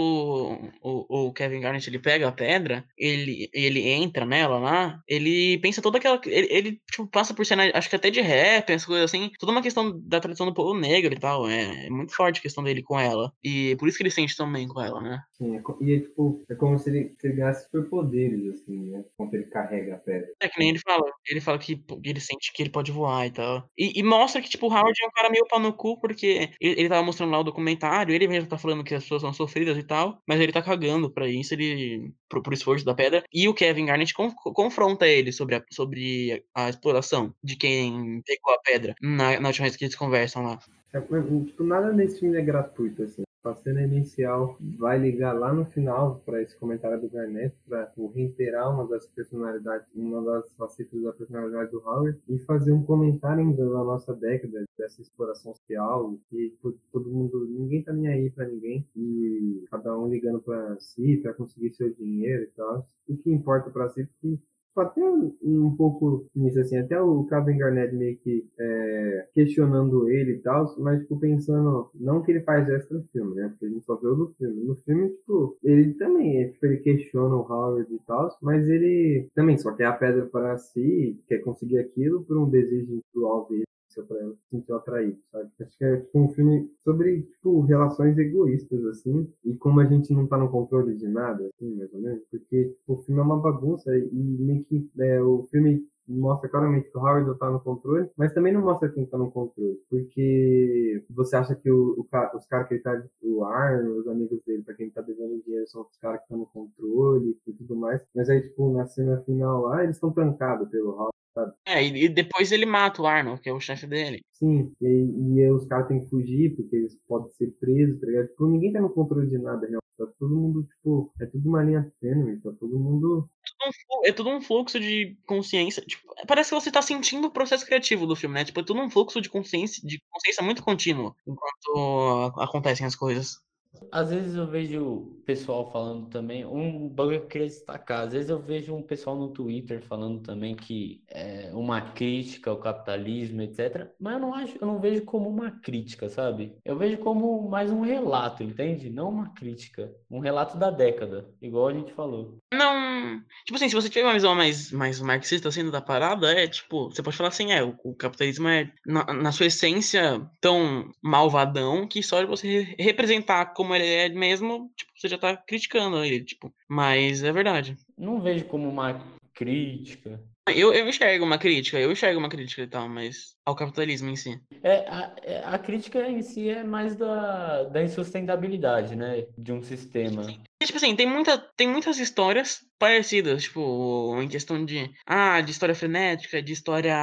o, o Kevin Garnett ele pega a pedra, ele, ele entra nela lá, ele pensa toda aquela. Ele, ele tipo, passa por cena, acho que até de rap, as coisas assim. Toda uma questão da tradição do povo negro e tal. É, é muito forte a questão dele com ela. E por isso que ele sente tão bem com ela, né? Sim, é, e é tipo, é como se ele, se ele ganhasse superpoderes, assim, né? Quando ele carrega a pedra. É que nem ele fala. Ele fala que ele sente que ele pode voar e tal. E, e mostra que, tipo, o Howard é um cara meio pau no cu, porque ele, ele tava mostrando lá o documentário, ele mesmo tá falando que as pessoas são sofridas e tal, mas ele tá cagando pra isso, ele. pro, pro esforço da pedra. E o Kevin Garnett confronta ele sobre a, sobre a exploração de quem pegou a pedra na, na última vez que eles conversam lá. É, tipo, nada nesse filme é gratuito, assim. A cena inicial vai ligar lá no final para esse comentário do Garnett, para reiterar uma das personalidades, uma das facetas da personalidade do Howard, e fazer um comentário ainda da nossa década, dessa exploração social, que todo mundo, ninguém tá nem aí para ninguém, e cada um ligando para si, para conseguir seu dinheiro e tal. O que importa para si, porque até um pouco nisso, assim, até o Kevin Garnett meio que é, questionando ele e tal, mas, tipo, pensando, não que ele faz extra filme, né, porque a gente só vê o do filme. No filme, tipo, ele também, tipo, ele questiona o Howard e tal, mas ele também só quer a pedra para si, quer conseguir aquilo por um desejo individual dele para ela se sentir atraído, sabe? Acho que é tipo um filme sobre tipo relações egoístas assim e como a gente não tá no controle de nada, assim, mais ou menos, porque tipo, o filme é uma bagunça e meio que é, o filme mostra claramente que o Howard está no controle, mas também não mostra quem está no controle, porque você acha que o, o os caras que ele tá, o Arno, os amigos dele, para quem tá devendo dinheiro, são os caras que estão no controle e tudo mais, mas aí, tipo, na cena final lá, eles estão trancados pelo Howard, sabe? É, e, e depois ele mata o Arnold, que é o chefe dele. Sim, e, e os caras têm que fugir porque eles podem ser presos, tá ligado? Tipo, ninguém tá no controle de nada, realmente. Tá todo mundo, tipo, é tudo uma linha tênue, tá todo mundo. É tudo um fluxo de consciência. Tipo, parece que você tá sentindo o processo criativo do filme, né? Tipo, é tudo um fluxo de consciência, de consciência muito contínuo enquanto acontecem as coisas. Às vezes eu vejo pessoal falando também, um bagulho que eu queria destacar, às vezes eu vejo um pessoal no Twitter falando também que é uma crítica ao capitalismo, etc. Mas eu não acho, eu não vejo como uma crítica, sabe? Eu vejo como mais um relato, entende? Não uma crítica. Um relato da década, igual a gente falou. Não. Tipo assim, se você tiver uma visão mais, mais marxista assim da parada, é tipo, você pode falar assim, é, o, o capitalismo é, na, na sua essência, tão malvadão que só você representar como ele é mesmo, tipo, você já tá criticando ele, tipo. Mas é verdade. Não vejo como uma crítica. Eu, eu enxergo uma crítica, eu enxergo uma crítica e tal, mas ao capitalismo em si. É, a, é, a crítica em si é mais da, da insustentabilidade, né? De um sistema. E, tipo assim, tem, muita, tem muitas histórias parecidas, tipo, em questão de, ah, de história frenética, de história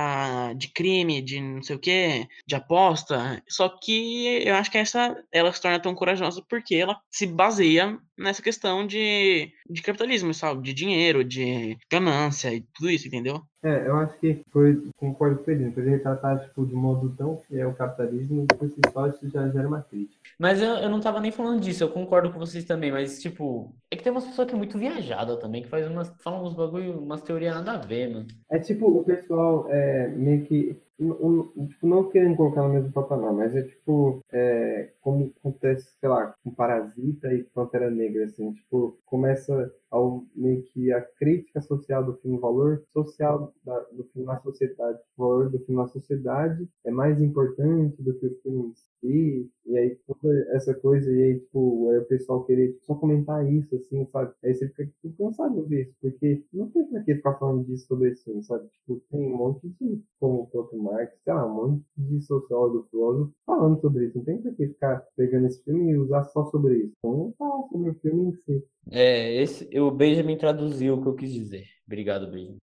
de crime, de não sei o que, de aposta. Só que eu acho que essa, ela se torna tão corajosa porque ela se baseia nessa questão de, de capitalismo, sabe? De dinheiro, de ganância e tudo isso, entendeu? É, eu acho que foi, concordo com ele, por ele tratar tipo, de modo tão fiel ao capitalismo, por si só isso já gera uma crítica. Mas eu, eu não tava nem falando disso, eu concordo com vocês também, mas tipo, é que tem umas pessoas que é muito viajada também, que faz umas, falam uns bagulho, umas teorias nada a ver, mano. É tipo, o pessoal é, meio que não, não querendo colocar no mesmo patamar, mas é tipo, é, como acontece, sei lá, com Parasita e Pantera Negra, assim, tipo, começa ao meio que a crítica social do filme, o valor social da, do filme na sociedade, o valor do filme na sociedade é mais importante do que o filme si, e aí toda essa coisa, e aí, tipo, aí o pessoal querer tipo, só comentar isso, assim, sabe? Aí você fica tipo, cansado de ouvir isso, porque não tem pra que ficar falando disso sobre filme, sabe? Tipo, tem um monte de, como o próprio Marx, sei lá, um monte de sociólogo, filósofo falando sobre isso, não tem pra que ficar pegando esse filme e usar só sobre isso. Então, vamos falar sobre o filme em si. É, esse, o Benjamin traduziu o que eu quis dizer. Obrigado, Benjamin.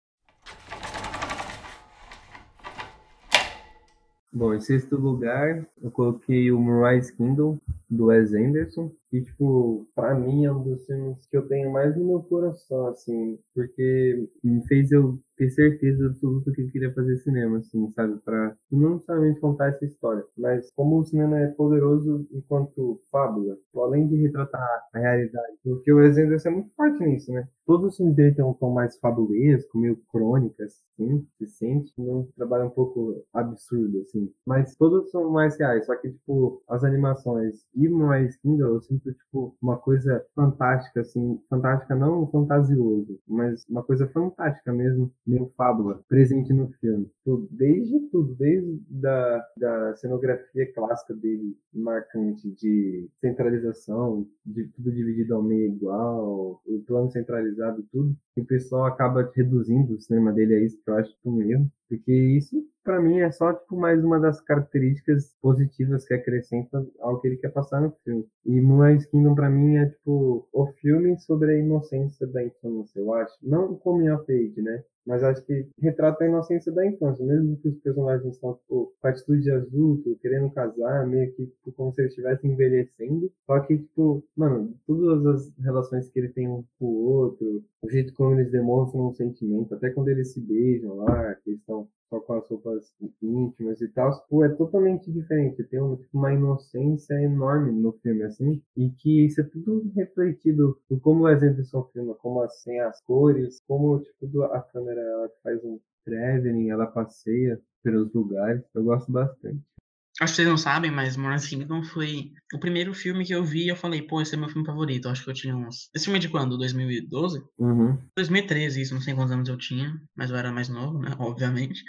Bom, em sexto lugar, eu coloquei o Moonrise Kingdom, do Wes Anderson, que, tipo, pra mim é um dos filmes que eu tenho mais no meu coração, assim, porque me fez eu ter certeza absoluta que eu queria fazer cinema, assim, sabe? Pra não somente contar essa história, mas como o cinema é poderoso enquanto fábula, além de retratar a realidade, porque o Anderson é muito forte nisso, né? Todos os filmes dele têm um tom mais fabulesco, meio crônicas, assim, se sente, um trabalho um pouco absurdo, assim. Mas todos são mais reais, só que, tipo, as animações e mais Kingdom, eu sinto, tipo, uma coisa fantástica, assim, fantástica não fantasioso, mas uma coisa fantástica mesmo, meio fábula, presente no filme. Tipo, desde tudo, desde da, da cenografia clássica dele, marcante de centralização, de tudo dividido ao meio igual, o plano centralizado, tudo, e o pessoal acaba reduzindo o cinema dele a isso, que eu acho um erro, porque isso para mim é só tipo mais uma das características positivas que acrescenta ao que ele quer passar no filme. E Moonrise Kingdom para mim é tipo o filme sobre a inocência da infância, eu acho. Não o coming of age, né? Mas acho que retrata a inocência da infância, mesmo que os personagens estão tipo, com atitude de adulto, querendo casar, meio que tipo, como se eles estivessem envelhecendo. Só que, tipo, mano, todas as relações que ele tem um com o outro, o jeito como eles demonstram um sentimento, até quando eles se beijam lá, que eles estão só com as roupas íntimas e tal, tipo, é totalmente diferente. Tem um, tipo, uma inocência enorme no filme, assim, e que isso é tudo refletido em como Wes Anderson filma, como assim, as cores, como tipo, a câmera ela faz um traveling, ela passeia pelos lugares. Eu gosto bastante. Acho que vocês não sabem, mas Moonrise Kingdom foi o primeiro filme que eu vi e eu falei, pô, esse é meu filme favorito. Eu acho que eu tinha uns. Esse filme é de quando? 2012? Uhum. 2013, isso, não sei quantos anos eu tinha, mas eu era mais novo, né? *laughs* Obviamente.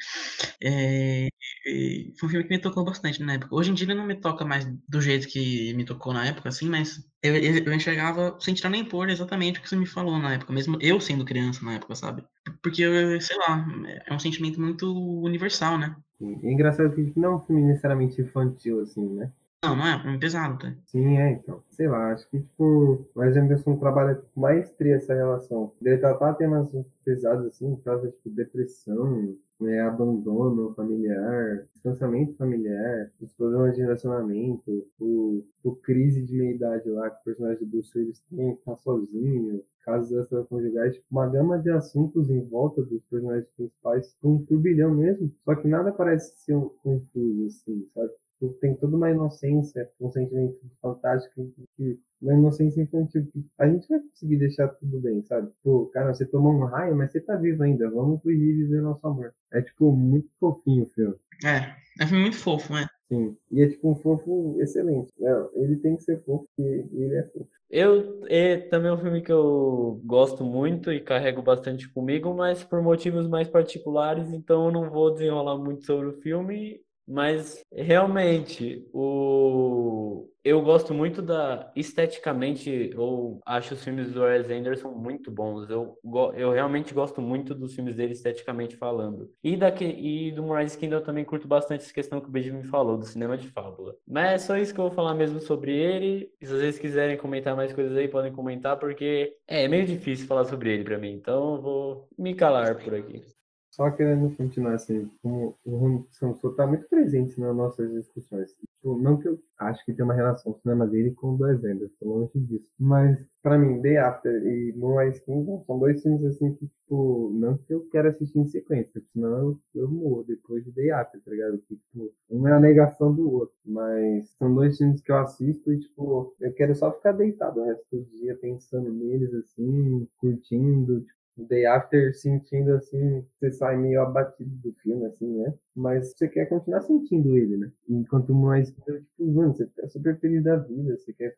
É... Foi um filme que me tocou bastante na época. Hoje em dia ele não me toca mais do jeito que me tocou na época, assim, mas eu, eu enxergava, sem tirar nem pôr, exatamente o que você me falou na época, mesmo eu sendo criança na época, sabe? Porque, sei lá, é um sentimento muito universal, né? É engraçado que não é um filme necessariamente infantil, assim, né? Não, não é, é um pesado, tá? Sim, é, então. Sei lá, acho que, tipo, Wes Anderson trabalha com maestria essa relação. Ele tratar temas pesados, assim, traz, tipo, depressão, né, abandono familiar, distanciamento familiar, os problemas de relacionamento, o, o crise de meia-idade lá que o personagem do Bruce Willis tem, tá sozinho, casos extraconjugais, tipo, uma gama de assuntos em volta dos personagens principais, um turbilhão mesmo, só que nada parece ser um confuso, assim, sabe? Tem toda uma inocência, um sentimento fantástico que uma inocência infantil que a gente vai conseguir deixar tudo bem, sabe? Pô, cara, você tomou um raio, mas você tá vivo ainda, vamos fugir e viver nosso amor. É tipo muito fofinho o filme. É, é muito fofo, né? Sim, e é tipo um fofo excelente. É, ele tem que ser fofo, porque ele é fofo. Eu é, também é um filme que eu gosto muito e carrego bastante comigo, mas por motivos mais particulares, então eu não vou desenrolar muito sobre o filme mas realmente, o... eu gosto muito da. Esteticamente, eu acho os filmes do Wes Anderson muito bons. Eu, eu realmente gosto muito dos filmes dele esteticamente falando. E, daqui... e do Moraes Kingdom eu também curto bastante essa questão que o Benjamin falou, do cinema de fábula. Mas é só isso que eu vou falar mesmo sobre ele. Se vocês quiserem comentar mais coisas aí, podem comentar, porque é, é meio difícil falar sobre ele para mim. Então eu vou me calar por aqui só querendo continuar assim, como o Rony Samson está muito presente nas nossas discussões. Tipo, não que eu acho que tem uma relação o cinema dele com o Exemplo, estou longe disso. Mas, para mim, The After e Moonrise Kingdom são dois filmes assim que, tipo, não que eu quero assistir em sequência, senão eu, eu morro depois de The After, tá ligado? Que, tipo, um é a negação do outro, mas são dois filmes que eu assisto e, tipo, eu quero só ficar deitado o resto do dia pensando neles, assim, curtindo, tipo, Day After sentindo assim, você sai meio abatido do filme, assim, né? Mas você quer continuar sentindo ele, né? Enquanto mais, tipo, mano, você tá super feliz da vida, você quer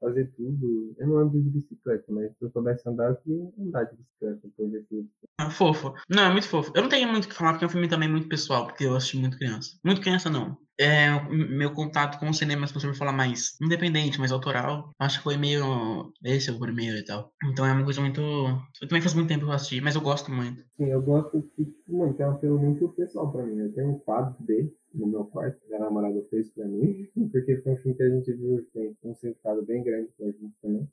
fazer tudo. Eu não ando de bicicleta, mas se eu soubesse andar, eu queria andar de bicicleta depois desse. Ah, fofo. Não, é muito fofo. Eu não tenho muito o que falar, porque é um filme também muito pessoal, porque eu assisti muito criança. Muito criança, não é, meu contato com o cinema, se você falar mais independente, mais autoral, acho que foi meio. Esse é o primeiro e tal. Então é uma coisa muito. Eu também faz muito tempo que eu assisti, mas eu gosto muito. Sim, eu gosto que, mano, que é um filme muito pessoal pra mim. Eu tenho um quadro dele no meu quarto, que a namorada fez pra mim, *laughs* porque foi um filme que a gente viu, tem um significado bem grande pra gente também.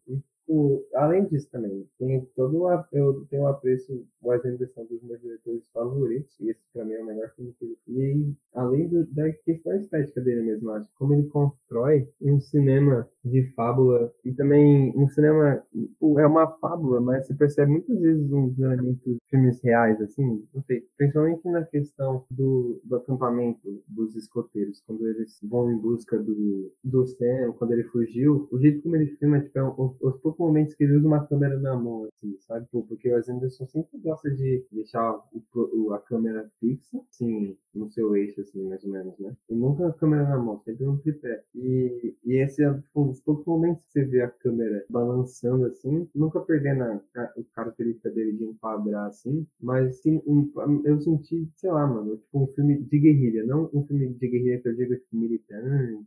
O, além disso também, tem todo a, eu tenho um apreço, Wes Anderson dos meus diretores favoritos, e esse pra mim é o melhor filme que ele E além do, da questão estética dele mesmo, acho, como ele constrói um cinema de fábula, e também um cinema, é uma fábula, mas você percebe muitas vezes uns elementos filmes reais, assim, não sei, principalmente na questão do, do acampamento dos escoteiros, quando eles vão em busca do, do Sam, quando ele fugiu, o jeito como ele filma, tipo, é um, os, os momentos que ele usa uma câmera na mão, assim, sabe? Porque o Anderson sempre gosta de deixar o, o, a câmera fixa, assim, no seu eixo, assim, mais ou menos, né? E nunca a câmera na mão, sempre no tripé. E, e esse é tipo, um dos poucos momentos que você vê a câmera balançando, assim, nunca perdendo a, a, a característica dele de enquadrar, assim, mas sim, um, eu senti, sei lá, mano, tipo um filme de guerrilha, não um filme de guerrilha que eu digo, tipo, militante,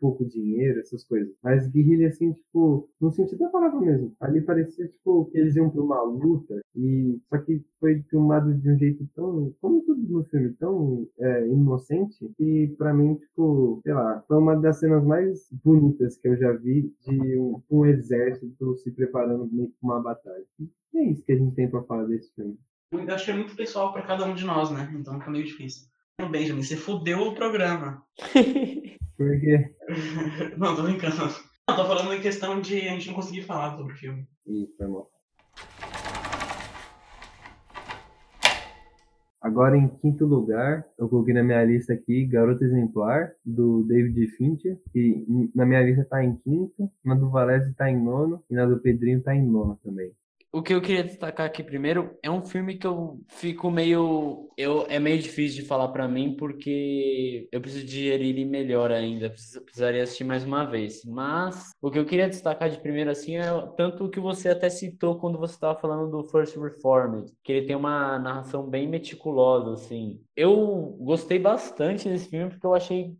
pouco dinheiro, essas coisas, mas guerrilha, assim, tipo, no sentido da palavra mesmo. Ali parecia, tipo, que eles iam pra uma luta, e só que foi filmado de um jeito tão, como tudo no filme, tão é, inocente, que pra mim, tipo, sei lá, foi uma das cenas mais bonitas que eu já vi de um, um exército se preparando meio pra uma batalha. E é isso que a gente tem pra falar desse filme. Eu acho que é muito pessoal pra cada um de nós, né? Então fica meio difícil. Benjamin, você fudeu o programa. *laughs* Por quê? *laughs* Não, tô brincando. Não, tô falando em questão de a gente não conseguir falar sobre o filme. Isso, foi mal. Agora, em quinto lugar, eu coloquei na minha lista aqui Garota Exemplar, do David Fincher, que na minha lista tá em quinto, na do Valese tá em nono, e na do Pedrinho tá em nono também. O que eu queria destacar aqui primeiro é um filme que eu fico meio. Eu, é meio difícil de falar para mim porque eu preciso digerir ele melhor ainda. Precisaria assistir mais uma vez. Mas o que eu queria destacar de primeiro assim é tanto o que você até citou quando você estava falando do First Reformed, que ele tem uma narração bem meticulosa, assim. Eu gostei bastante desse filme porque eu achei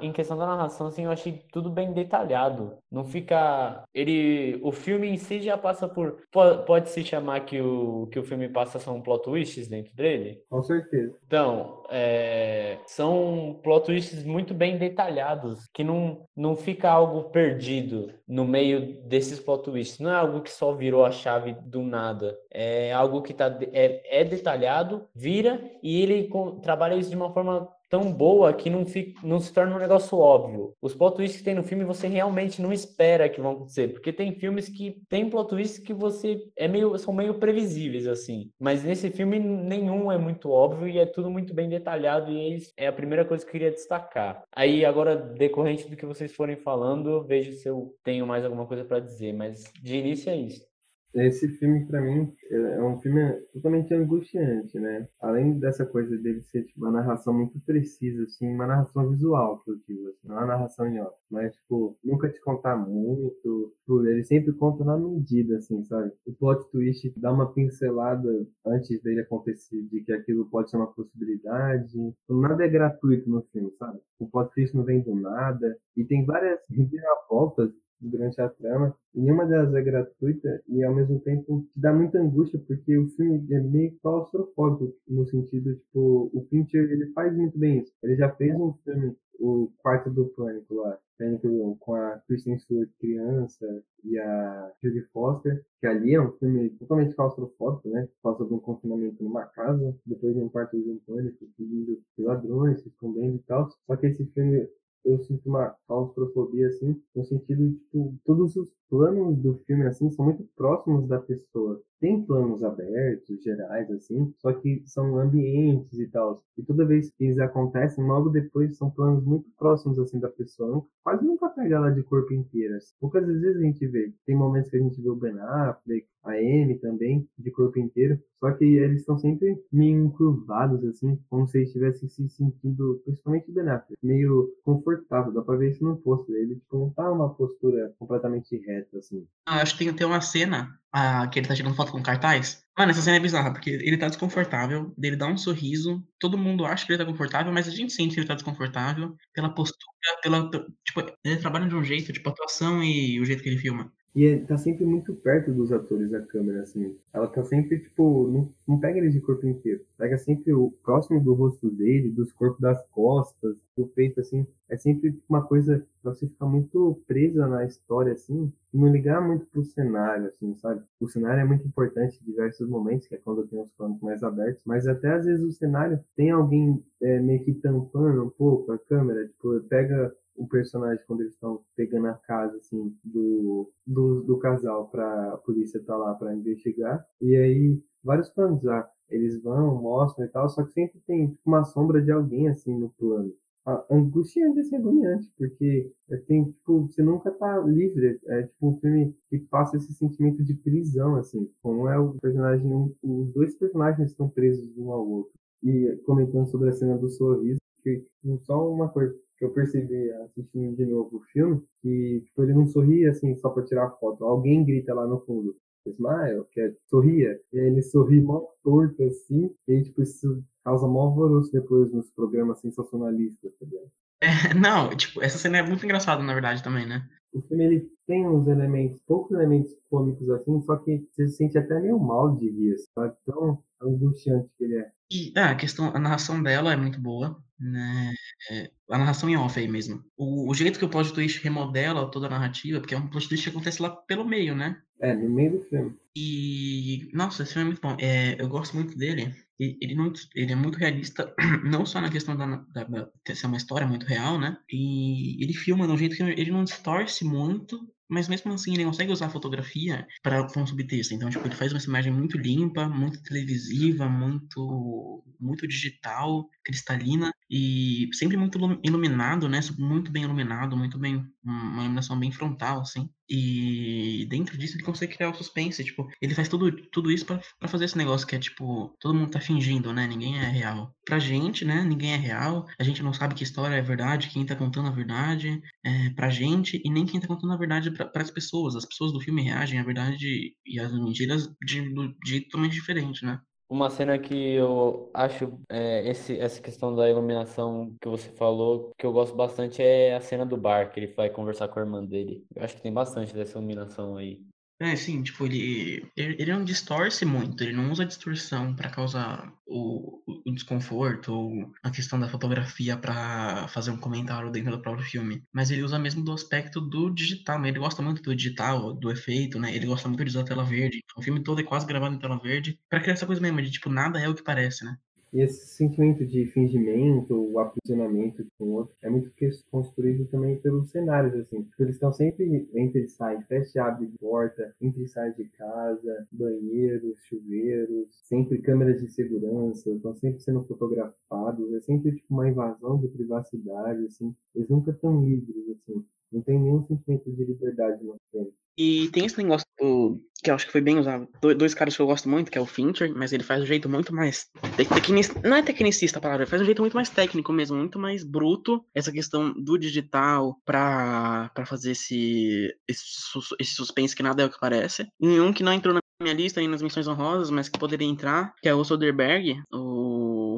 em questão da narração, assim, eu achei tudo bem detalhado. Não fica. Ele. O filme em si já passa por. Pode se chamar que o, que o filme passa são plot twists dentro dele? Com certeza. Então, é... são plot twists muito bem detalhados, que não, não fica algo perdido no meio desses plot twists. Não é algo que só virou a chave do nada. É algo que tá, é, é detalhado, vira e ele com, trabalha isso de uma forma tão boa que não, não se torna um negócio óbvio. Os plot twists que tem no filme você realmente não espera que vão acontecer, porque tem filmes que tem plot twists que você é meio são meio previsíveis assim, mas nesse filme nenhum é muito óbvio e é tudo muito bem detalhado e é a primeira coisa que eu queria destacar. Aí agora decorrente do que vocês forem falando, vejo se eu tenho mais alguma coisa para dizer, mas de início é isso. Esse filme, para mim, é um filme totalmente angustiante, né? Além dessa coisa dele ser tipo, uma narração muito precisa, assim, uma narração visual, que eu digo, assim, não é uma narração em off, mas, tipo, nunca te contar muito, tipo, ele sempre conta na medida, assim, sabe? O plot twist dá uma pincelada antes dele acontecer, de que aquilo pode ser uma possibilidade. Tipo, nada é gratuito no filme, sabe? O plot twist não vem do nada, e tem várias reviravoltas durante a trama. E nenhuma delas é gratuita e ao mesmo tempo te dá muita angústia porque o filme é meio claustrofóbico no sentido, tipo, o Fincher ele faz muito bem isso. Ele já fez um filme, o Quarto do Pânico lá, Pânico com a Kristen Stewart criança e a Judy Foster, que ali é um filme totalmente claustrofóbico, né? Passa de um confinamento numa casa, depois de um quarto de um pânico, de ladrões, se escondendo e tal. Só que esse filme eu sinto uma claustrofobia, assim, no sentido de, tipo, todos os planos do filme, assim, são muito próximos da pessoa. Tem planos abertos, gerais, assim, só que são ambientes e tal. E toda vez que eles acontecem, logo depois são planos muito próximos, assim, da pessoa. Quase nunca pega ela de corpo inteiro. Assim. Poucas vezes a gente vê. Tem momentos que a gente vê o Ben Affleck, a Amy também, de corpo inteiro. Só que eles estão sempre meio encurvados, assim, como se eles estivessem se sentindo, principalmente Ben Affleck, meio confortável. Dá pra ver isso no posto. Ele, tipo, não tá uma postura completamente reta, assim. Ah, acho que tem, tem uma cena ah, que ele tá tirando foto com cartaz. Mano, essa cena é bizarra, porque ele tá desconfortável, ele dá um sorriso, todo mundo acha que ele tá confortável, mas a gente sente que ele tá desconfortável pela postura, pela. Tipo, ele trabalha de um jeito, tipo, a atuação e o jeito que ele filma. E ele tá sempre muito perto dos atores a câmera, assim. Ela tá sempre, tipo, não, não pega eles de corpo inteiro. Pega sempre o próximo do rosto dele, dos corpos das costas, do peito, assim. É sempre uma coisa pra você ficar muito presa na história, assim, não ligar muito pro cenário, assim, sabe? O cenário é muito importante em diversos momentos, que é quando tem os planos mais abertos, mas até às vezes o cenário tem alguém é, meio que tampando um pouco a câmera, tipo, pega o personagem quando eles estão pegando a casa assim do, do, do casal para a polícia tá lá para investigar e aí vários planos já eles vão mostram e tal só que sempre tem uma sombra de alguém assim no plano a angústia é assim, agoniante porque é, tem tipo você nunca tá livre. É tipo um filme que passa esse sentimento de prisão assim como é o personagem os dois personagens estão presos um ao outro. E comentando sobre a cena do sorriso que só uma coisa que eu percebi assistindo de novo o filme, que tipo, ele não sorria assim só para tirar foto. Alguém grita lá no fundo, smile, que é sorria. E aí ele sorri mó torto assim, e aí, tipo, isso causa mó alvoroço depois nos programas sensacionalistas, tá ligado? É, *laughs* não, tipo, essa cena é muito engraçada, na verdade, também, né? O filme ele tem uns elementos, poucos elementos cômicos assim, só que você se sente até meio mal de rir, sabe? Tão angustiante que ele é. E ah, a questão, a narração dela é muito boa, né? É, a narração em off aí mesmo. O, o jeito que o plot twist remodela toda a narrativa, porque é um plot twist que acontece lá pelo meio, né? É, no meio do filme. E, nossa, esse filme é muito bom. É, eu gosto muito dele. Ele, não, ele é muito realista, *clears throat* não só na questão da, da, da ser uma história muito real, né? E ele filma de um jeito que ele não distorce muito, mas mesmo assim ele consegue usar a fotografia para um subtexto. Então, tipo, ele faz uma imagem muito limpa, muito televisiva, muito muito digital, cristalina e sempre muito iluminado, né? Muito bem iluminado, muito bem uma iluminação bem frontal, assim. E dentro disso ele consegue criar o suspense, tipo, ele faz tudo, tudo isso para fazer esse negócio que é tipo, todo mundo tá fingindo, né? Ninguém é real. Pra gente, né? Ninguém é real. A gente não sabe que história é verdade, quem tá contando a verdade é pra gente e nem quem tá contando a verdade para as pessoas. As pessoas do filme reagem à verdade e às mentiras de, de jeito totalmente diferente, né? Uma cena que eu acho é, esse, essa questão da iluminação que você falou, que eu gosto bastante é a cena do bar, que ele vai conversar com a irmã dele. Eu acho que tem bastante dessa iluminação aí. É, sim, tipo, ele, ele, ele não distorce muito, ele não usa distorção para causar o, o desconforto ou a questão da fotografia para fazer um comentário dentro do próprio filme. Mas ele usa mesmo do aspecto do digital, né? Ele gosta muito do digital, do efeito, né? Ele gosta muito de usar tela verde. O filme todo é quase gravado em tela verde para criar essa coisa mesmo, de tipo, nada é o que parece, né? E esse sentimento de fingimento, o aprisionamento com o outro, é muito construído também pelos cenários, assim. Porque eles estão sempre entre e sai, fecha abre porta, entre e sai de casa, banheiros, chuveiros, sempre câmeras de segurança, estão sempre sendo fotografados, é sempre tipo uma invasão de privacidade, assim. Eles nunca estão livres, assim. Não tem nenhum sentimento de liberdade no filme. E tem esse negócio do, que eu acho que foi bem usado. Do, dois caras que eu gosto muito, que é o Fincher, mas ele faz um jeito muito mais. Tecnicista, não é tecnicista a palavra, ele faz um jeito muito mais técnico mesmo, muito mais bruto. Essa questão do digital pra, pra fazer esse, esse, suspense que nada é o que parece. E um que não entrou na minha lista nem nas missões honrosas, mas que poderia entrar, que é o Soderbergh, o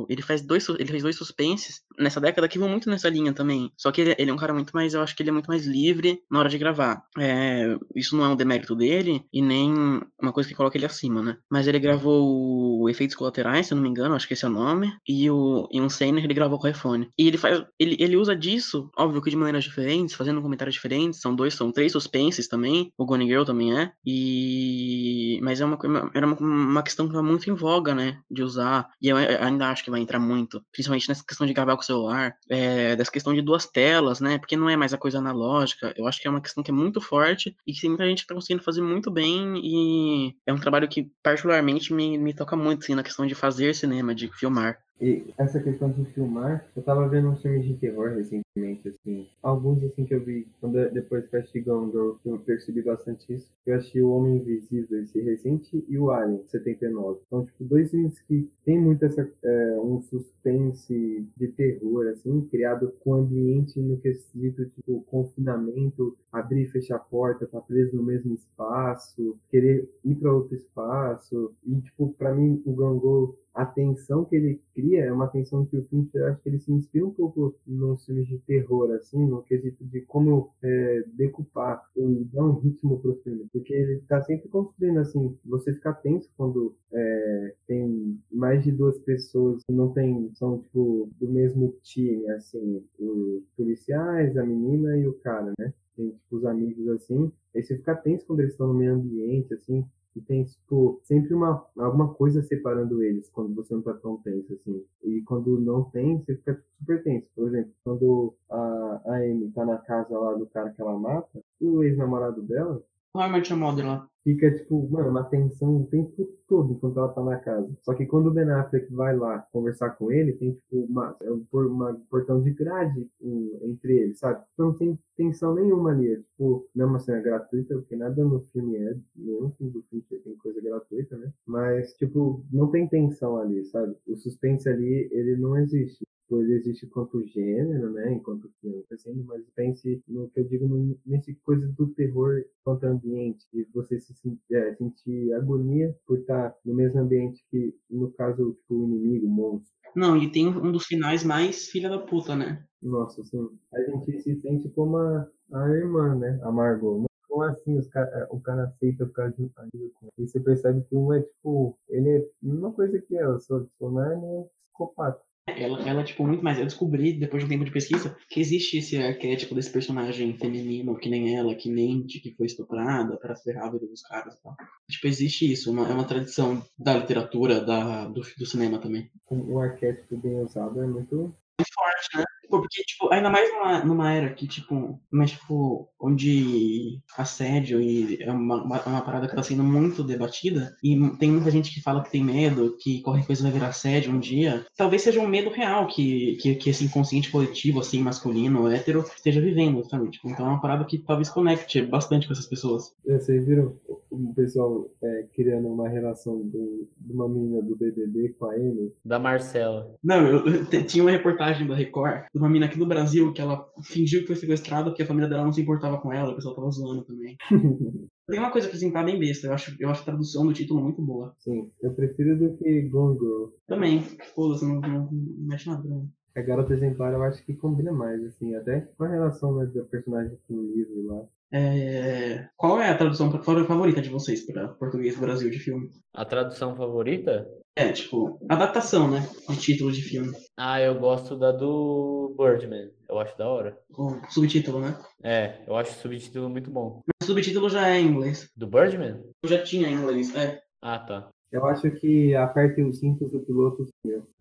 ele faz dois ele fez dois suspenses nessa década que vão muito nessa linha também. Só que ele, ele, é um cara muito mais, eu acho que ele é muito mais livre na hora de gravar. É, isso não é um demérito dele e nem uma coisa que coloca ele acima, né? Mas ele gravou o Efeitos Colaterais, se eu não me engano, acho que esse é o nome, e o e um Senna ele gravou com o iPhone. E ele faz ele, ele usa disso, óbvio que de maneiras diferentes, fazendo comentários diferentes, são dois, são três suspenses também, o Gone Girl também é. E mas é uma era uma, uma questão que tá muito em voga, né, de usar. E eu ainda acho que vai entrar muito, principalmente nessa questão de gravar com o celular, é, dessa questão de duas telas, né? Porque não é mais a coisa analógica. Eu acho que é uma questão que é muito forte e que muita gente que tá conseguindo fazer muito bem e é um trabalho que particularmente me, me toca muito, assim, na questão de fazer cinema, de filmar. E essa questão de filmar, eu tava vendo uns filmes de terror recentemente, assim. Alguns, assim, que eu vi, quando, depois que eu assisti Gone Girl, eu percebi bastante isso. Eu achei O Homem Invisível, esse recente, e o Alien, 79. Então, tipo, dois filmes que tem muito essa, é, um suspense de terror, assim, criado com ambiente no quesito, tipo, confinamento, abrir e fechar a porta, tá preso no mesmo espaço, querer ir para outro espaço. E, tipo, pra mim, o Gone Girl a tensão que ele cria é uma tensão que o Fincher, acho que ele se inspira um pouco nos filmes de terror, assim, no quesito de como é, decupar e dar um ritmo pro filme. Porque ele tá sempre construindo, assim, você fica tenso quando é, tem mais de duas pessoas que não tem, são, tipo, do mesmo time, assim, os policiais, a menina e o cara, né? Tem, tipo, os amigos, assim. Aí você fica tenso quando eles estão no meio ambiente, assim, e tem, tipo, sempre uma, alguma coisa separando eles quando você não tá tão tenso, assim. E quando não tem, você fica super tenso. Por exemplo, quando a, a Amy tá na casa lá do cara que ela mata, o ex-namorado dela. Normalmente é modo lá fica, tipo, mano, uma tensão o tempo todo enquanto ela tá na casa. Só que quando o Ben Affleck vai lá conversar com ele, tem, tipo, uma, é uma portão de grade um, entre eles, sabe? Então não tem tensão nenhuma ali. É, tipo, não é uma cena gratuita, porque nada no filme é, nenhum filme do filme tem coisa gratuita, né? Mas, tipo, não tem tensão ali, sabe? O suspense ali, ele não existe coisa existe quanto gênero, né, enquanto filme, sendo mas pense no que eu digo nesse coisa do terror quanto ambiente, de você se é, sentir agonia por estar no mesmo ambiente que, no caso, tipo, o inimigo, o monstro. Não, e tem um dos finais mais filha da puta, né? Nossa, assim, a gente se sente como a, a irmã, né, a Margot. Como assim os cara, o cara aceita ficar junto com E você percebe que um é, tipo, ele é uma coisa que é, eu sou, tipo, não é nem psicopata ela, ela, tipo, muito mais. Eu descobri, depois de um tempo de pesquisa, que existe esse arquétipo desse personagem feminino, que nem ela, que mente, que foi estuprada para ser a vida dos caras e tal. Tipo, existe isso, uma, é uma tradição da literatura, da, do, do cinema também. O arquétipo bem usado é muito muito forte, né? Porque, tipo, ainda mais numa, numa era que, tipo, mas, tipo, onde assédio e é uma, uma, uma, parada que tá sendo muito debatida, e tem muita gente que fala que tem medo, que qualquer coisa vai virar assédio um dia. Talvez seja um medo real que, que, que esse inconsciente coletivo, assim, masculino, hétero, esteja vivendo, sabe? Tipo, então é uma parada que talvez conecte bastante com essas pessoas. É, vocês viram o pessoal é, criando uma relação do, de uma menina do BBB com a Amy? Da Marcela. Não, eu, eu, tinha uma reportagem da Record de uma menina aqui no Brasil que ela fingiu que foi sequestrada porque a família dela não se importava com ela, o pessoal tava zoando também. *laughs* Tem uma coisa pra apresentar bem besta. Eu acho, eu acho a tradução do título muito boa. Sim, eu prefiro do que Gone Girl. Também. Foda-se, não, não, não mexe nada. Não. A garota exemplar eu acho que combina mais, assim, até com a relação né, da personagem com o livro lá. É, qual é a tradução favorita de vocês para português do Brasil de filme? A tradução favorita? É, tipo, adaptação, né? De título de filme. Ah, eu gosto da do Birdman. Eu acho da hora. O subtítulo, né? É, eu acho o subtítulo muito bom. Mas o subtítulo já é em inglês. Do Birdman? Eu já tinha em inglês, é. Ah, tá. Eu acho que aperte os cintos do piloto.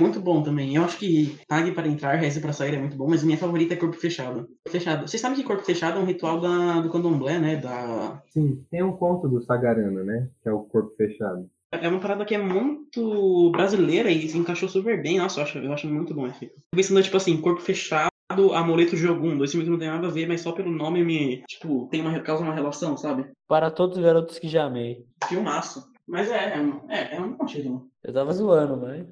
Muito bom também. Eu acho que Pague para entrar, Reze para sair é muito bom, mas minha favorita é Corpo Fechado. Fechado. Vocês sabem que Corpo Fechado é um ritual da, do candomblé, né? Da... Sim, tem um conto do Sagarana, né? Que é o Corpo Fechado. É uma parada que é muito brasileira e se encaixou super bem. Nossa, eu acho, eu acho muito bom esse. Pensando, tipo assim, Corpo Fechado Amuleto de Ogum, dois filmes que não tem nada a ver, mas só pelo nome me, tipo, tem uma, causa uma relação, sabe? Para todos os garotos que já amei. Filmaço. Mas é, é, um, é, é um bom título. Eu tava zoando, mas.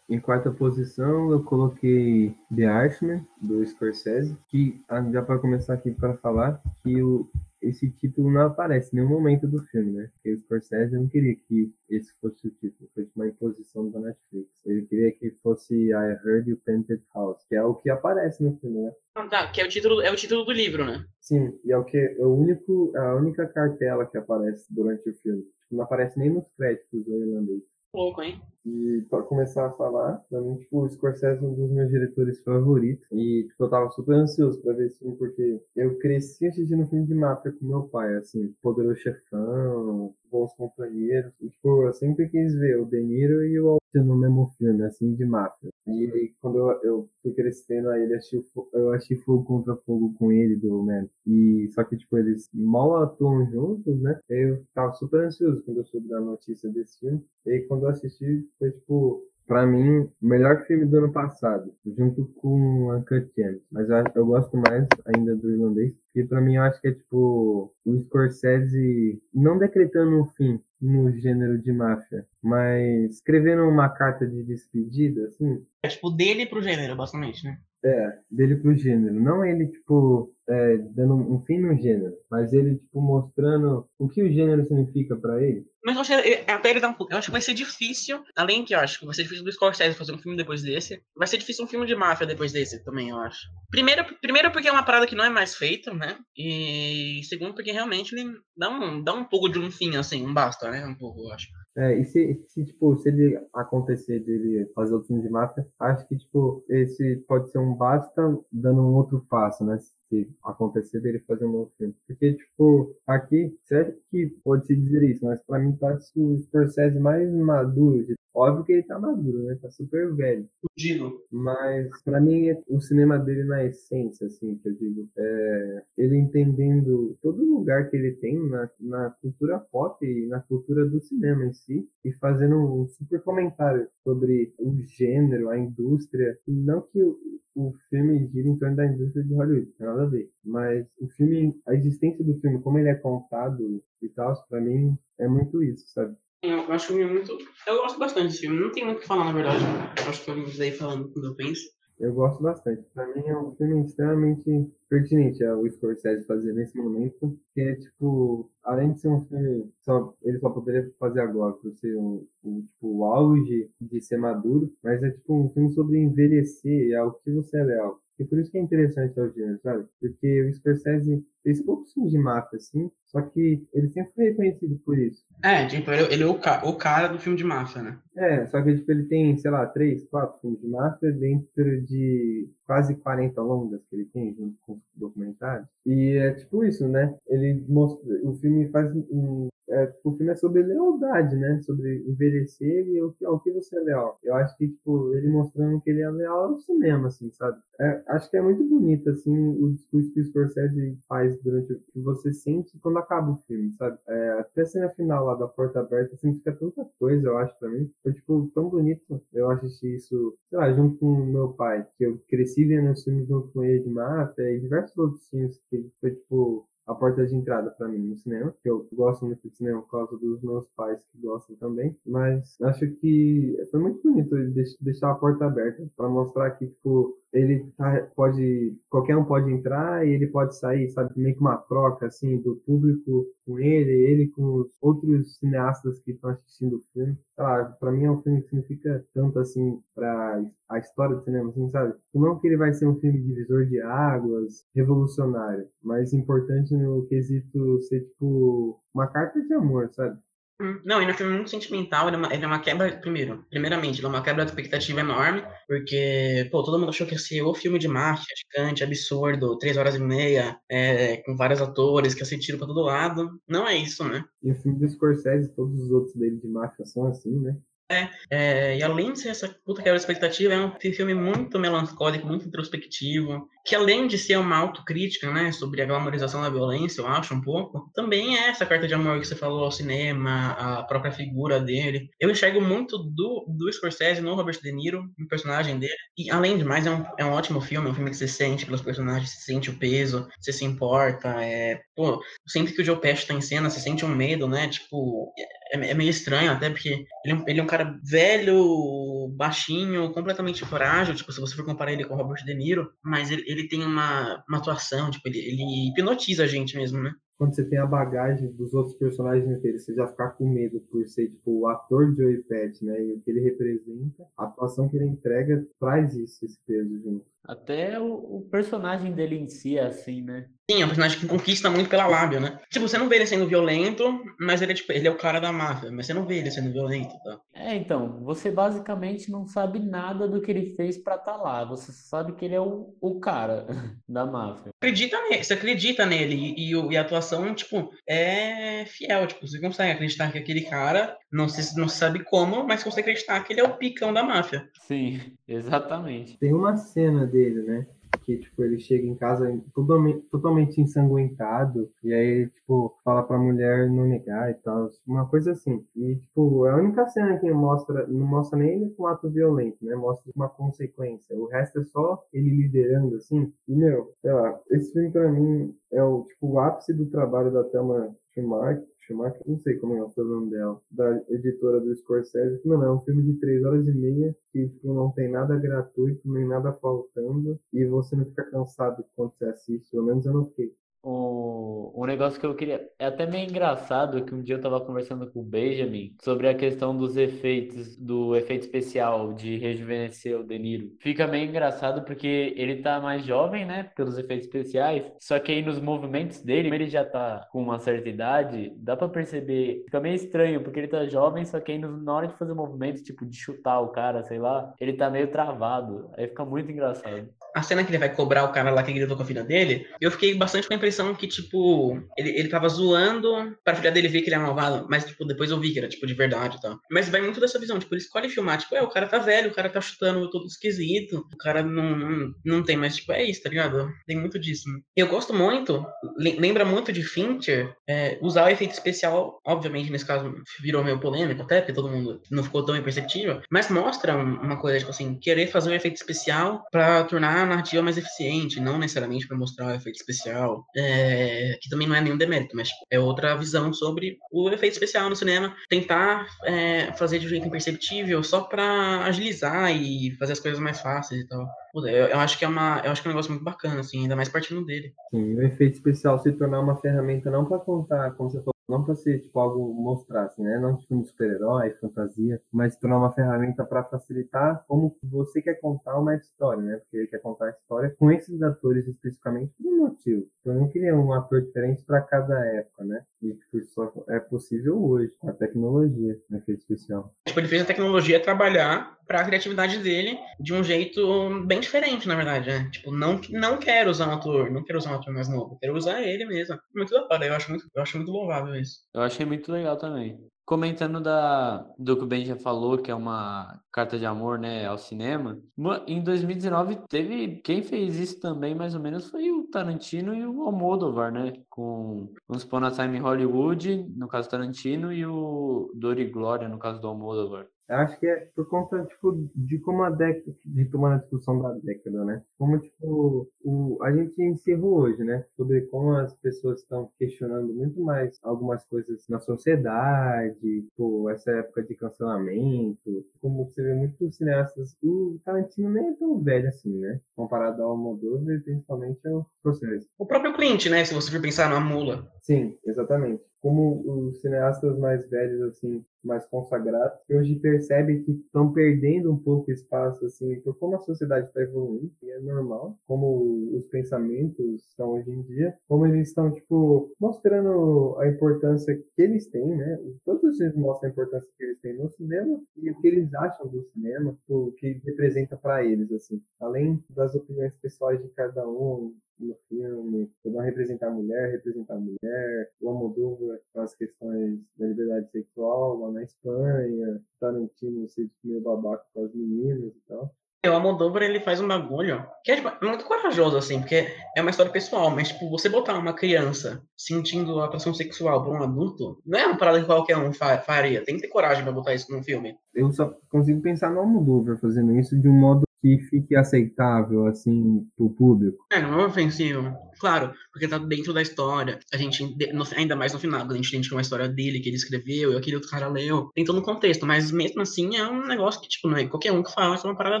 Em quarta posição, eu coloquei The Irishman, do Scorsese, que ah, já para começar aqui para falar que o, esse título não aparece em nenhum momento do filme, né? Porque o Scorsese não queria que esse fosse o título, foi uma imposição da Netflix. Ele queria que fosse I Heard You Painted House, que é o que aparece no filme, né? Ah, tá, que é o título, é o título do livro, né? Sim, e é o que é o único, a única cartela que aparece durante o filme. Não aparece nem nos créditos do irlandês. Louco, hein? E para começar a falar, pra mim, tipo, o Scorsese é um dos meus diretores favoritos. E, tipo, eu tava super ansioso pra ver esse filme, porque eu cresci assistindo filme de máfia com meu pai, assim, Poderoso Chefão, Bons Companheiros. E, tipo, eu sempre quis ver o De Niro e o Al no mesmo filme, assim, de máfia. E quando eu, eu fui crescendo aí, eu, eu achei Fogo Contra Fogo com ele, do Man. E, só que, tipo, eles mal atuam juntos, né? Eu tava super ansioso quando eu soube da notícia desse filme. E quando eu assisti, foi tipo, pra mim, o melhor filme do ano passado, junto com Uncut Gems. Mas eu, eu gosto mais ainda do irlandês, porque pra mim eu acho que é tipo o Scorsese não decretando um fim no gênero de máfia, mas escrevendo uma carta de despedida, assim. É tipo dele pro gênero, basicamente, né? É, dele pro gênero. Não ele, tipo, é, dando um fim no gênero, mas ele, tipo, mostrando o que o gênero significa para ele. Mas eu acho, até ele dá um pouco. Eu acho que vai ser difícil, além que eu acho que vai ser difícil do Scorsese fazer um filme depois desse. Vai ser difícil um filme de máfia depois desse também, eu acho. Primeiro, primeiro porque é uma parada que não é mais feita, né? E segundo porque realmente ele dá um, dá um pouco de um fim, assim, um basta, né? Um pouco, eu acho. É, e se, se, tipo, se ele acontecer dele fazer o filme de máfia, acho que, tipo, esse pode ser um basta dando um outro passo, né? Se acontecer dele fazer um novo filme. Porque, tipo, aqui, certo que pode se dizer isso, mas pra mim parece o Scorsese mais maduro de Óbvio que ele tá maduro, né? Tá super velho. Fugido. Mas, para mim, o cinema dele na essência, assim, que eu digo, é ele entendendo todo lugar que ele tem na, na cultura pop e na cultura do cinema em si, e fazendo um super comentário sobre o gênero, a indústria. Não que o, o filme gira em torno da indústria de Hollywood, tem nada a ver. Mas o filme, a existência do filme, como ele é contado e tal, para mim é muito isso, sabe? Eu acho que muito. Eu gosto bastante desse filme. Não tem muito o que falar, na verdade. Eu acho que eu dei falando quando eu penso. Eu gosto bastante. Pra mim é um filme extremamente pertinente ao Scorsese fazer nesse momento. Que é tipo, além de ser um filme, só, ele só poderia fazer agora, por ser um tipo, o auge de ser maduro, mas é tipo um filme sobre envelhecer e ao que você é leal. E por isso que é interessante ao gênero, sabe? Porque o Scorsese fez poucos filmes de máfia, assim, só que ele sempre foi reconhecido por isso. É, tipo, ele, ele é o, ca o cara do filme de máfia, né? É, só que tipo, ele tem, sei lá, três, quatro filmes de máfia dentro de quase 40 longas que ele tem junto com o documentário. E é tipo isso, né? Ele mostra, o filme faz um, é, o filme é sobre lealdade, né? Sobre envelhecer e o que, ao que você é leal. Eu acho que, tipo, ele mostrando que ele é leal ao cinema, assim, sabe? É, acho que é muito bonito, assim, o discurso que o Scorsese faz durante o que você sente quando acaba o filme, sabe? É, até a cena final lá da porta aberta, assim, fica tanta coisa, eu acho, pra mim. Foi, tipo, tão bonito. Eu assisti isso, sei lá, junto com meu pai, que eu cresci vendo os filmes junto com ele de máfia e diversos outros filmes que foi, tipo, a porta de entrada para mim no cinema, que eu gosto muito de cinema por causa dos meus pais que gostam também, mas acho que foi muito bonito ele deixar a porta aberta para mostrar que tipo ele tá, pode qualquer um pode entrar e ele pode sair, sabe, meio que uma troca assim do público com ele, ele com os outros cineastas que estão assistindo o filme. Para mim é um filme que significa tanto assim para a história do cinema, assim, sabe? Não que ele vai ser um filme divisor de águas, revolucionário, mas importante no quesito ser tipo uma carta de amor, sabe? Hum, não, ele é um filme muito sentimental, ele é, uma, ele é uma quebra, primeiro, primeiramente, ele é uma quebra de expectativa enorme, porque, pô, todo mundo achou que ia ser o filme de máfia, gigante, absurdo, três horas e meia, é, com vários atores, que ia ser tiro pra todo lado. Não é isso, né? E o filme do Scorsese, todos os outros dele de máfia são assim, né? É, é, e além de ser essa puta quebra de expectativa, é um filme muito melancólico, muito introspectivo, que além de ser uma autocrítica, né, sobre a glamorização da violência, eu acho, um pouco, também é essa carta de amor que você falou ao cinema, a própria figura dele. Eu enxergo muito do, do Scorsese no Robert De Niro, no personagem dele, e além de mais, é um, é um ótimo filme, é um filme que você sente pelos personagens, você sente o peso, você se importa, é... Pô, sempre que o Joe Pesci tá em cena, você sente um medo, né, tipo, é, é meio estranho até, porque ele, ele é um cara velho, baixinho, completamente frágil, tipo, se você for comparar ele com o Robert De Niro, mas ele tem uma, uma atuação, tipo, ele, ele hipnotiza a gente mesmo, né? Quando você tem a bagagem dos outros personagens inteiros, você já ficar com medo por ser, tipo, o ator de Joey Pet, né? E o que ele representa, a atuação que ele entrega traz isso, esse peso junto. Até o, o personagem dele em si é assim, né? Sim, é um personagem que conquista muito pela lábia, né? Tipo, você não vê ele sendo violento, mas ele é, tipo, ele é o cara da máfia, mas você não vê ele sendo violento, tá? É, então, você basicamente não sabe nada do que ele fez pra estar tá lá. Você sabe que ele é o, o cara *laughs* da máfia. Acredita nele, você acredita nele e, e, e, a atuação, tipo, é fiel. Tipo, você consegue acreditar que aquele cara, não se, não sabe como, mas consegue acreditar que ele é o picão da máfia. Sim, *laughs* exatamente. Tem uma cena dele, né? que, tipo, ele chega em casa totalmente, totalmente ensanguentado, e aí, tipo, fala pra mulher não negar e tal, uma coisa assim. E, tipo, é a única cena que mostra, não mostra nem ele com ato violento, né? Mostra uma consequência. O resto é só ele liderando, assim. E, meu, sei lá, esse filme pra mim é o, tipo, o ápice do trabalho da Thelma Schumacher, Schumacher, não sei como é o nome dela, da editora do Scorsese, mano, é um filme de três horas e meia que tipo, não tem nada gratuito, nem nada faltando, e você não fica cansado quando você assiste, pelo menos eu não fiquei um, negócio que eu queria. É até meio engraçado que um dia eu tava conversando com o Benjamin sobre a questão dos efeitos, do efeito especial de rejuvenescer o De Niro. Fica meio engraçado porque ele tá mais jovem, né? Pelos efeitos especiais. Só que aí nos movimentos dele, ele já tá com uma certa idade, dá pra perceber. Fica meio estranho porque ele tá jovem, só que aí na hora de fazer movimentos, tipo de chutar o cara, sei lá, ele tá meio travado. Aí fica muito engraçado a cena que ele vai cobrar o cara lá que gritou com a filha dele, eu fiquei bastante com a impressão que, tipo, ele, ele tava zoando pra filha dele ver que ele é malvado, mas, tipo, depois eu vi que era, tipo, de verdade e tal. Mas vai muito dessa visão, tipo, ele escolhe filmar, tipo, é, o cara tá velho, o cara tá chutando todo esquisito, o cara não, não, não tem mais, tipo, é isso, tá ligado? Tem muito disso. Né? Eu gosto muito, lembra muito de Fincher, é, usar o efeito especial, obviamente, nesse caso, virou meio polêmico até, porque todo mundo não ficou tão imperceptível, mas mostra uma coisa, tipo assim, querer fazer um efeito especial pra tornar narrativa mais eficiente, não necessariamente para mostrar o efeito especial, é, que também não é nenhum demérito, mas é outra visão sobre o efeito especial no cinema, tentar é, fazer de um jeito imperceptível só para agilizar e fazer as coisas mais fáceis e tal. Eu, eu, acho que é uma, eu acho que é um negócio muito bacana, assim, ainda mais partindo dele. Sim, o efeito especial se tornar uma ferramenta não para contar, como você falou, não para ser tipo algo mostrar, assim, né? Não tipo um super-herói, fantasia, mas tornar uma ferramenta para facilitar como você quer contar uma história, né? Porque ele quer contar a história com esses atores especificamente por um motivo. Então, eu não queria um ator diferente para cada época, né? E tipo, só é possível hoje, a tecnologia, no efeito especial. Tipo, ele fez a tecnologia trabalhar para a criatividade dele de um jeito bem diferente, na verdade, né? Tipo, não, não quero usar um ator, não quero usar um ator mais novo, quero usar ele mesmo. Muito da hora, eu acho muito, eu acho muito louvável isso. Eu achei muito legal também. Comentando da, do que o Ben já falou, que é uma carta de amor né, ao cinema, em 2019 teve. Quem fez isso também, mais ou menos, foi o Tarantino e o Almodóvar, né? Com Once Upon a Time em Hollywood, no caso Tarantino, e o Dor e Glória, no caso do Almodóvar. Acho que é por conta, tipo, de como a década, de tomar a discussão da década, né? Como, tipo, o, a gente encerrou hoje, né? Sobre como as pessoas estão questionando muito mais algumas coisas na sociedade, tipo, essa época de cancelamento, como você vê muitos cineastas, o Tarantino nem é tão velho assim, né? Comparado ao Almodóvar e principalmente ao processo. O próprio Clint, né? Se você for pensar na mula. Sim, exatamente como os cineastas mais velhos, assim, mais consagrados, que hoje percebem que estão perdendo um pouco espaço, assim, por como a sociedade está evoluindo, e é normal, como os pensamentos estão hoje em dia, como eles estão, tipo, mostrando a importância que eles têm, né? Todos eles mostram a importância que eles têm no cinema e o que eles acham do cinema, o que representa para eles, assim. Além das opiniões pessoais de cada um, no filme, não representar a mulher, representar a mulher, o Almodóvar com as questões da liberdade sexual lá na Espanha, Tarantino ser meio babaca com as meninas e tal. O Almodóvar, ele faz um bagulho que é tipo, muito corajoso, assim, porque é uma história pessoal, mas, tipo, você botar uma criança sentindo atração sexual por um adulto, não é uma parada que qualquer um faria. Tem que ter coragem pra botar isso num filme. Eu só consigo pensar no Almodóvar fazendo isso de um modo que fique aceitável, assim, pro público. É, não é ofensivo. Claro, porque tá dentro da história. A gente, ainda mais no final, a gente tem uma história dele que ele escreveu e aquele outro cara leu. Tem todo um contexto, mas mesmo assim é um negócio que, tipo, não é qualquer um que faz uma parada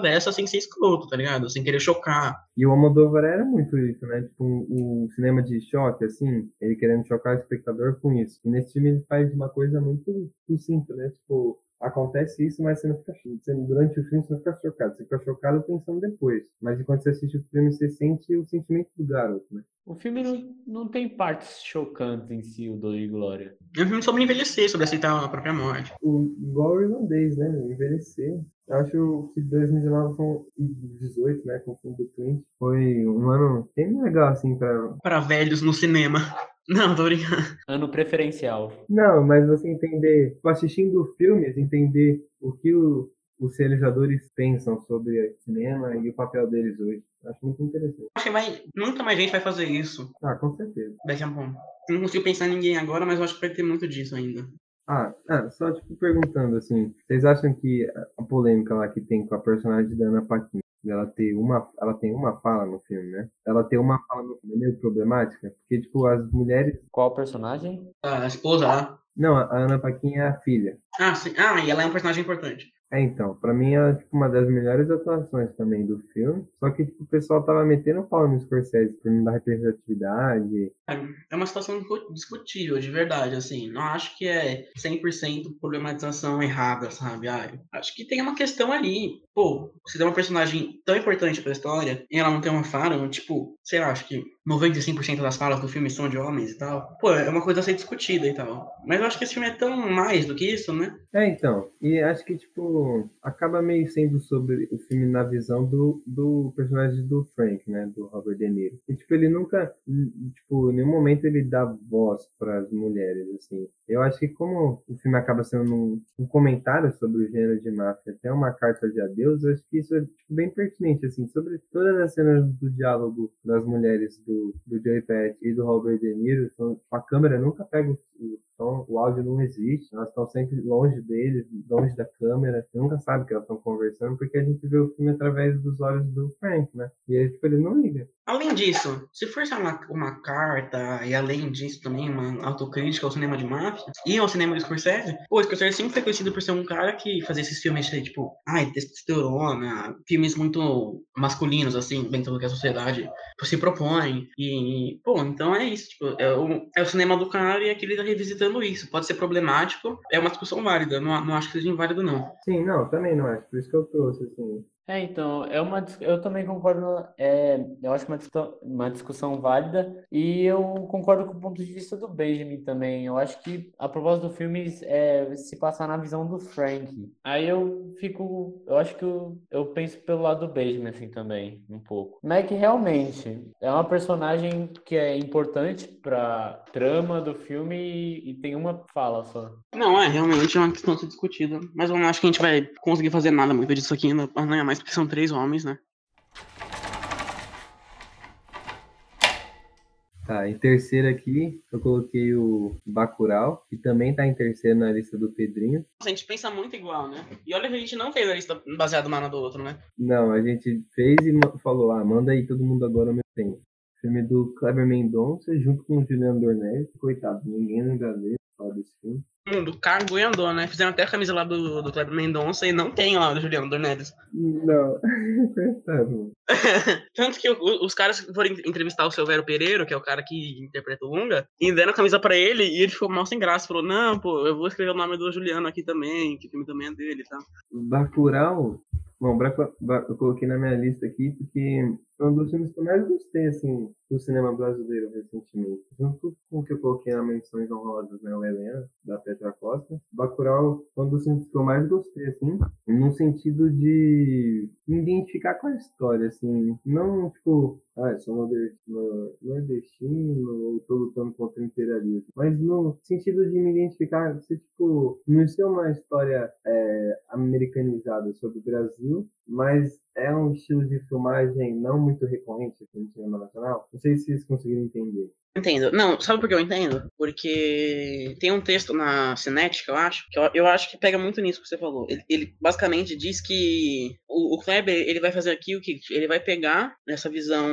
dessa sem ser escroto, tá ligado? Sem querer chocar. E o Almodóvar era muito isso, né? Tipo, o um, cinema de choque, assim, ele querendo chocar o espectador com isso. E nesse filme ele faz uma coisa muito, muito simples, né? Tipo, acontece isso, mas você não fica você, durante o filme você não fica chocado, você fica chocado pensando depois. Mas quando você assiste o filme, você sente o sentimento do garoto, né? O filme não, não tem partes chocantes em si, o Dor e Glória. É um filme sobre envelhecer, sobre aceitar a própria morte. O, igual o irlandês, né? Envelhecer. Eu acho que 2019 foi, e 2018, né, com o filme do Clint, foi um ano bem legal, assim, pra... Para velhos no cinema. *laughs* Não, tô brincando. Ano preferencial. Não, mas você entender, assistindo filmes, entender o que o, os realizadores pensam sobre cinema e o papel deles hoje. Acho muito interessante. Acho que vai, nunca mais gente vai fazer isso. Ah, com certeza. Daqui a pouco. Não consigo pensar em ninguém agora, mas eu acho que vai ter muito disso ainda. Ah, ah, só tipo perguntando assim, vocês acham que a polêmica lá que tem com a personagem da Ana Paquin, ela ter uma, ela tem uma fala no filme, né? Ela tem uma fala no filme é meio problemática, porque tipo as mulheres. Qual personagem? A esposa lá. Não, a Ana Paquin é a filha. Ah, sim. Ah, e ela é um personagem importante. É, então, pra mim é tipo, uma das melhores atuações também do filme. Só que tipo, o pessoal tava metendo pau no Scorsese por não dar representatividade. É uma situação discutível, de verdade, assim. Não acho que é 100% problematização errada, sabe? Ah, acho que tem uma questão ali. Pô, você dá uma personagem tão importante pra história e ela não tem uma fala, tipo, sei lá, acho que 95% das falas do filme são de homens e tal. Pô, é uma coisa a ser discutida e tal. Mas eu acho que esse filme é tão mais do que isso, né? É, então. E acho que, tipo, acaba meio sendo sobre o filme na visão do, do personagem do Frank, né? Do Robert De Niro. E, tipo, ele nunca, tipo, em nenhum momento ele dá voz para as mulheres, assim. Eu acho que como o filme acaba sendo um, um comentário sobre o gênero de máfia, até uma carta de adeus, eu acho que isso é tipo, bem pertinente, assim, sobre todas as cenas do diálogo das mulheres do, do Joey Pett e do Robert De Niro, então, a câmera nunca pega o, então o áudio não existe, elas estão sempre longe deles, longe da câmera, você nunca sabe que elas estão conversando, porque a gente vê o filme através dos olhos do Frank, né? E aí, tipo, ele não liga. Além disso, se for uma, uma carta, e além disso também uma autocrítica ao cinema de máfia, e ao cinema do Scorsese, o Scorsese sempre foi conhecido por ser um cara que fazia esses filmes, tipo, ai, testosterona, filmes muito masculinos, assim, dentro do que a sociedade se propõe, e, pô, então é isso, tipo, é o, é o cinema do cara e é que ele tá revisitando isso, pode ser problemático, é uma discussão válida, não, não acho que seja inválido, não. Sim, não, também não acho, por isso que eu trouxe, assim, é, então, é uma, eu também concordo, é, eu acho uma discussão, uma discussão válida e eu concordo com o ponto de vista do Benjamin também. Eu acho que a proposta do filme é se passar na visão do Frank. Aí eu fico, eu acho que eu, eu penso pelo lado do Benjamin assim também, um pouco. Mac realmente é uma personagem que é importante pra trama do filme e, e tem uma fala só. Não, é realmente é uma questão a ser discutida, mas eu não acho que a gente vai conseguir fazer nada muito disso aqui, não é mais porque são três homens, né? Tá, em terceiro aqui, eu coloquei o Bacurau, que também tá em terceiro na lista do Pedrinho. A gente pensa muito igual, né? E olha que a gente não fez a lista baseada uma na do outro, né? Não, a gente fez e falou, ah, manda aí todo mundo agora ao mesmo tempo. Filme do Kleber Mendonça, junto com o Juliano Dornelles. Coitado, ninguém lembra dele, fala desse filme do cargo e andou, né? Fizeram até a camisa lá do, do Kleber Mendonça e não tem lá do Juliano Dornelles. Não, *laughs* coitado. *laughs* Tanto que o, os caras foram entrevistar o Silvério Pereira, que é o cara que interpreta o Lunga, e deram a camisa pra ele e ele ficou mal sem graça. Falou: Não, pô, eu vou escrever o nome do Juliano aqui também, que o filme também é dele e tá? tal. Bacurau, bom, eu coloquei na minha lista aqui porque é um dos filmes que eu mais gostei, assim, do cinema brasileiro recentemente. Junto com o que eu coloquei na Menções Honrosas, né, o Helena, da Petra Costa. Bacurau foi um dos filmes que eu mais gostei, assim, no sentido de me identificar com a história, assim. Não, tipo, ah, eu sou nordestino ou tô lutando contra o imperialismo. Mas no sentido de me identificar, ser, tipo, não ser uma história é, americanizada sobre o Brasil, mas é um estilo de filmagem não muito recorrente aqui no cinema nacional. Não sei se vocês conseguiram entender. Entendo. Não, sabe por que eu entendo? Porque tem um texto na Cinética, eu acho, que eu, eu acho que pega muito nisso que você falou. Ele, ele basicamente diz que o, o Kleber ele vai fazer aqui o que ele vai pegar essa visão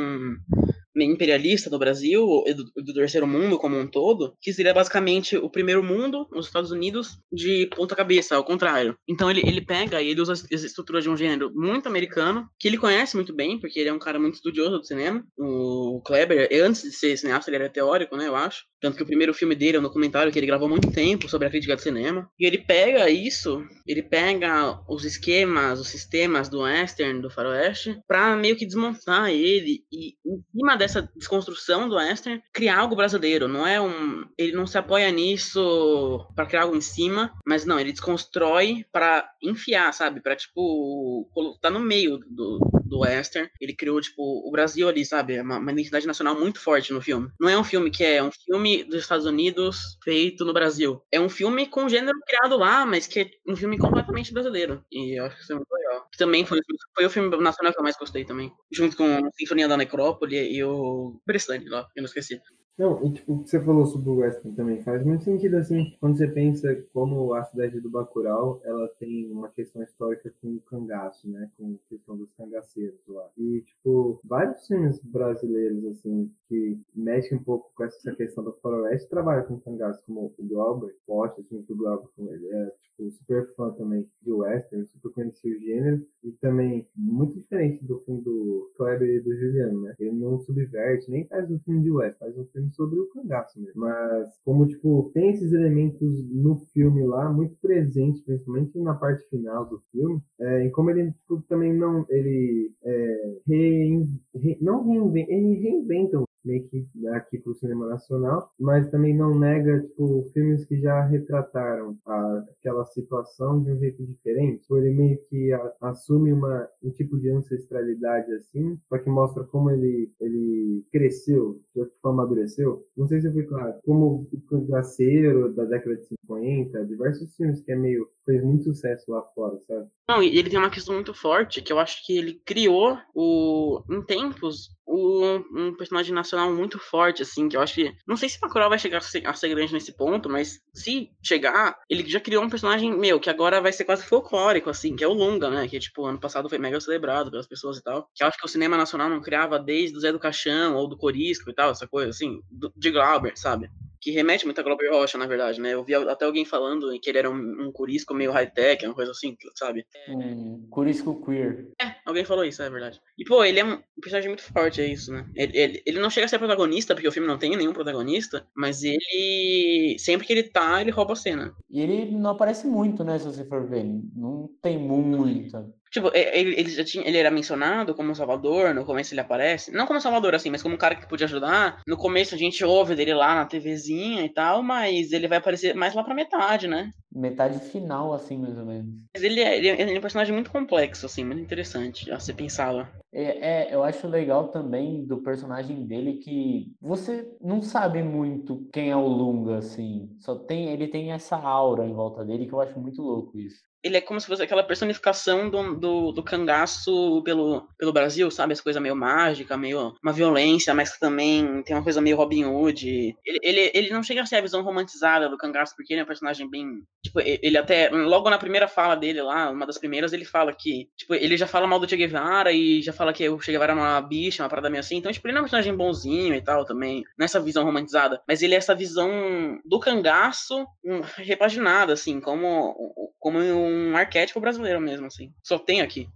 imperialista do Brasil e do, do, terceiro mundo como um todo, que seria basicamente o primeiro mundo, os Estados Unidos, de ponta cabeça, ao contrário. Então ele, ele pega e ele usa as estruturas de um gênero muito americano, que ele conhece muito bem, porque ele é um cara muito estudioso do cinema. O Kleber, antes de ser cineasta, ele era teórico, né, eu acho. Tanto que o primeiro filme dele é um documentário que ele gravou muito tempo sobre a crítica de cinema. E ele pega isso, ele pega os esquemas, os sistemas do western, do faroeste, pra meio que desmontar ele e em cima dessa desconstrução do western criar algo brasileiro. Não é um, ele não se apoia nisso para criar algo em cima, mas não, ele desconstrói para enfiar, sabe? Para tipo tá no meio do do western. Ele criou, tipo, o Brasil ali, sabe? Uma, uma, identidade nacional muito forte no filme. Não é um filme que é um filme dos Estados Unidos feito no Brasil. É um filme com gênero criado lá, mas que é um filme completamente brasileiro. E eu acho que isso é muito legal. Também foi, foi o filme nacional que eu mais gostei também. Junto com a Sinfonia da Necrópole e o Brestante lá, eu não esqueci. Não, e tipo, você falou sobre o Western também faz muito sentido, assim, quando você pensa como a cidade do Bacurau, ela tem uma questão histórica com o cangaço, né, com a questão dos cangaceiros lá. E, tipo, vários filmes brasileiros, assim, que mexem um pouco com essa questão do faroeste, trabalham com cangaço, como o Glauber, Porsche, assim, que o Glauber, é, tipo, super fã também de Western, super conhecia o gênero, e também muito diferente do filme do Kleber e do Juliano, né, ele não subverte, nem faz um filme de Western, faz um filme sobre o cangaço mesmo. Mas, como, tipo, tem esses elementos no filme lá, muito presentes, principalmente na parte final do filme, é, e como ele, tipo, também não, ele é, re, não reinventa, ele reinventa meio que aqui para o cinema nacional, mas também não nega tipo filmes que já retrataram a, aquela situação de um jeito diferente. Então, ele meio que a, assume uma um tipo de ancestralidade assim, só que mostra como ele ele cresceu, tipo, amadureceu. Não sei se foi claro. Como o cangaceiro da década de 50, diversos filmes que é meio fez muito sucesso lá fora, sabe? Não, e ele tem uma questão muito forte que eu acho que ele criou o em tempos um, um, personagem nacional muito forte, assim, que eu acho que. Não sei se Bacurau vai chegar a ser, a ser, grande nesse ponto, mas se chegar, ele já criou um personagem, meu, que agora vai ser quase folclórico, assim, que é o Lunga, né? Que, tipo, ano passado foi mega celebrado pelas pessoas e tal. Que eu acho que o cinema nacional não criava desde o Zé do Caixão ou do Corisco e tal, essa coisa, assim, do, de Glauber, sabe? Que remete muito a Glauber Rocha, na verdade, né? Eu vi até alguém falando que ele era um, um curisco meio high-tech, uma coisa assim, sabe? Um curisco queer. É, alguém falou isso, é verdade. E, pô, ele é um personagem muito forte, é isso, né? Ele, ele, ele não chega a ser protagonista, porque o filme não tem nenhum protagonista, mas ele, sempre que ele tá, ele rouba a cena. E ele não aparece muito, né, se você for ver. Não tem muito. Tipo, ele, ele já tinha, ele era mencionado como Salvador, no começo ele aparece. Não como Salvador, assim, mas como um cara que podia ajudar. No começo a gente ouve dele lá na TVzinha e tal, mas ele vai aparecer mais lá pra metade, né? Metade final, assim, mais ou menos. Mas ele é, ele é um personagem muito complexo, assim, muito interessante a ser pensado. É, é, eu acho legal também do personagem dele que você não sabe muito quem é o Lunga, assim. Só tem, ele tem essa aura em volta dele que eu acho muito louco isso. Ele é como se fosse aquela personificação do, do, do cangaço pelo, pelo Brasil, sabe? Essa coisa meio mágica, meio uma violência, mas também tem uma coisa meio Robin Hood. Ele, ele, ele não chega a ser a visão romantizada do cangaço, porque ele é um personagem bem. Tipo, ele até. Logo na primeira fala dele lá, uma das primeiras, ele fala que. Tipo, ele já fala mal do Che Guevara e já fala que o Che Guevara é uma bicha, uma parada meio assim. Então, tipo, ele não é um personagem bonzinho e tal também. Nessa visão romantizada. Mas ele é essa visão do cangaço um, repaginada, assim, como, como um arquétipo brasileiro mesmo, assim. Só tem aqui.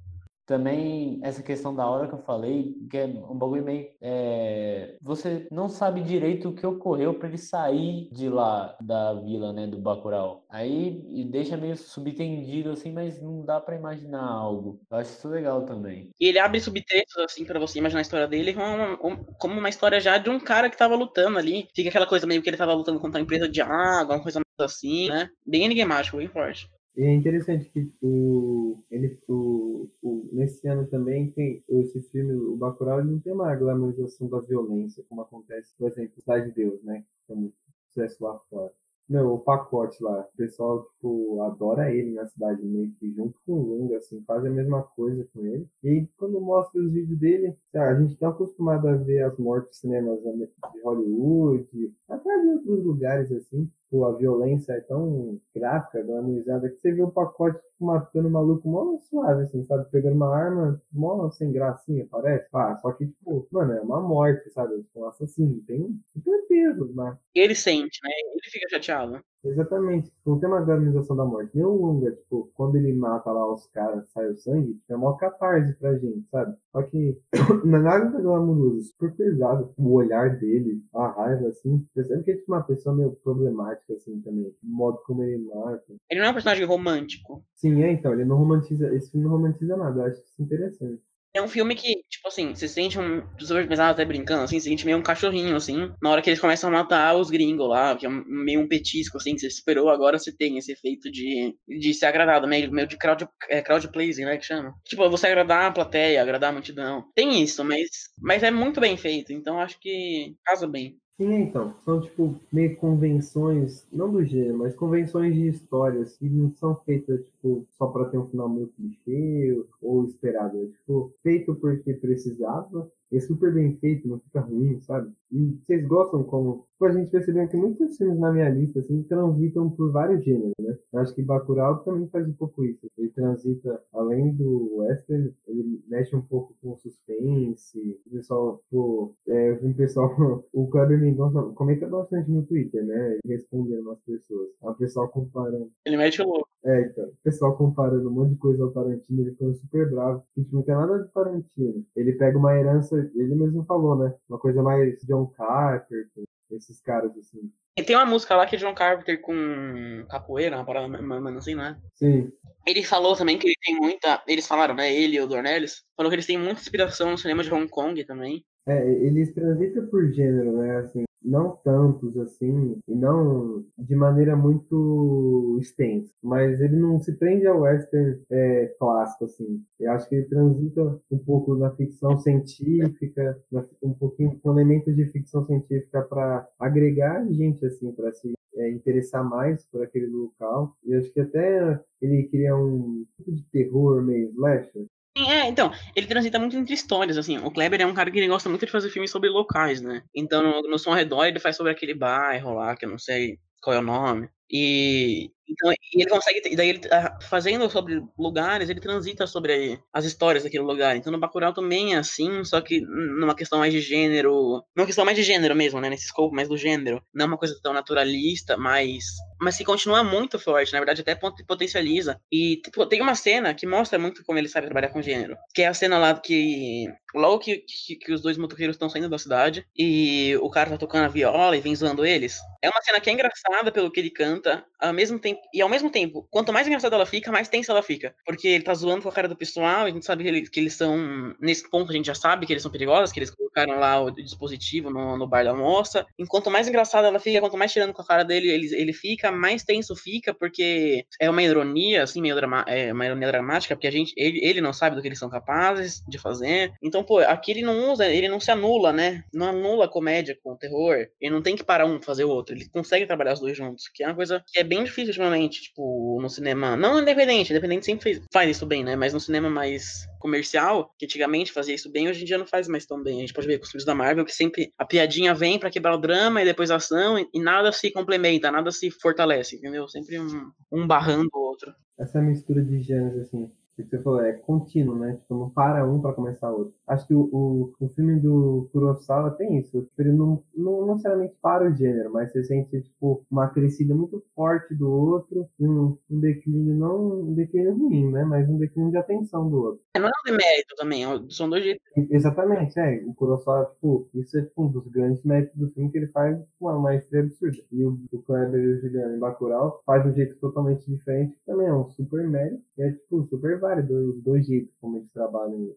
Também essa questão da hora que eu falei, que é um bagulho meio. É... Você não sabe direito o que ocorreu para ele sair de lá da vila, né, do Bacurau. Aí deixa meio subtendido assim, mas não dá para imaginar algo. Eu acho isso legal também. E ele abre subtextos assim para você imaginar a história dele como uma, como uma história já de um cara que tava lutando ali. Fica aquela coisa meio que ele tava lutando contra a empresa de água, uma coisa assim, né? Bem enigmático, bem forte. E é interessante que o, ele, o, o, nesse ano também tem esse filme, o Bacurau, ele não tem uma glamorização da violência, como acontece, por exemplo, Cidade de Deus, né? Que é muito sucesso lá fora. Meu, o pacote lá, o pessoal, tipo, adora ele na cidade, meio que junto com o Lunga, assim, faz a mesma coisa com ele. E aí, quando mostra os vídeos dele, a gente tá acostumado a ver as mortes cinemas de Hollywood, até de outros lugares, assim, A violência é tão gráfica, glamorizada, que você vê o pacote matando o maluco mó suave, assim, sabe? Pegando uma arma mó sem gracinha, parece. Ah, só que, tipo, mano, é uma morte, sabe? Tipo, um assassino. Tem super peso, né? Ele sente, né? Ele fica chateado. Exatamente. Não tem uma glamorização da morte. Nem o Lunga, tipo, quando ele mata lá os caras, sai o sangue, é mó catarse pra gente, sabe? Só que *coughs* não é nada glamouroso, super pesado. O olhar dele, a raiva, assim. Percebe que é tipo, uma pessoa meio problemática, assim, também. O modo como ele mata. Ele não é um personagem romântico. Sim, é, então. Ele não romantiza. Esse filme não romantiza nada. Eu acho isso interessante. É um filme que, tipo assim, você sente um. Super pesado até brincando, assim, você sente meio um cachorrinho, assim, na hora que eles começam a matar os gringos lá, que é meio um petisco, assim, que você esperou, agora você tem esse efeito de, de ser agradado, meio, meio de crowd, é, crowd pleasing, né, que chama. Tipo, você agradar a plateia, agradar a multidão. Tem isso, mas, mas é muito bem feito, então acho que casa bem. Sim, então. São, tipo, meio convenções, não do gênero, mas convenções de histórias que não são feitas, tipo, só para ter um final meio clichê ou esperado. É, tipo, feito porque precisava é super bem feito, não fica ruim, sabe? E vocês gostam como. Tipo, a gente percebeu que muitos filmes na minha lista, assim, transitam por vários gêneros, né? Eu acho que Bacurau também faz um pouco isso. Ele transita, além do western, ele mexe um pouco com suspense. O pessoal, pô, é, um pessoal, *laughs* o Kleber Mendonça comenta bastante no Twitter, né? Respondendo umas pessoas. O pessoal comparando. Ele mete o louco. É, então. O pessoal comparando um monte de coisa ao Tarantino, ele ficando super bravo. A gente não tem nada de Tarantino. Ele pega uma herança, ele mesmo falou, né? Uma coisa mais John Carter, esses caras assim. E tem uma música lá que é John Carpenter com capoeira, uma parada, mano, assim, né? Sim. Ele falou também que ele tem muita. Eles falaram, né? Ele e o Dornelles. Falou que eles têm muita inspiração no cinema de Hong Kong também. É, eles transitam por gênero, né? Assim, não tantos assim, e não de maneira muito extensa, mas ele não se prende ao western é, clássico, assim. Eu acho que ele transita um pouco na ficção científica, um pouquinho com elementos de ficção científica para agregar gente, assim, para se é, interessar mais por aquele local. E acho que até ele cria um tipo de terror meio slasher, é, então, ele transita muito entre histórias, assim. O Kleber é um cara que ele gosta muito de fazer filmes sobre locais, né? Então, no, no Som ao Redor, ele faz sobre aquele bairro lá, que eu não sei qual é o nome. E então ele consegue, daí ele ah, fazendo sobre lugares, ele transita sobre as histórias daquele lugar. Então no Bacurau também é assim, só que numa questão mais de gênero, numa questão mais de gênero mesmo, né, nesse escopo mais do gênero, não é uma coisa tão naturalista, mas mas que continua muito forte, na verdade até potencializa. E tipo, tem uma cena que mostra muito como ele sabe trabalhar com gênero, que é a cena lá que logo que, que, que os dois motoqueiros estão saindo da cidade e o cara tá tocando a viola e vem zoando eles. É uma cena que é engraçada pelo que ele canta, ao mesmo tempo e ao mesmo tempo, quanto mais engraçada ela fica, mais tensa ela fica. Porque ele tá zoando com a cara do pessoal, a gente sabe que, ele, que eles são. Nesse ponto a gente já sabe que eles são perigosos, que eles colocaram lá o dispositivo no, no bar da moça. Enquanto mais engraçada ela fica, quanto mais tirando com a cara dele ele, ele fica, mais tenso fica, porque é uma ironia, assim, meio drama, é uma ironia dramática, porque a gente, ele, ele não sabe do que eles são capazes de fazer. Então, pô, aqui ele não usa, ele não se anula, né? Não anula a comédia com o terror. Ele não tem que parar um fazer o outro. Ele consegue trabalhar os dois juntos, que é uma coisa coisa que é bem difícil ultimamente, tipo, no cinema. Não independente, independente sempre fez, faz isso bem, né? Mas no cinema mais comercial, que antigamente fazia isso bem, hoje em dia não faz mais tão bem. A gente pode ver com os filmes da Marvel que sempre a piadinha vem para quebrar o drama e depois a ação e, e, nada se complementa, nada se fortalece, entendeu? Sempre um, um barrando o outro. Essa mistura de gêneros, assim, que você falou, é contínuo, né? Tipo, não para um para começar outro. Acho que o, o, o, filme do Kurosawa tem isso. Tipo, ele não, não, não necessariamente para o gênero, mas você sente, tipo, uma crescida muito forte do outro e um, um declínio, não um declínio ruim, né? Mas um declínio de atenção do outro. É, não é um demérito também, são dois jeitos. Exatamente, é. O Kurosawa, tipo, isso é tipo, um dos grandes méritos do filme que ele faz uma maestria absurda. E o, o Kleber e o Juliano em Bacurau faz de um jeito totalmente diferente, que também é um super mérito, e é, tipo, super válido os dois jeitos como eles trabalham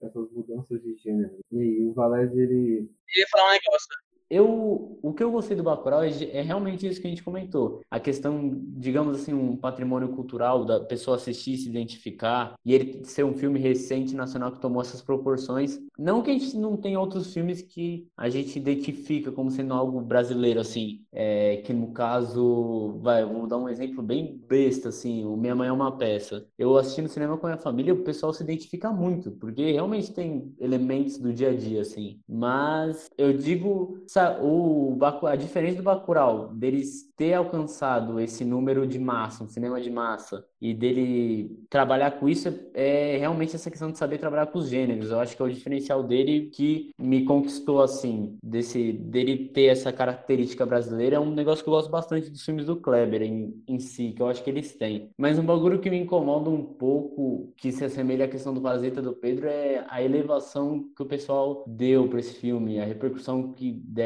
essas mudanças de gênero. E aí, o Valese, ele. Eu ia falar um negócio. Eu, o que eu gostei do Bacurau é, é, realmente isso que a gente comentou. A questão, digamos assim, um patrimônio cultural da pessoa assistir, se identificar, e ele ser um filme recente nacional que tomou essas proporções. Não que a gente não tenha outros filmes que a gente identifica como sendo algo brasileiro, assim, é, que no caso, vai, vou dar um exemplo bem besta, assim, o Minha Mãe é uma Peça. Eu assisti no cinema com a minha família, o pessoal se identifica muito, porque realmente tem elementos do dia a dia, assim. Mas eu digo o, a diferença do Bacurau, deles ter alcançado esse número de massa, um cinema de massa, e dele trabalhar com isso é realmente essa questão de saber trabalhar com os gêneros. Eu acho que é o diferencial dele que me conquistou assim, desse dele ter essa característica brasileira. É um negócio que eu gosto bastante dos filmes do Kleber em, em si, que eu acho que eles têm. Mas um bagulho que me incomoda um pouco, que se assemelha à questão do Parasita do Pedro, é a elevação que o pessoal deu para esse filme, a repercussão que deram.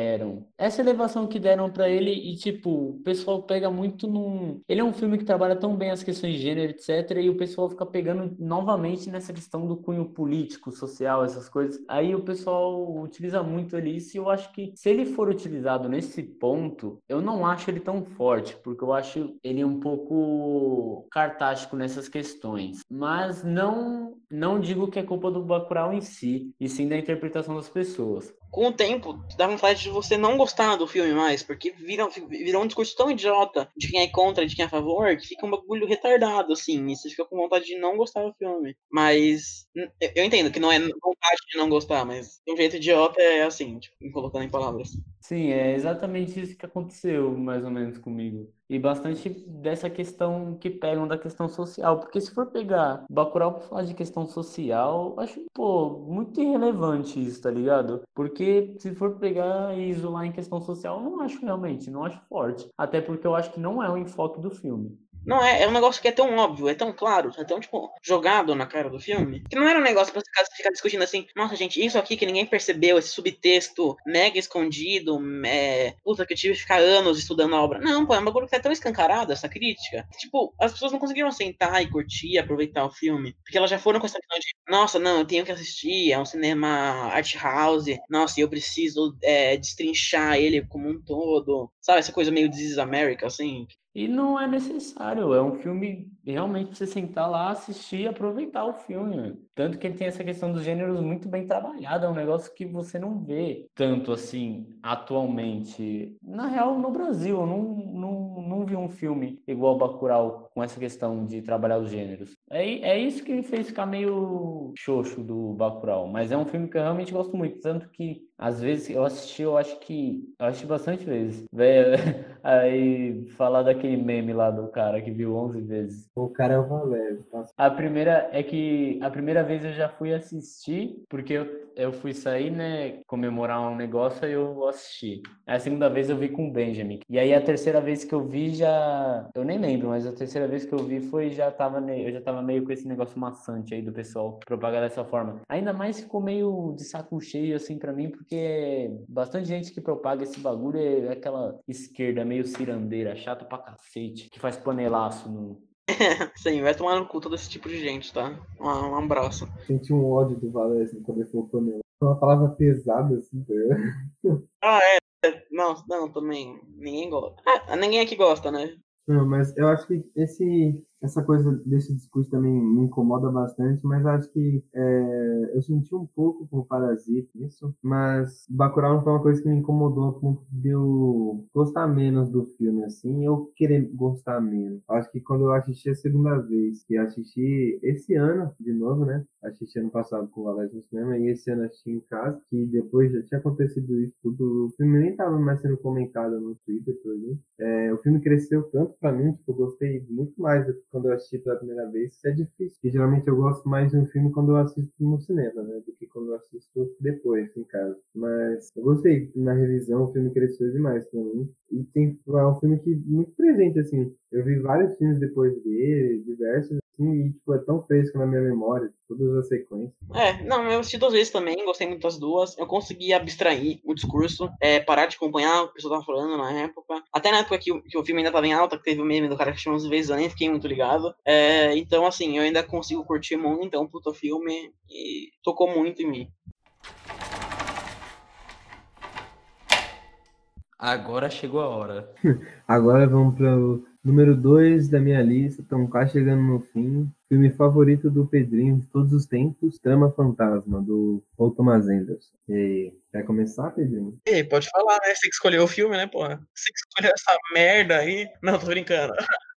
Essa elevação que deram para ele e tipo, o pessoal pega muito num, ele é um filme que trabalha tão bem as questões de gênero, etc. E o pessoal fica pegando novamente nessa questão do cunho político, social, essas coisas. Aí o pessoal utiliza muito ele isso e eu acho que se ele for utilizado nesse ponto, eu não acho ele tão forte, porque eu acho ele um pouco cartástico nessas questões. Mas não, não digo que é culpa do Bacurau em si, e sim da interpretação das pessoas com o tempo, dá vontade de você não gostar do filme mais, porque vira, vira um discurso tão idiota de quem é contra de quem é a favor, que fica um bagulho retardado, assim, e você fica com vontade de não gostar do filme. Mas eu entendo que não é vontade de não gostar, mas de um jeito idiota é assim, tipo, colocando em palavras. Sim, é exatamente isso que aconteceu, mais ou menos, comigo. E bastante dessa questão que pegam da questão social. Porque se for pegar Bacurau pra falar de questão social, acho, pô, muito irrelevante isso, tá ligado? Porque se for pegar e isolar em questão social, não acho realmente, não acho forte. Até porque eu acho que não é o enfoque do filme. Não, é, é um negócio que é tão óbvio, é tão claro, é tão, tipo, jogado na cara do filme, que não era um negócio pra você ficar discutindo assim, nossa, gente, isso aqui que ninguém percebeu, esse subtexto mega escondido, é, puta, que eu tive que ficar anos estudando a obra. Não, pô, é um bagulho que é tão escancarado, essa crítica. Tipo, as pessoas não conseguiram sentar e curtir, aproveitar o filme, porque elas já foram com essa questão de, nossa, não, eu tenho que assistir, é um cinema art house, nossa, eu preciso é, destrinchar ele como um todo, sabe, essa coisa meio This is America, assim, e não é necessário, é um filme realmente pra você sentar lá, assistir e aproveitar o filme. Tanto que ele tem essa questão dos gêneros muito bem trabalhada, é um negócio que você não vê tanto assim atualmente. Na real, no Brasil, eu não, não, não vi um filme igual Bacurau com essa questão de trabalhar os gêneros. É, é isso que me fez ficar meio xoxo do Bacurau, mas é um filme que eu realmente gosto muito, tanto que às vezes eu assisti, eu acho que. Eu assisti bastante vezes. *laughs* aí falar daquele meme lá do cara que viu 11 vezes. O cara é o. Tá? A primeira é que a primeira vez eu já fui assistir, porque eu, eu fui sair, né, comemorar um negócio e eu assisti. A segunda vez eu vi com o Benjamin. E aí a terceira vez que eu vi já. Eu nem lembro, mas a terceira vez que eu vi foi já tava. Eu já tava meio com esse negócio maçante aí do pessoal propagar dessa forma. Ainda mais ficou meio de saco cheio, assim, para mim, porque bastante gente que propaga esse bagulho é aquela esquerda meio cirandeira, chata pra cacete, que faz panelaço no, *laughs* Sim, vai tomar no cu todo esse tipo de gente, tá? Um, um abraço. Senti um ódio do Valesco quando ele falou panela. Uma palavra pesada, assim, tá *laughs* Ah, é. Não, não, também. Ninguém gosta. Ah, ninguém aqui gosta, né? Não, mas eu acho que esse essa coisa desse discurso também me incomoda bastante, mas acho que é, eu senti um pouco com o Parasita isso, mas Bacurau não foi uma coisa que me incomodou a ponto de eu gostar menos do filme, assim, eu querer gostar menos. Acho que quando eu assisti a segunda vez, que assisti esse ano, de novo, né, assisti ano passado com o Alex no cinema, e esse ano assisti em casa, que depois já tinha acontecido isso tudo, o filme nem tava mais sendo comentado no Twitter, por exemplo. É, o filme cresceu tanto pra mim, tipo, eu gostei muito mais do quando eu assisti pela primeira vez, isso é difícil. E geralmente eu gosto mais de um filme quando eu assisto no cinema, né? Do que quando eu assisto depois, em casa. Mas eu gostei. Na revisão o filme cresceu demais pra mim. E tem, é um filme que muito presente, assim. Eu vi vários filmes depois dele, diversos, assim, e tipo, é tão fresco na minha memória, todas as sequências. É, não, eu assisti duas vezes também, gostei muito das duas. Eu consegui abstrair o discurso, é, parar de acompanhar o que o pessoal tava falando na época. Até na época que o, que o filme ainda tava em alta, que teve o meme do cara que chamou as vezes, eu nem fiquei muito ligado. É, então, assim, eu ainda consigo curtir muito, então, puta filme, e tocou muito em mim. Agora chegou a hora. *laughs* Agora vamos para o número 2 da minha lista. Estamos quase chegando no fim. Filme favorito do Pedrinho de todos os tempos: Trama Fantasma, do Paul Thomas Anderson. E quer começar, Pedrinho? E pode falar, né? Você que escolheu o filme, né, porra? Você que escolheu essa merda aí. Não, tô brincando. *laughs*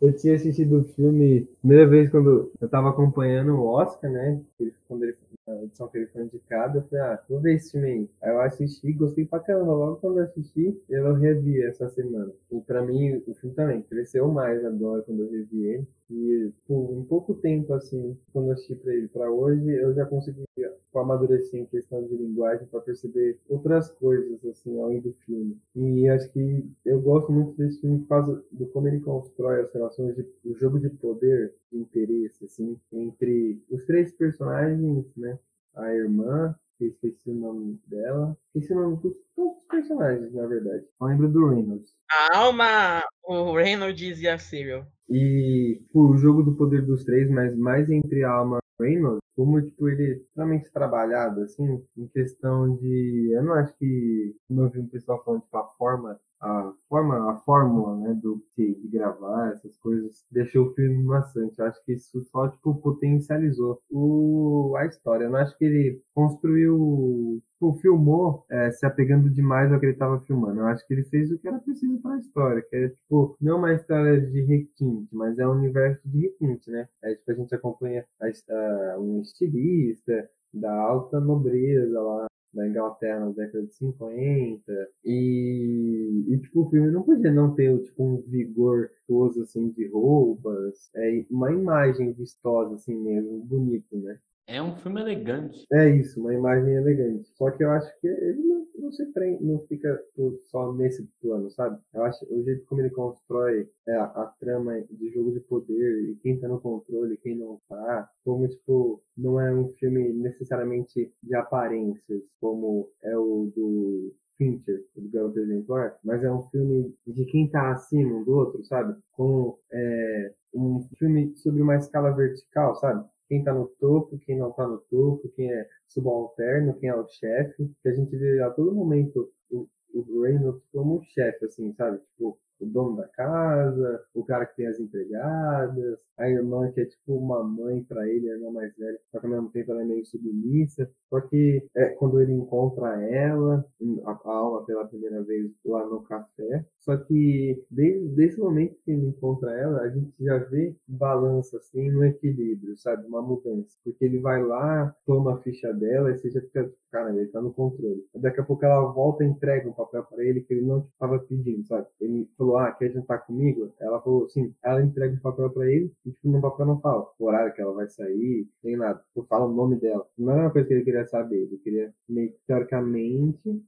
Eu tinha assistido o filme, primeira vez quando eu tava acompanhando o Oscar, né? Quando ele, a edição que ele foi indicado, eu falei, ah, vou ver esse filme aí. Aí eu assisti, gostei pra caramba. Logo quando eu assisti, eu revi essa semana. E pra mim, o filme também cresceu mais agora quando eu revi ele. E pô, em pouco tempo, assim, quando eu assisti pra ele pra hoje, eu já consegui tipo, amadurecer em questão de linguagem para perceber outras coisas, assim, além do filme. E acho que eu gosto muito desse filme por causa do como ele constrói as relações, de, o jogo de poder, de interesse, assim, entre os três personagens, né? A irmã, que eu esqueci o nome dela. Esqueci o nome de todos os personagens, na verdade. Eu lembro do Reynolds. A alma, o Reynolds e a Cyril. E pô, o jogo do poder dos três, mas mais entre a alma Reynolds, como tipo, ele é extremamente trabalhado, assim, em questão de. Eu não acho que, como eu vi um pessoal falando, tipo, a forma a forma, a fórmula, né, do de, de gravar essas coisas deixou o filme maçante. Eu acho que isso só tipo potencializou o a história. Eu não acho que ele construiu, tipo, filmou é, se apegando demais ao que ele estava filmando. Eu acho que ele fez o que era preciso para a história, que é tipo não uma história de requinte, mas é um universo de requinte, né? É tipo a gente acompanha a, a, um estilista da alta nobreza lá da Inglaterra na década de 50. E, e tipo, o filme não podia não ter tipo, um vigor todo assim de roupas, é uma imagem vistosa assim mesmo, bonito, né? É um filme elegante. É isso, uma imagem elegante. Só que eu acho que ele não, não se prende, não fica só nesse plano, sabe? Eu acho o jeito como ele constrói é, a, a, trama de jogo de poder e quem tá no controle, quem não tá, como tipo, não é um filme necessariamente de aparências, como é o do Fincher, do Garoto Exemplar, mas é um filme de quem tá acima um do outro, sabe? Como é, um filme sobre uma escala vertical, sabe? Quem está no topo, quem não está no topo, quem é subalterno, quem é o chefe, que a gente vê a todo momento o, o Reynolds como chefe, assim, sabe? Tipo, o dono da casa, o cara que tem as empregadas, a irmã que é tipo uma mãe para ele, a irmã mais velha, só que ao mesmo tempo ela é meio submissa. Só que é, quando ele encontra ela, a aula pela primeira vez lá no café, só que desde, desde o momento que ele encontra ela, a gente já vê balança assim no equilíbrio, sabe? Uma mudança. Porque ele vai lá, toma a ficha dela e você já fica, cara, ele tá no controle. Daqui a pouco ela volta e entrega um papel para ele que ele não estava pedindo, sabe? Ele falou, ah, quer jantar comigo? Ela falou, sim. Ela entrega o papel para ele e, tipo, no papel não fala o horário que ela vai sair, nem nada. Tipo, fala o nome dela. Não era uma coisa que ele queria saber. Ele queria, meio teoricamente,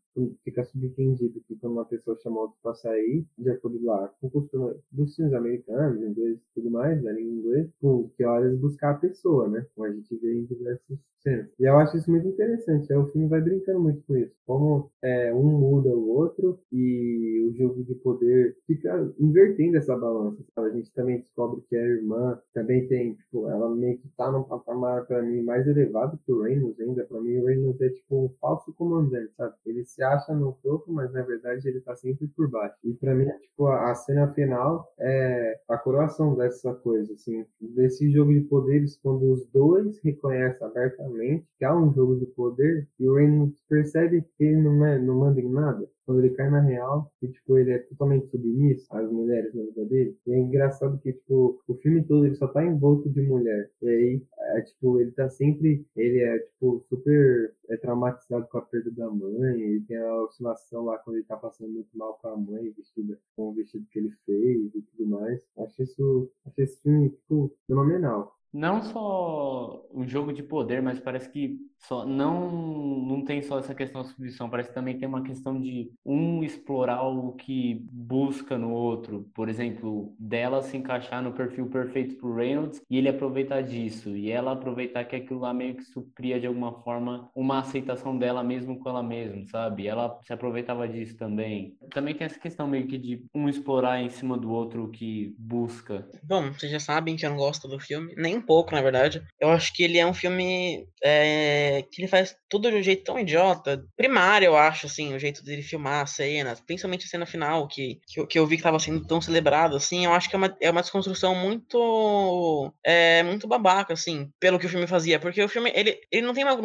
fica subentendido que quando uma pessoa chama outra para sair, de acordo lá com o costume dos filmes americanos, inglês e tudo mais, da língua inglesa, com que horas buscar a pessoa, né? Como a gente vê em diversos cenas. E eu acho isso muito interessante. Aí o filme vai brincando muito com isso. Como é, um muda o outro e o jogo de poder fica invertendo essa balança. Sabe? A gente também descobre que a irmã também tem, tipo, ela meio que tá num patamar para mim mais elevado que o Reynolds ainda. Para mim, o Reynolds é tipo um falso comandante, sabe? Ele se acha no topo, mas na verdade ele tá sempre por baixo. E para mim, tipo, a, a cena final é a coroação dessa coisa, assim, desse jogo de poderes, quando os dois reconhecem abertamente que há um jogo de poder e o Reynolds percebe que ele não, é, não manda em nada quando ele cai na real, que, tipo, ele é totalmente submisso às mulheres na vida dele. E é engraçado que, tipo, o filme todo ele só tá envolto de mulher. E aí, é, tipo, ele tá sempre, ele é, tipo, super é, traumatizado com a perda da mãe, ele tem a oscilação lá quando ele tá passando muito mal com a mãe, vestida com o vestido que ele fez e tudo mais. Acho isso, acho esse filme, tipo, fenomenal não só um jogo de poder, mas parece que só não não tem só essa questão da submissão, parece que também tem uma questão de um explorar o que busca no outro. Por exemplo, dela se encaixar no perfil perfeito pro Reynolds e ele aproveitar disso, e ela aproveitar que aquilo lá meio que supria de alguma forma uma aceitação dela mesmo com ela mesma, sabe? Ela se aproveitava disso também. Também tem essa questão meio que de um explorar em cima do outro o que busca. Bom, vocês já sabem que eu não gosto do filme, nem um pouco, na verdade. Eu acho que ele é um filme é, que ele faz tudo de um jeito tão idiota. Primário, eu acho, assim, o jeito dele filmar as cenas, principalmente a cena final, que, que, eu, que eu vi que estava sendo tão celebrado, assim, eu acho que é uma, é uma desconstrução muito. É, muito babaca, assim, pelo que o filme fazia. Porque o filme, ele, ele não tem uma.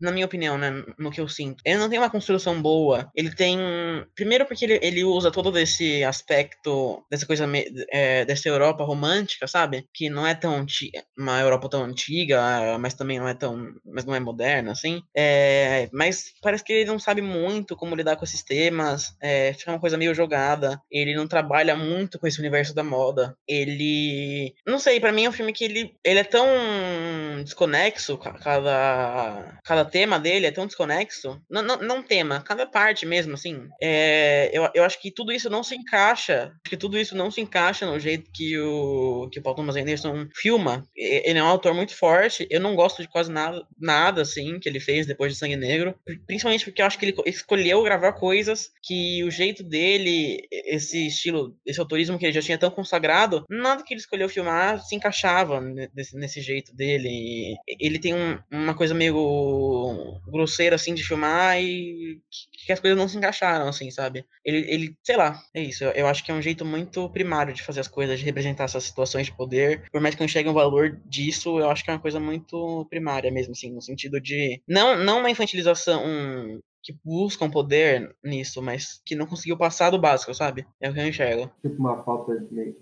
Na minha opinião, né, no que eu sinto, ele não tem uma construção boa. Ele tem. Primeiro, porque ele, ele usa todo esse aspecto, dessa coisa, é, dessa Europa romântica, sabe? Que não é tão uma Europa tão antiga, mas também não é tão. mas não é moderna, assim. É, mas parece que ele não sabe muito como lidar com esses temas. É, fica uma coisa meio jogada. Ele não trabalha muito com esse universo da moda. Ele. Não sei, para mim é um filme que ele, ele é tão desconexo. Cada, cada tema dele é tão desconexo. Não, não, não tema, cada parte mesmo, assim. É, eu, eu acho que tudo isso não se encaixa. Acho que tudo isso não se encaixa no jeito que o, que o Paul Thomas Anderson filma ele é um autor muito forte. Eu não gosto de quase nada, nada assim que ele fez depois de Sangue Negro, principalmente porque eu acho que ele escolheu gravar coisas que o jeito dele, esse estilo, esse autorismo que ele já tinha tão consagrado, nada que ele escolheu filmar se encaixava nesse, nesse jeito dele. Ele tem um, uma coisa meio grosseira assim de filmar e que as coisas não se encaixaram, assim, sabe? Ele, ele sei lá, é isso. Eu, eu, acho que é um jeito muito primário de fazer as coisas, de representar essas situações de poder. Por mais que eu enxergue um valor disso, eu acho que é uma coisa muito primária mesmo, assim, no sentido de. Não, não uma infantilização que buscam poder nisso, mas que não conseguiu passar do básico, sabe? É o que eu enxergo. Tipo uma falta de.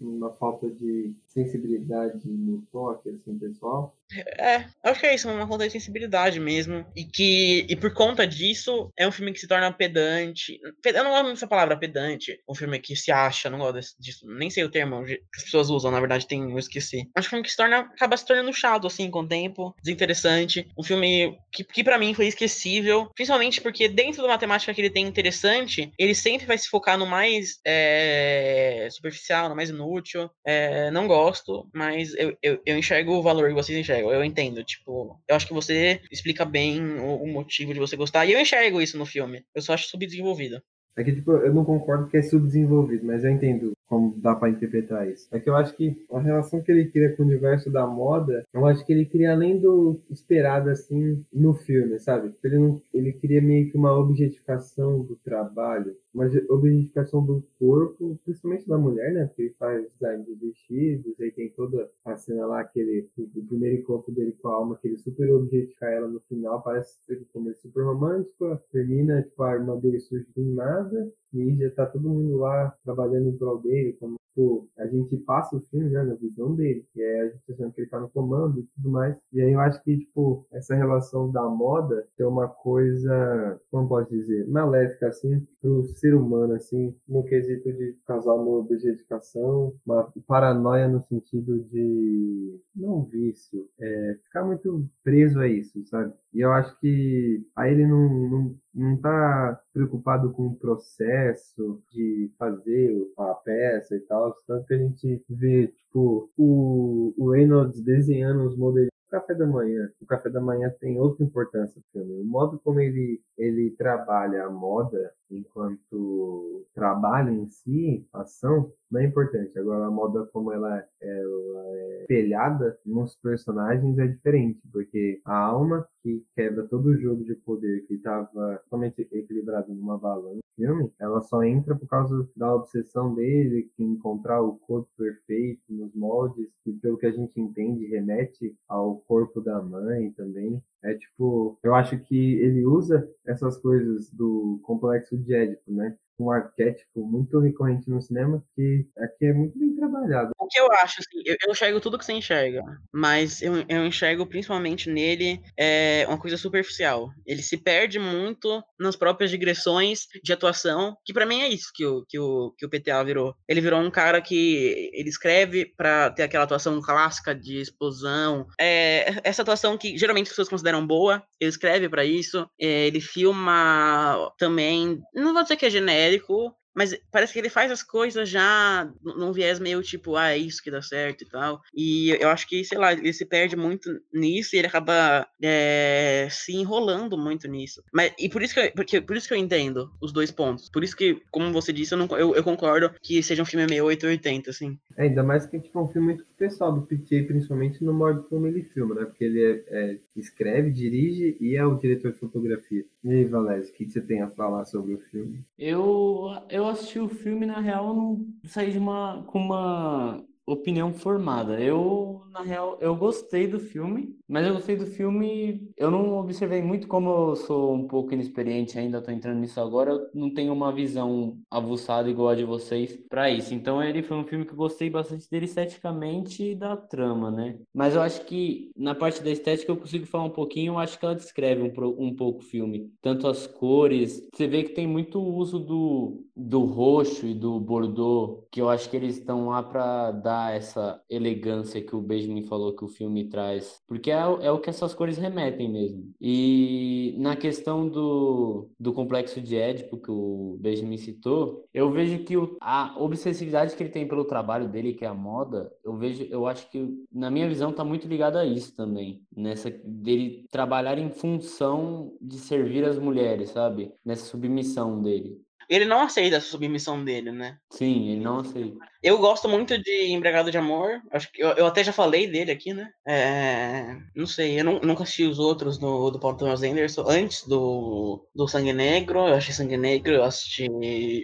Uma falta de sensibilidade no toque, assim, pessoal. É, acho que é isso, uma conta de sensibilidade mesmo. E que, e por conta disso, é um filme que se torna pedante. Eu não gosto dessa palavra, pedante. Um filme que se acha, não gosto disso. Nem sei o termo que as pessoas usam, na verdade, tem, eu esqueci. Acho que é um filme que se torna, acaba se tornando chato, assim, com o tempo. Desinteressante. Um filme que, que para mim foi esquecível. Principalmente porque dentro da matemática que ele tem interessante, ele sempre vai se focar no mais é, superficial, no mais inútil. É, não gosto, mas eu, eu, eu enxergo o valor que vocês enxergam eu entendo. Tipo, eu acho que você explica bem o, o motivo de você gostar. E eu enxergo isso no filme. Eu só acho subdesenvolvido. É que, tipo, eu não concordo que é subdesenvolvido, mas eu entendo como dá para interpretar isso. É que eu acho que a relação que ele cria com o universo da moda, eu acho que ele cria além do esperado, assim, no filme, sabe? Ele, não, ele cria meio que uma objetificação do trabalho, uma objetificação do corpo, principalmente da mulher, né? Porque ele faz design de vestidos, aí tem toda a cena lá, aquele, o primeiro encontro dele com a alma, que ele super objetifica ela no final, parece como ele super romântico, termina, tipo, a irmã dele surge do nada, e já tá todo mundo lá trabalhando em prol dele, como tipo, a gente passa o filme, né, na visão dele, que é a gente achando que ele tá no comando e tudo mais. E aí eu acho que, tipo, essa relação da moda é uma coisa, como posso dizer, maléfica, assim, pro ser humano, assim, no quesito de causar uma objetificação, uma paranoia no sentido de, não vício, é, ficar muito preso a isso, sabe? E eu acho que aí ele não, não, não tá preocupado com o processo de fazer a peça e tal, tanto que a gente vê, tipo, o, o Reynolds desenhando os modelos do café da manhã. O café da manhã tem outra importância filme. O modo como ele, ele trabalha a moda enquanto trabalho em si, ação, não é importante. Agora, a moda como ela, ela é espelhada nos personagens é diferente, porque a alma que quebra todo o jogo de poder que estava totalmente equilibrado numa balança filme, ela só entra por causa da obsessão dele em encontrar o corpo perfeito nos moldes, e pelo que a gente entende, remete ao corpo da mãe também. É tipo, eu acho que ele usa essas coisas do complexo de Édipo, né? Um arquétipo muito recorrente no cinema que aqui é muito bem trabalhado. O que eu acho, assim, eu, eu enxergo tudo que você enxerga, mas eu, eu enxergo principalmente nele é, uma coisa superficial. Ele se perde muito nas próprias digressões de atuação, que para mim é isso que o, que, o, que o PTA virou. Ele virou um cara que ele escreve para ter aquela atuação clássica de explosão, é, essa atuação que geralmente as pessoas consideram boa, ele escreve para isso, é, ele filma também, não vou dizer que é genérico, genérico, mas parece que ele faz as coisas já num viés meio tipo, ah, é isso que dá certo e tal. E eu acho que, sei lá, ele se perde muito nisso e ele acaba é, se enrolando muito nisso. Mas, e por isso, que eu, porque, por isso que eu entendo os dois pontos. Por isso que, como você disse, eu, não, eu, eu concordo que seja um filme meio 880, assim. É, ainda mais que tipo, é um filme muito pessoal do PJ, principalmente no modo como ele filma, né? Porque ele é, é, escreve, dirige e é o diretor de fotografia. E aí, Valézio, o que você tem a falar sobre o filme? Eu, eu assisti o filme, na real, não saí de uma, com uma opinião formada. Eu, na real, eu gostei do filme, mas eu gostei do filme. Eu não observei muito, como eu sou um pouco inexperiente ainda, tô entrando nisso agora, eu não tenho uma visão avuçada igual a de vocês para isso. Então, ele foi um filme que eu gostei bastante dele esteticamente e da trama, né? Mas eu acho que na parte da estética eu consigo falar um pouquinho, eu acho que ela descreve um, um pouco o filme. Tanto as cores, você vê que tem muito uso do, do roxo e do bordeaux, que eu acho que eles estão lá para dar essa elegância que o Benjamin falou que o filme traz, porque é, é o que essas cores remetem mesmo. E na questão do, do complexo de Édipo que o Benjamin citou, eu vejo que o, a obsessividade que ele tem pelo trabalho dele, que é a moda, eu vejo, eu acho que na minha visão tá muito ligado a isso também, nessa dele trabalhar em função de servir as mulheres, sabe? Nessa submissão dele. Ele não aceita essa submissão dele, né? Sim, ele não aceita. Eu gosto muito de Embregado de Amor. Acho que eu, eu até já falei dele aqui, né? É, não sei, eu não, nunca assisti os outros do, do Paul Thomas Anderson antes do, do Sangue Negro. Eu achei Sangue Negro, eu assisti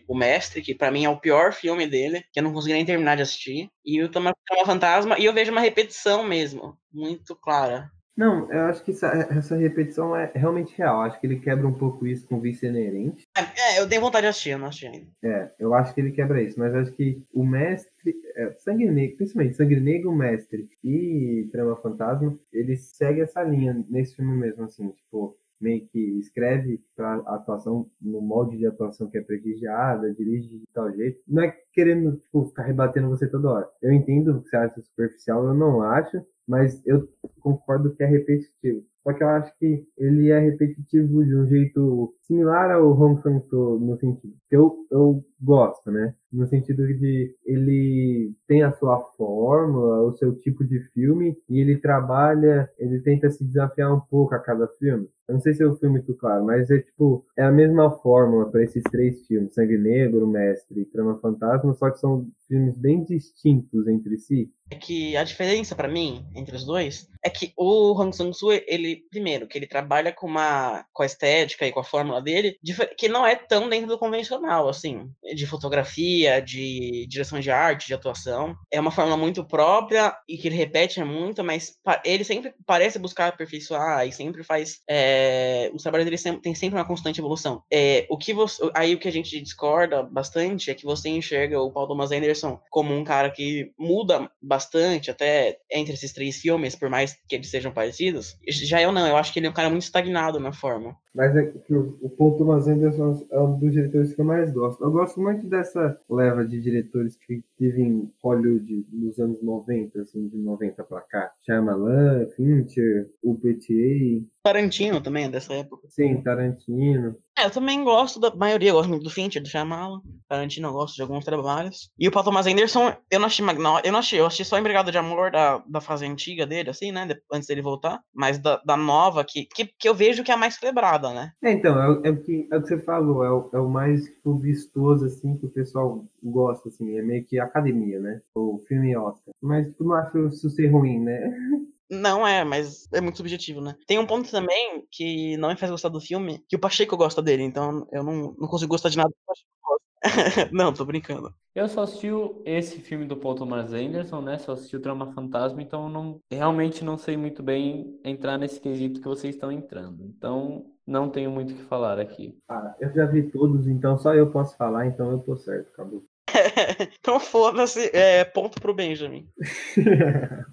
O Mestre, que para mim é o pior filme dele, que eu não consegui nem terminar de assistir. E o Thomas Fantasma, e eu vejo uma repetição mesmo, muito clara. Não, eu acho que essa, essa, repetição é realmente real. Acho que ele quebra um pouco isso com o Vice Inerente. É, eu tenho vontade de assistir, eu não assisti ainda. É, eu acho que ele quebra isso, mas acho que o mestre, é, Sangue Negro, principalmente Sangue Negro, Mestre e Trama Fantasma, ele segue essa linha nesse filme mesmo, assim, tipo, meio que escreve para atuação no molde de atuação que é prestigiada, dirige de tal jeito. Não é querendo tipo, ficar rebatendo você toda hora. Eu entendo que você acha superficial, eu não acho, mas eu concordo que é repetitivo. Só que eu acho que ele é repetitivo de um jeito similar ao Hong Sang-soo no sentido que eu, eu gosto, né? No sentido de ele tem a sua fórmula, o seu tipo de filme e ele trabalha, ele tenta se desafiar um pouco a cada filme. Eu não sei se é o filme muito claro, mas é tipo, é a mesma fórmula para esses três filmes, Sangue Negro, Mestre e Trama Fantasma, só que são filmes bem distintos entre si. É que a diferença para mim entre os dois é que o Hong Sang-soo, ele primeiro, que ele trabalha com uma com a estética e com a fórmula dele, que não é tão dentro do convencional, assim, de fotografia, de direção de arte, de atuação. É uma fórmula muito própria e que ele repete muito, mas ele sempre parece buscar aperfeiçoar e sempre faz. É, os trabalhos dele tem sempre uma constante evolução. É, o que você, aí o que a gente discorda bastante é que você enxerga o Paul Thomas Anderson como um cara que muda bastante até entre esses três filmes, por mais que eles sejam parecidos. Já eu não, eu acho que ele é um cara muito estagnado na forma. Mas é que o, o Paul Thomas Anderson é um dos diretores que eu mais gosto. Eu gosto muito dessa leva de diretores que vivem Hollywood nos anos 90, assim, de 90 pra cá. Shyamalan, Fincher, o PTA. Tarantino também dessa época. Sim, Tarantino. É, eu também gosto da maioria, gosto muito do Fincher, do Shyamalan. Tarantino eu gosto de alguns trabalhos. E o Paul Thomas Anderson, eu não achei Magnolia, eu não achei, eu achei só Embrigado de Amor da, da fase antiga dele, assim, né, antes dele voltar. Mas da, da nova, que, que, que eu vejo que é a mais celebrada, né. É, então, é, o- é, que, é o que você falou, é o, é o mais, tipo, vistoso, assim, que o pessoal gosta, assim, é meio que academia, né, o filme Oscar. Mas, tipo, não acho isso ser ruim, né. *laughs* Não é, mas é muito subjetivo, né? Tem um ponto também que não me faz gostar do filme, que o Pacheco gosta dele, então eu não, não consigo gostar de nada que o Pacheco gosta. *laughs* não, tô brincando. Eu só assisti esse filme do Paul Thomas Anderson, né? Só assisti o Trama Fantasma, então eu não, realmente não sei muito bem entrar nesse quesito que vocês estão entrando. Então, não tenho muito o que falar aqui. Ah, eu já vi todos, então só eu posso falar, então eu tô certo, acabou. *laughs* então foda-se, é, ponto pro Benjamin. *laughs*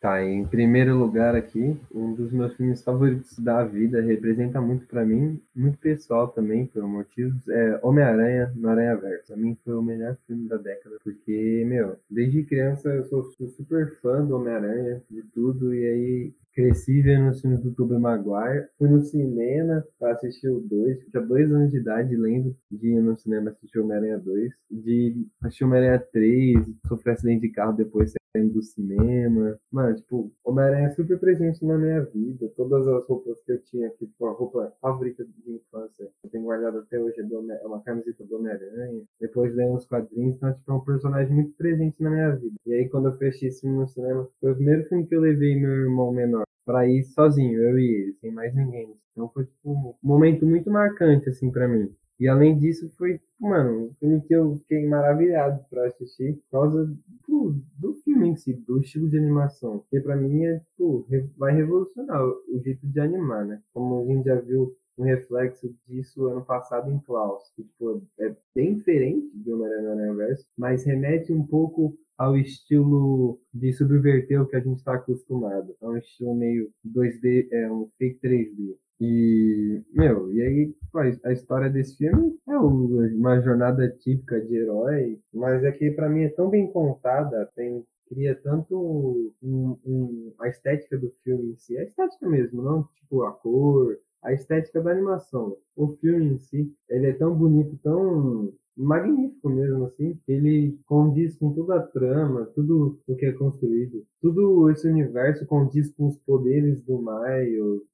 Tá, em primeiro lugar aqui, um dos meus filmes favoritos da vida, representa muito pra mim, muito pessoal também, por motivos, é Homem-Aranha no Aranha Verso. Pra mim foi o melhor filme da década, porque, meu, desde criança eu sou, super fã do Homem-Aranha, de tudo, e aí cresci vendo os filmes do Tobey Maguire, fui no cinema pra assistir o 2, tinha dois anos de idade, lembro de ir no cinema assistir Homem-Aranha 2, de assistir Homem-Aranha 3, sofrer acidente de carro depois do cinema. Mano, tipo, Homem-Aranha é super presente na minha vida. Todas as roupas que eu tinha, tipo, a roupa favorita de infância, eu tenho guardado até hoje, é é uma camiseta do Homem-Aranha. Depois leio uns quadrinhos, então, tipo, é um personagem muito presente na minha vida. E aí, quando eu fechei esse filme no cinema, foi o primeiro filme que eu levei meu irmão menor pra ir sozinho, eu e ele, sem mais ninguém. Então foi, tipo, um momento muito marcante, assim, pra mim. E além disso, foi, mano, um filme que eu fiquei maravilhado pra assistir por causa do, do filme em si, do estilo de animação. Porque pra mim é, tipo, vai revolucionar o, jeito de animar, né? Como a gente já viu um reflexo disso ano passado em Klaus. Que, tipo, é bem diferente de Homem-Aranha Aranha-Verso, mas remete um pouco ao estilo de subverter o que a gente está acostumado. É um estilo meio 2D, é um fake 3D. E, meu, e aí a história desse filme é uma jornada típica de herói, mas é que pra mim é tão bem contada, tem cria tanto um- um- a estética do filme em si, a estética mesmo, não tipo a cor, a estética da animação. O filme em si, ele é tão bonito, tão magnífico mesmo, assim, ele condiz com toda a trama, tudo o que é construído. Tudo esse universo condiz com os poderes do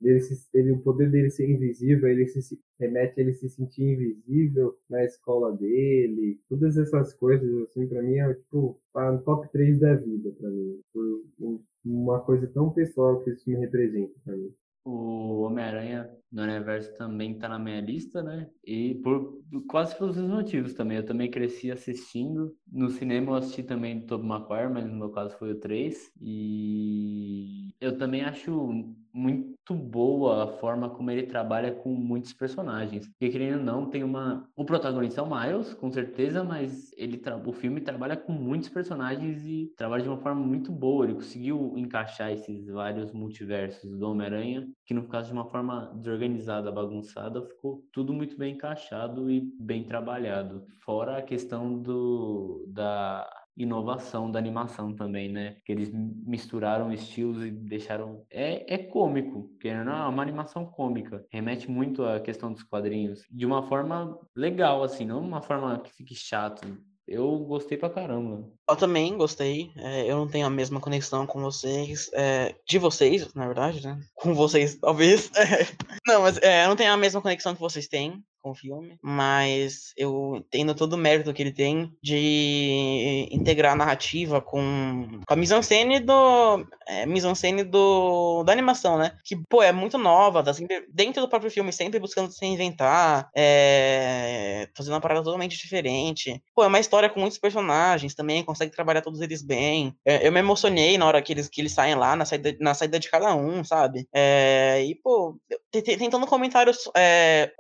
ele, se- ele, o poder dele ser invisível, ele se, remete a ele se sentir invisível na escola dele, todas essas coisas, assim, pra mim é, tipo, tá no top 3 da vida, pra mim. Por um- uma coisa tão pessoal que esse filme representa pra mim. O Homem-Aranha no Universo também tá na minha lista, né? E por quase pelos mesmos motivos também. Eu também cresci assistindo. No cinema eu assisti também do Tobey Maguire, mas no meu caso foi o 3. E eu também acho muito boa a forma como ele trabalha com muitos personagens. Porque querendo ou não, tem uma. O protagonista é o Miles, com certeza, mas ele tra... o filme trabalha com muitos personagens e trabalha de uma forma muito boa. Ele conseguiu encaixar esses vários multiversos do Homem-Aranha, que não ficasse de uma forma desorganizada, bagunçada, ficou tudo muito bem encaixado e bem trabalhado. Fora a questão do da inovação da animação também, né? Que eles misturaram estilos e deixaram. É, é cômico, porque não é uma animação cômica. Remete muito à questão dos quadrinhos. De uma forma legal, assim, não uma forma que fique chato. Eu gostei pra caramba. Eu também gostei. é, eu não tenho a mesma conexão com vocês. é, de vocês, na verdade, né? Com vocês, talvez. *laughs* não, mas é, eu não tenho a mesma conexão que vocês têm com o filme. Mas eu entendo todo o mérito que ele tem de integrar a narrativa com, com a mise-en-scène do. É, mise-en-scène do, da animação, né? Que, pô, é muito nova, tá sempre, dentro do próprio filme, sempre buscando se reinventar, é, fazendo uma parada totalmente diferente. Pô, é uma história com muitos personagens também, consegue trabalhar todos eles bem. É, eu me emocionei na hora que eles, que eles saem lá, na saída, na saída de cada um, sabe? É, e, pô, um comentário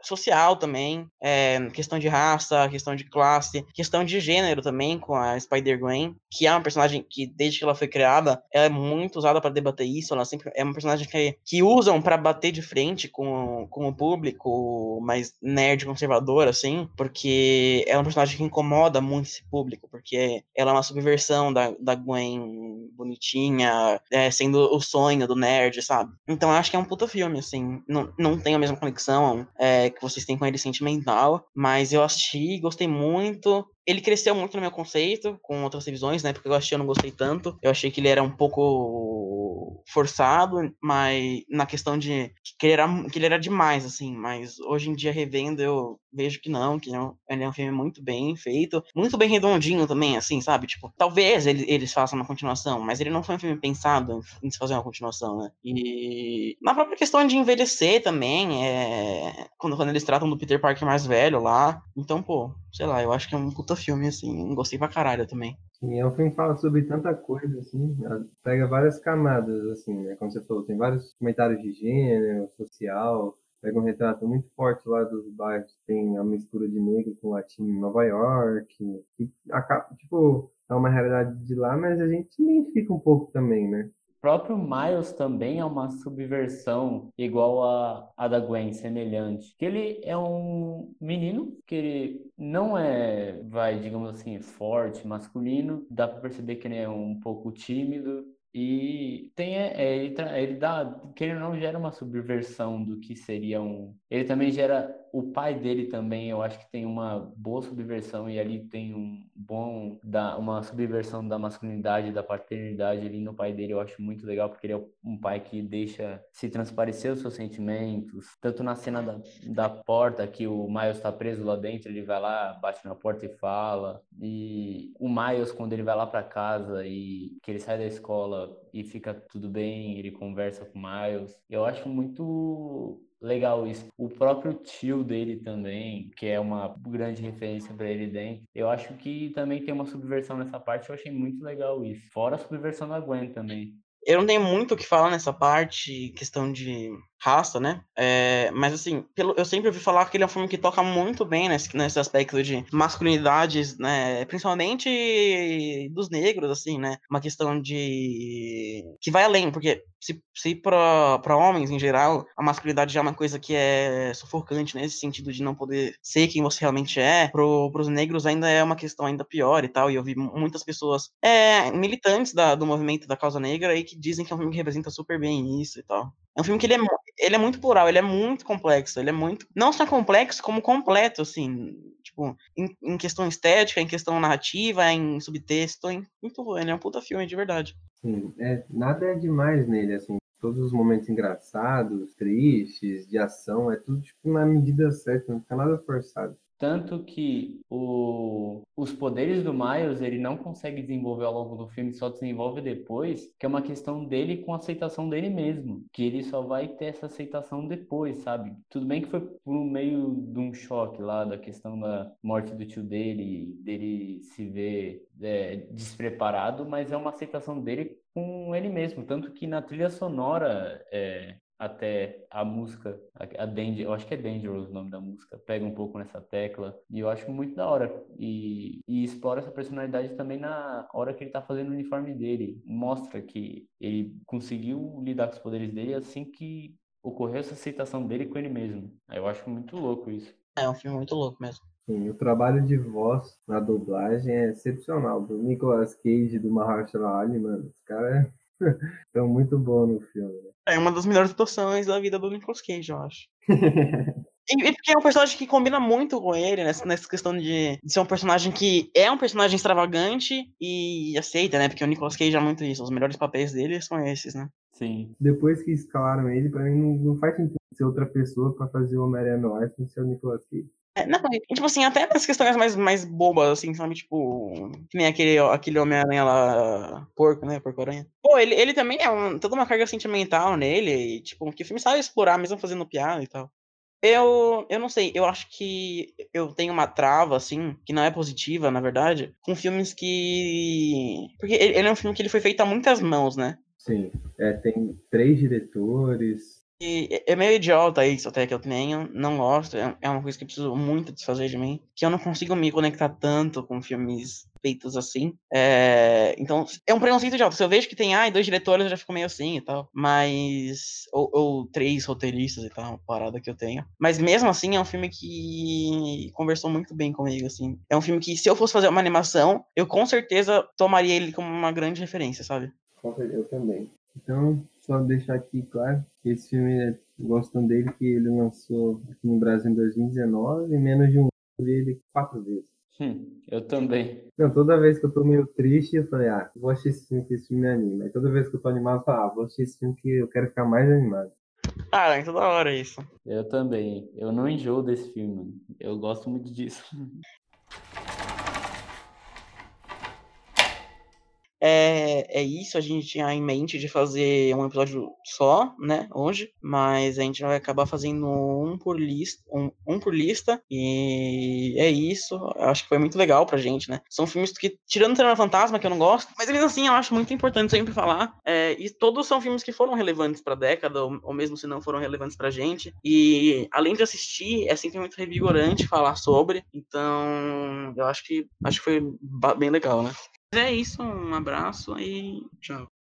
social também também. É, questão de raça, questão de classe, questão de gênero também, com a Spider-Gwen, que é uma personagem que, desde que ela foi criada, ela é muito usada para debater isso. Ela sempre é uma personagem que, que usam para bater de frente com, com o público mais nerd conservador, assim, porque é uma personagem que incomoda muito esse público, porque ela é uma subversão da, da Gwen bonitinha, é, sendo o sonho do nerd, sabe? Então acho que é um puta filme, assim. Não, não tem a mesma conexão é, que vocês têm com ele sentimental, mas eu assisti, gostei muito. Ele cresceu muito no meu conceito, com outras revisões, né? Porque eu achei eu não gostei tanto. Eu achei que ele era um pouco forçado, mas na questão de que ele era, que ele era demais, assim. Mas hoje em dia, revendo, eu vejo que não, que não, ele é um filme muito bem feito, muito bem redondinho também, assim, sabe? Tipo, talvez ele, eles façam uma continuação, mas ele não foi um filme pensado em se fazer uma continuação, né? E na própria questão de envelhecer também, é... quando, quando eles tratam do Peter Parker mais velho lá, então, pô, sei lá, eu acho que é um puta filme, assim, gostei pra caralho também. Sim, é um filme que fala sobre tanta coisa, assim, pega várias camadas, assim, né? Como você falou, tem vários comentários de gênero, social, pega um retrato muito forte lá dos bairros, tem a mistura de negro com latino em Nova York, e acaba, tipo, é uma realidade de lá, mas a gente identifica um pouco também, né? Próprio Miles também é uma subversão igual a, a da Gwen, semelhante. Que ele é um menino que ele não é, vai, digamos assim, forte, masculino. Dá para perceber que ele é um pouco tímido, e tem, é, é ele, ele dá, que ele não gera uma subversão do que seria um. Ele também gera o pai dele também, eu acho que tem uma boa subversão e ali tem um bom da uma subversão da masculinidade, da paternidade ali no pai dele, eu acho muito legal porque ele é um pai que deixa se transparecer os seus sentimentos, tanto na cena da, da porta que o Miles está preso lá dentro, ele vai lá, bate na porta e fala, e o Miles quando ele vai lá para casa e que ele sai da escola e fica tudo bem, ele conversa com o Miles. Eu acho muito legal isso. O próprio tio dele também, que é uma grande referência para ele dentro. Eu acho que também tem uma subversão nessa parte, eu achei muito legal isso. Fora a subversão da Gwen também. Eu não tenho muito o que falar nessa parte, questão de raça, né? É, mas assim, pelo, eu sempre ouvi falar que ele é um filme que toca muito bem nesse, nesse aspecto de masculinidades, né? Principalmente dos negros, assim, né? Uma questão de. que vai além, porque se, se para homens em geral, a masculinidade já é uma coisa que é sufocante nesse sentido de não poder ser quem você realmente é, pro, pros negros ainda é uma questão ainda pior e tal. E eu vi muitas pessoas é, militantes da, do movimento da causa negra aí que dizem que é um filme que representa super bem isso e tal. É um filme que ele é, ele é muito plural, ele é muito complexo, ele é muito. Não só complexo, como completo, assim. Tipo, em, em questão estética, em questão narrativa, em subtexto, em muito Ele é um puta filme de verdade. Sim, é, nada é demais nele, assim. Todos os momentos engraçados, tristes, de ação, é tudo tipo, na medida certa, não fica nada forçado. Tanto que o, os poderes do Miles ele não consegue desenvolver ao longo do filme, só desenvolve depois, que é uma questão dele com a aceitação dele mesmo. Que ele só vai ter essa aceitação depois, sabe? Tudo bem que foi por meio de um choque lá, da questão da morte do tio dele, dele se ver é, despreparado, mas é uma aceitação dele com ele mesmo. Tanto que na trilha sonora é, até a música, a, Danger, eu acho que é Dangerous o nome da música, pega um pouco nessa tecla e eu acho muito da hora e, e explora essa personalidade também na hora que ele tá fazendo o uniforme dele, mostra que ele conseguiu lidar com os poderes dele assim que ocorreu essa aceitação dele com ele mesmo. Eu acho muito louco isso. É um filme muito louco mesmo. Sim, o trabalho de voz na dublagem é excepcional. Do Nicolas Cage e do Mahershala Ali, mano, os caras estão muito bons no filme. Né? É uma das melhores atuações da vida do Nicolas Cage, eu acho. *laughs* E, porque é um personagem que combina muito com ele, nessa, nessa questão de, de, ser um personagem que é um personagem extravagante e aceita, né? Porque o Nicolas Cage é muito isso, os melhores papéis dele são esses, né? Sim. Depois que escalaram ele, pra mim não, não faz sentido ser outra pessoa pra fazer o Homem-Aranha Noir sem ser o Nicolas Cage. É, não, tipo assim, até nas questões mais, mais bobas, assim, sabe? Tipo, que nem aquele, aquele Homem-Aranha lá, porco, né? Porco-aranha. Pô, ele, ele também é um, toda uma carga sentimental nele, e, tipo, que o filme sabe explorar, mesmo fazendo piada e tal. Eu, eu não sei, eu acho que eu tenho uma trava, assim, que não é positiva, na verdade, com filmes que. Porque ele, ele é um filme que ele foi feito a muitas mãos, né? Sim, é, tem três diretores, é meio idiota isso até que eu tenho, não gosto, é, é uma coisa que eu preciso muito desfazer de mim, que eu não consigo me conectar tanto com filmes feitos assim. É, então, é um preconceito idiota. Se eu vejo que tem, ai, dois diretores, eu já fico meio assim e tal. Mas. Ou, ou três roteiristas e tal, uma parada que eu tenho. Mas mesmo assim, é um filme que conversou muito bem comigo, assim. É um filme que, se eu fosse fazer uma animação, eu com certeza tomaria ele como uma grande referência, sabe? Eu também. Então, só deixar aqui claro que esse filme, é, gostam dele, que ele lançou aqui no Brasil em 2019, em menos de um ano, ele quatro vezes. Hum, eu também. Não, toda vez que eu tô meio triste, eu falei, ah, vou assistir esse filme que esse filme me anima. E toda vez que eu tô animado, eu falo, ah, vou assistir esse filme que eu quero ficar mais animado. Ah, é toda hora isso. Eu também. Eu não enjoo desse filme, Eu gosto muito disso. *laughs* É, é isso, a gente tinha em mente de fazer um episódio só, né, hoje, mas a gente vai acabar fazendo um por lista, um, um por lista, e é isso, eu acho que foi muito legal pra gente, né. São filmes que, tirando o Cinema Fantasma, que eu não gosto, mas mesmo assim eu acho muito importante sempre falar, é, e todos são filmes que foram relevantes pra década, ou, ou mesmo se não foram relevantes pra gente, e além de assistir, é sempre muito revigorante falar sobre, então eu acho que, acho que foi bem legal, né é isso, um abraço e tchau.